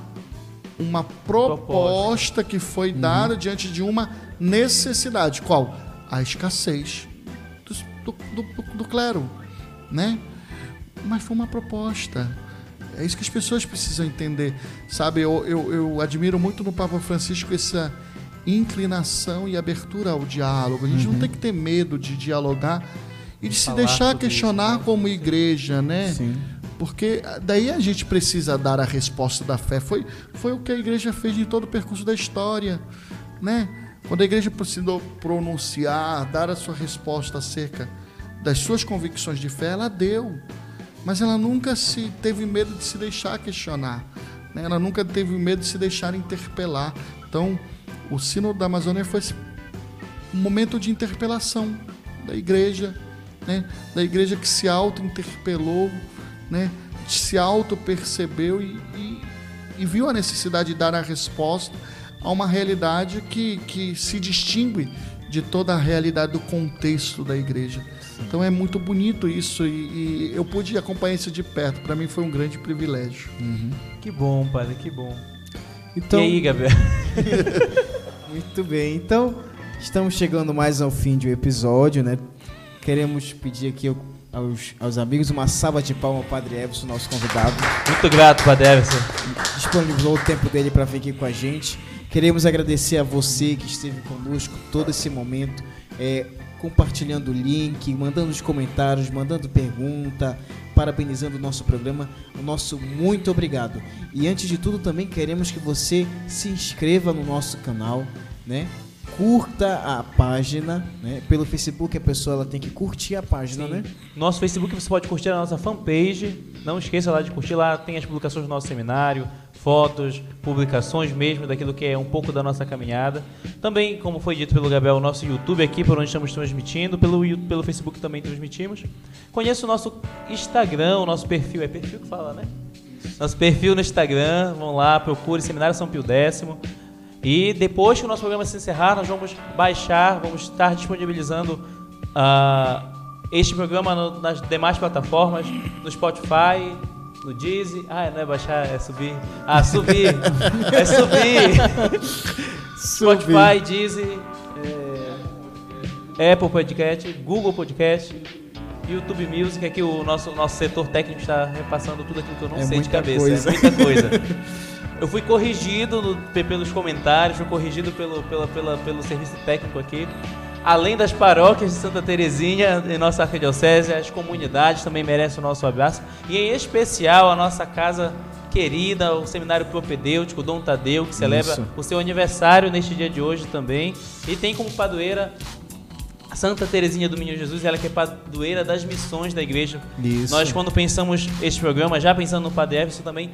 uma proposta que foi dada diante de uma necessidade. Qual? A escassez do, do, do, do clero, né? Mas foi uma proposta. É isso que as pessoas precisam entender, sabe? Eu, eu, eu admiro muito no Papa Francisco essa inclinação e abertura ao diálogo. A gente não tem que ter medo de dialogar e de se deixar sobre isso, questionar né? como igreja, né? Sim. Porque daí a gente precisa dar a resposta da fé. Foi, foi o que a igreja fez em todo o percurso da história, né? Quando a igreja precisou pronunciar, dar a sua resposta acerca das suas convicções de fé, ela deu. Mas ela nunca se teve medo de se deixar questionar. né? Ela nunca teve medo de se deixar interpelar. Então, o Sino da Amazônia foi esse um momento de interpelação da igreja, né? da igreja que se auto-interpelou, né? se auto-percebeu e, e, e viu a necessidade de dar a resposta a uma realidade que, que se distingue de toda a realidade do contexto da igreja. Então é muito bonito isso e, e eu pude acompanhar isso de perto. Para mim foi um grande privilégio. Que bom, padre, que bom. Então, e aí, Gabriel? (laughs) Muito bem. Então, estamos chegando mais ao fim de um episódio, né? Queremos pedir aqui ao- aos, aos amigos uma salva de palmas ao Padre Everson, nosso convidado. Muito grato, Padre Everson. Disponibilizou o tempo dele para vir aqui com a gente. Queremos agradecer a você que esteve conosco todo esse momento, é, compartilhando o link, mandando os comentários, mandando pergunta, parabenizando o nosso programa. O nosso muito obrigado. E antes de tudo, também queremos que você se inscreva no nosso canal, né? Curta a página, né? Pelo Facebook a pessoa ela tem que curtir a página, né? Nosso Facebook você pode curtir a nossa fanpage. Não esqueça lá de curtir lá, tem as publicações do nosso seminário, fotos, publicações mesmo daquilo que é um pouco da nossa caminhada. Também, como foi dito pelo Gabriel, o nosso YouTube aqui, por onde estamos transmitindo, pelo, pelo Facebook também transmitimos. Conheça o nosso Instagram, o nosso perfil, é perfil que fala, né? Nosso perfil no Instagram, vão lá, procure Seminário São Pio X. E depois que o nosso programa se encerrar, nós vamos baixar, vamos estar disponibilizando ah, este programa no- nas demais plataformas, no Spotify, no Deezy. Ah, não é baixar, é subir. Ah, subir. é subir. Spotify, Deezy, é, Apple Podcast, Google Podcast, YouTube Music. Aqui o nosso, nosso setor técnico está repassando tudo aquilo que eu não É sei de cabeça. coisa. É muita coisa. (laughs) Eu fui corrigido no- pe- pelos comentários, fui corrigido pelo, pela, pela- pelo serviço técnico aqui. Além das paróquias de Santa Terezinha, em nossa arquidiocese, as comunidades também merecem o nosso abraço. E em especial a nossa casa querida, o Seminário Propedêutico, Dom Tadeu, que celebra Isso. o seu aniversário neste dia de hoje também. E tem como padroeira a Santa Terezinha do Menino Jesus, ela que é padroeira das missões da igreja. Isso. Nós, quando pensamos este programa, já pensando no Padre Everson também,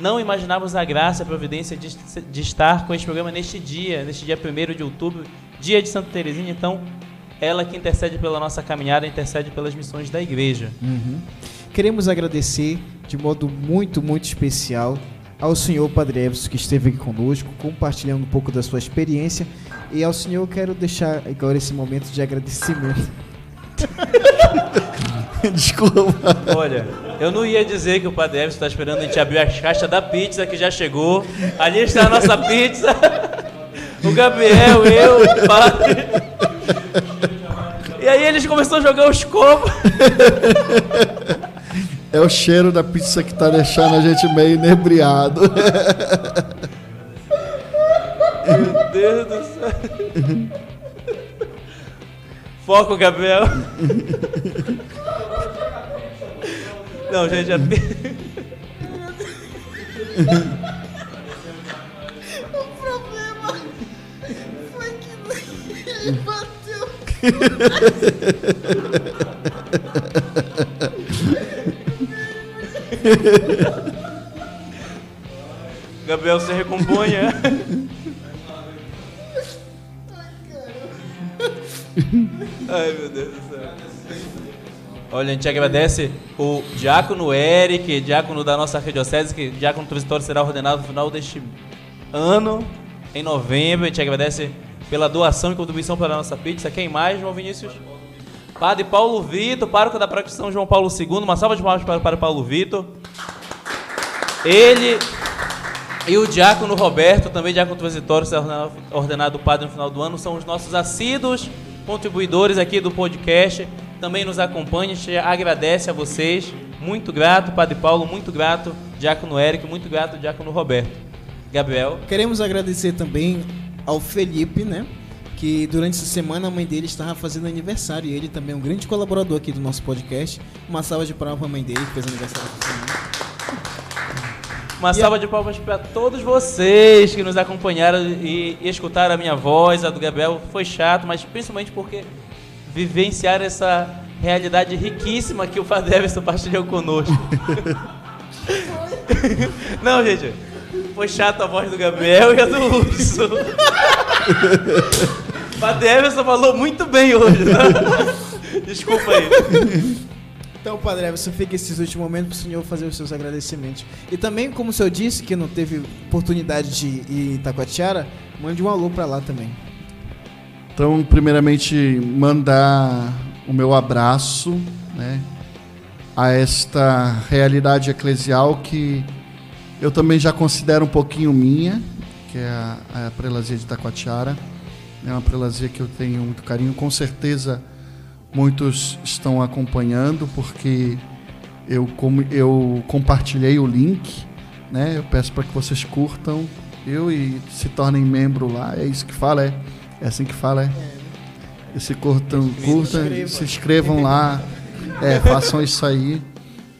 não imaginávamos a graça e a providência de, de estar com este programa neste dia, neste dia 1 de outubro, dia de Santa Terezinha. Então, ela que intercede pela nossa caminhada, intercede pelas missões da igreja. Uhum. Queremos agradecer de modo muito, muito especial ao senhor Padre Everson que esteve aqui conosco, compartilhando um pouco da sua experiência. E ao senhor eu quero deixar agora esse momento de agradecimento. (laughs) Desculpa. Olha, eu não ia dizer que o Padre Everson está esperando a gente abrir a caixa da pizza que já chegou. Ali está a nossa pizza. O Gabriel, eu, o Padre. E aí eles começaram a jogar os copos. É o cheiro da pizza que tá deixando a gente meio inebriado. Meu Deus do céu. Foco, Gabriel. Não, gente, a pi- Gabriel se recomponha. Ai, meu Deus do céu. Olha, a gente agradece o Diácono Eric, diácono da nossa arquidiocese, que Diácono Transitório será ordenado no final deste ano, em novembro. A gente agradece pela doação e contribuição para a nossa pizza. Quem mais, João Vinícius? Padre Paulo Vitor, pároco da Paróquia São João Paulo II. Uma salva de palmas para o Padre Paulo Vitor. Ele e o Diácono Roberto, também Diácono Transitório, será ordenado padre no final do ano, são os nossos assíduos contribuidores aqui do podcast. Também nos acompanha, a agradece a vocês. Muito grato, Padre Paulo, muito grato, Diácono Eric, muito grato, Diácono Roberto. Gabriel. Queremos agradecer também ao Felipe, né? Que durante essa semana a mãe dele estava fazendo aniversário e ele também é um grande colaborador aqui do nosso podcast. Uma salva de palmas para a mãe dele que fez aniversário essa semana. Uma salva de palmas para todos vocês que nos acompanharam e, e escutaram a minha voz, a do Gabriel. Foi chato, mas principalmente porque vivenciaram essa realidade riquíssima que o Padre Everson partilhou conosco. (laughs) Não, gente, foi chato a voz do Gabriel e a do Urso. O Padre Everson falou muito bem hoje, tá? Desculpa aí. Então, Padre Everson, fica esses últimos momentos para o senhor fazer os seus agradecimentos. E também, como o senhor disse que não teve oportunidade de ir em Itacoatiara, mande um alô para lá também. Então, primeiramente, mandar o meu abraço né, a esta realidade eclesial que eu também já considero um pouquinho minha, que é a, a prelazia de Itacoatiara. É uma prelazia que eu tenho muito carinho. Com certeza, muitos estão acompanhando, porque eu, como, eu compartilhei o link. Né, eu peço para que vocês curtam eu e se tornem membro lá. É isso que fala, é? É assim que fala, é? E se curtam, curtam, se inscrevam lá, é, façam isso aí,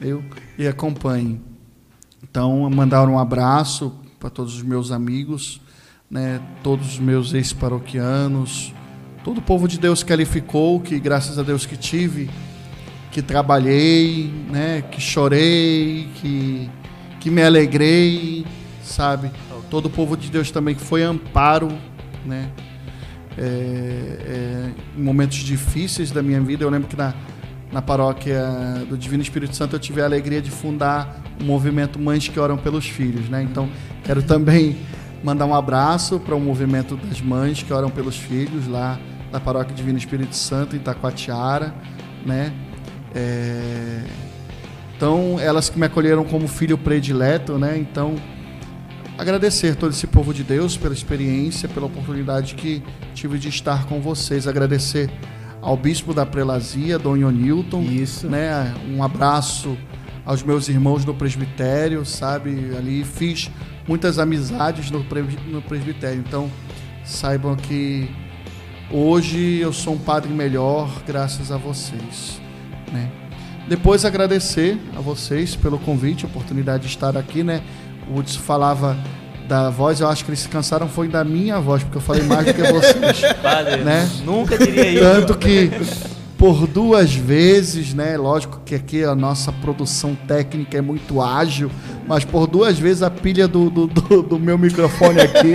viu? E acompanhem. Então, mandar um abraço para todos os meus amigos, né, todos os meus ex-paroquianos, todo o povo de Deus que ali ficou, que graças a Deus que tive, que trabalhei, né, que chorei, que, que me alegrei, sabe? Todo o povo de Deus também que foi amparo, né? É, é, momentos difíceis da minha vida. Eu lembro que na, na paróquia do Divino Espírito Santo eu tive a alegria de fundar o movimento Mães que Oram pelos Filhos. Né? Então, quero também mandar um abraço para o movimento das mães que oram pelos filhos lá da paróquia Divino Espírito Santo, em Itacoatiara. Né? É, Então, elas que me acolheram como filho predileto, né? Então, agradecer todo esse povo de Deus pela experiência, pela oportunidade que tive de estar com vocês. Agradecer ao bispo da prelazia, Dom Newton. Isso. Né? Um abraço aos meus irmãos no presbitério, sabe? Ali fiz muitas amizades no, no presbitério. Então, saibam que hoje eu sou um padre melhor graças a vocês, né? Depois agradecer a vocês pelo convite, a oportunidade de estar aqui, né? O Hudson falava da voz, eu acho que eles se cansaram foi da minha voz, porque eu falei mais do que vocês. (laughs) Padre, né? nunca diria isso. Tanto que por duas vezes, né? Lógico que aqui a nossa produção técnica é muito ágil, mas por duas vezes a pilha do, do, do, do meu microfone aqui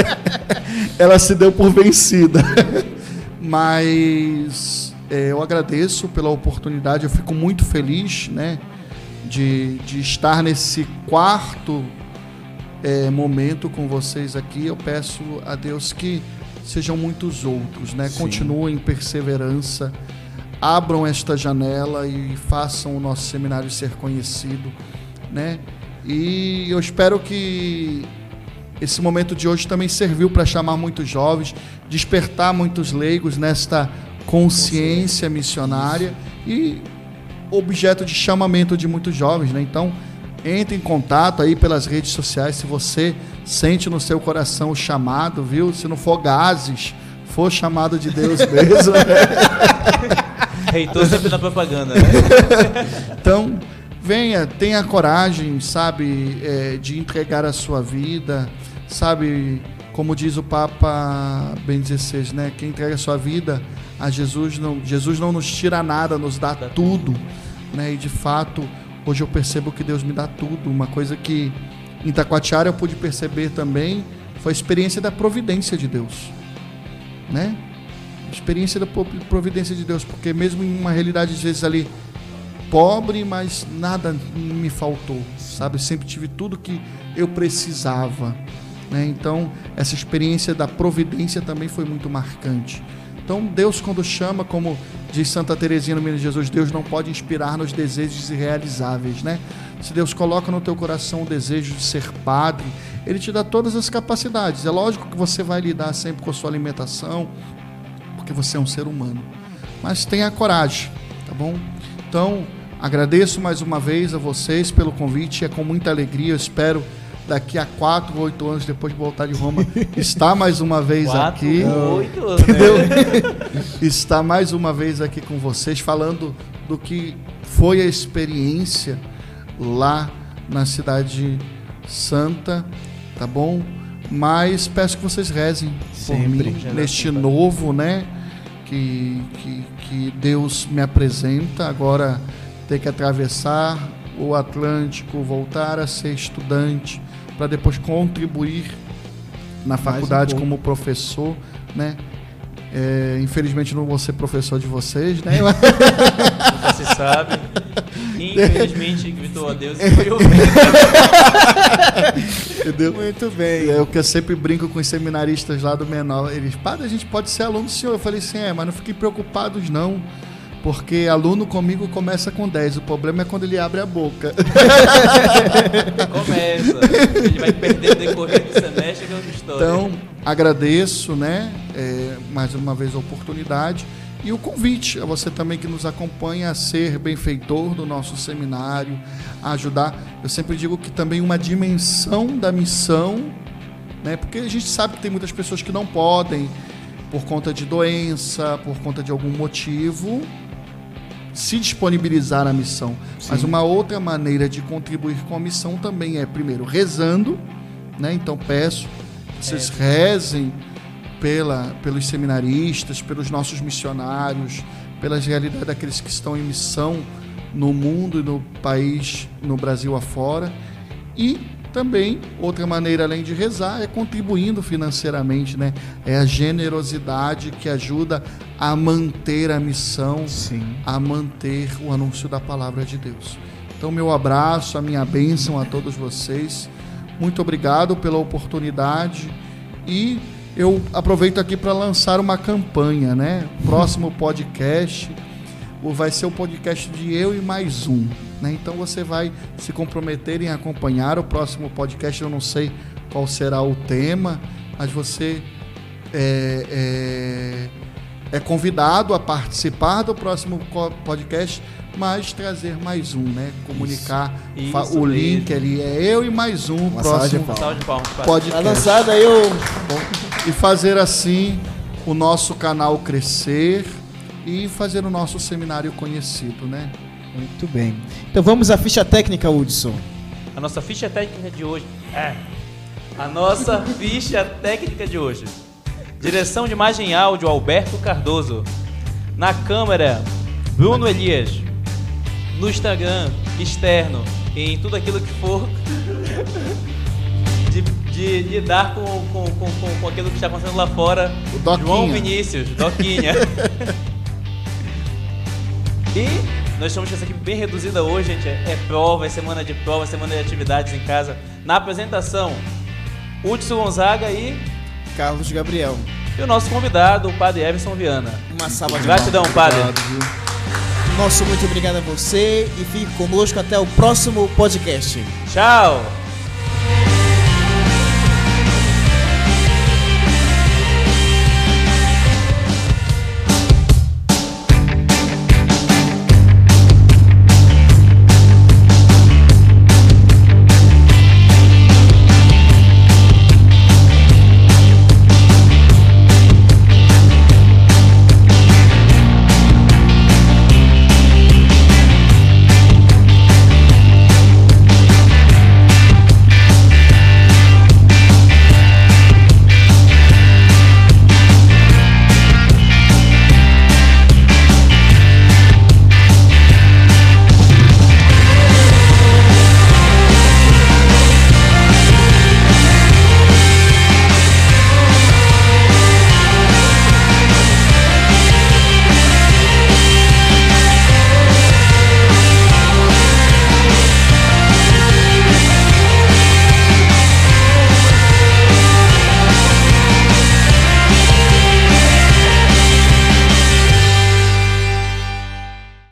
(laughs) ela se deu por vencida. Mas é, eu agradeço pela oportunidade, eu fico muito feliz né, de, de estar nesse quarto é, momento com vocês aqui. Eu peço a Deus que sejam muitos outros, né? Continuem em perseverança, abram esta janela e façam o nosso seminário ser conhecido, né? E eu espero que esse momento de hoje também serviu para chamar muitos jovens, despertar muitos leigos nesta consciência missionária e objeto de chamamento de muitos jovens, né? Então, entre em contato aí pelas redes sociais se você sente no seu coração o chamado, viu? Se não for gases, for chamado de Deus (laughs) mesmo. Reitor sempre na propaganda, né? (laughs) então, venha, tenha coragem, sabe, é, de entregar a sua vida, sabe, como diz o Papa Ben XVI, né? Quem entrega a sua vida a Jesus não, Jesus não nos tira nada, nos dá tudo, né? E de fato, hoje eu percebo que Deus me dá tudo. Uma coisa que em Taquatiara eu pude perceber também foi a experiência da providência de Deus, né? A experiência da providência de Deus, porque mesmo em uma realidade às vezes ali pobre, mas nada me faltou, sabe? Eu sempre tive tudo que eu precisava. Né? Então, essa experiência da providência também foi muito marcante. Então, Deus, quando chama, como diz Santa Teresinha no Menino de Jesus, Deus não pode inspirar nos desejos irrealizáveis, né? Se Deus coloca no teu coração o desejo de ser padre, Ele te dá todas as capacidades. É lógico que você vai lidar sempre com a sua alimentação, porque você é um ser humano. Mas tenha coragem, tá bom? Então, agradeço mais uma vez a vocês pelo convite. É com muita alegria. Eu espero daqui a quatro ou oito anos, depois de voltar de Roma, (laughs) está mais uma vez quatro, aqui. Oito anos, entendeu? Né? (laughs) está mais uma vez aqui com vocês, falando do que foi a experiência lá na Cidade Santa, tá bom? Mas peço que vocês rezem Sempre. por mim neste novo, né? Que, que, que Deus me apresenta. Agora ter que atravessar o Atlântico, voltar a ser estudante, para depois contribuir na faculdade um como professor, né? É, infelizmente não vou ser professor de vocês, né? (laughs) Nunca se sabe. Infelizmente, (laughs) gritou a Deus e foi (laughs) Entendeu? Muito bem. É o que eu sempre brinco com os seminaristas lá do menor. Eles, padre, a gente pode ser aluno do senhor. Eu falei assim, é, mas não fiquem preocupados não porque aluno comigo começa com 10. O problema é quando ele abre a boca. (laughs) começa. Ele vai perder o decorrer do semestre que é outra história. Então, agradeço, né? É, mais uma vez a oportunidade. E o convite a você também que nos acompanha a ser benfeitor do nosso seminário, a ajudar. Eu sempre digo que também uma dimensão da missão, né? Porque a gente sabe que tem muitas pessoas que não podem, por conta de doença, por conta de algum motivo, se disponibilizar à missão. Sim. Mas uma outra maneira de contribuir com a missão também é, primeiro, rezando. Né? Então peço que vocês é. rezem pela, pelos seminaristas, pelos nossos missionários, pelas realidades daqueles que estão em missão no mundo e no país, no Brasil afora. E também, outra maneira além de rezar é contribuindo financeiramente, né? É a generosidade que ajuda a manter a missão, Sim. a manter o anúncio da palavra de Deus. Então, meu abraço, a minha bênção a todos vocês. Muito obrigado pela oportunidade e eu aproveito aqui para lançar uma campanha, né? Próximo podcast vai ser o podcast de eu e mais um Né? Então você vai se comprometer em acompanhar o próximo podcast. Eu não sei qual será o tema, mas você é, é, é convidado a participar do próximo podcast, mas trazer mais um, né? Comunicar Isso. Isso o link mesmo. ali. É eu e mais um Uma próximo palmas. Salve de palmas. para- Tá lançado aí o. E fazer assim o nosso canal crescer e fazer o nosso seminário conhecido, né? Muito bem. Então vamos à ficha técnica, Hudson. A nossa ficha técnica de hoje. É. A nossa (laughs) ficha técnica de hoje. Direção de imagem e áudio Alberto Cardoso. Na câmera, Bruno Elias. No Instagram, externo, em tudo aquilo que for de, de lidar com, com, com, com, com aquilo que está acontecendo lá fora. João Vinícius, Doquinha. (laughs) e nós estamos com essa equipe bem reduzida hoje, gente. É, é prova, é semana de prova, é semana de atividades em casa. Na apresentação, Hudson Gonzaga e, Carlos Gabriel. e o nosso convidado, o padre Everson Viana. Uma salva de Gratidão, padre. Obrigado. Nosso muito obrigado a você e fique conosco até o próximo podcast. Tchau!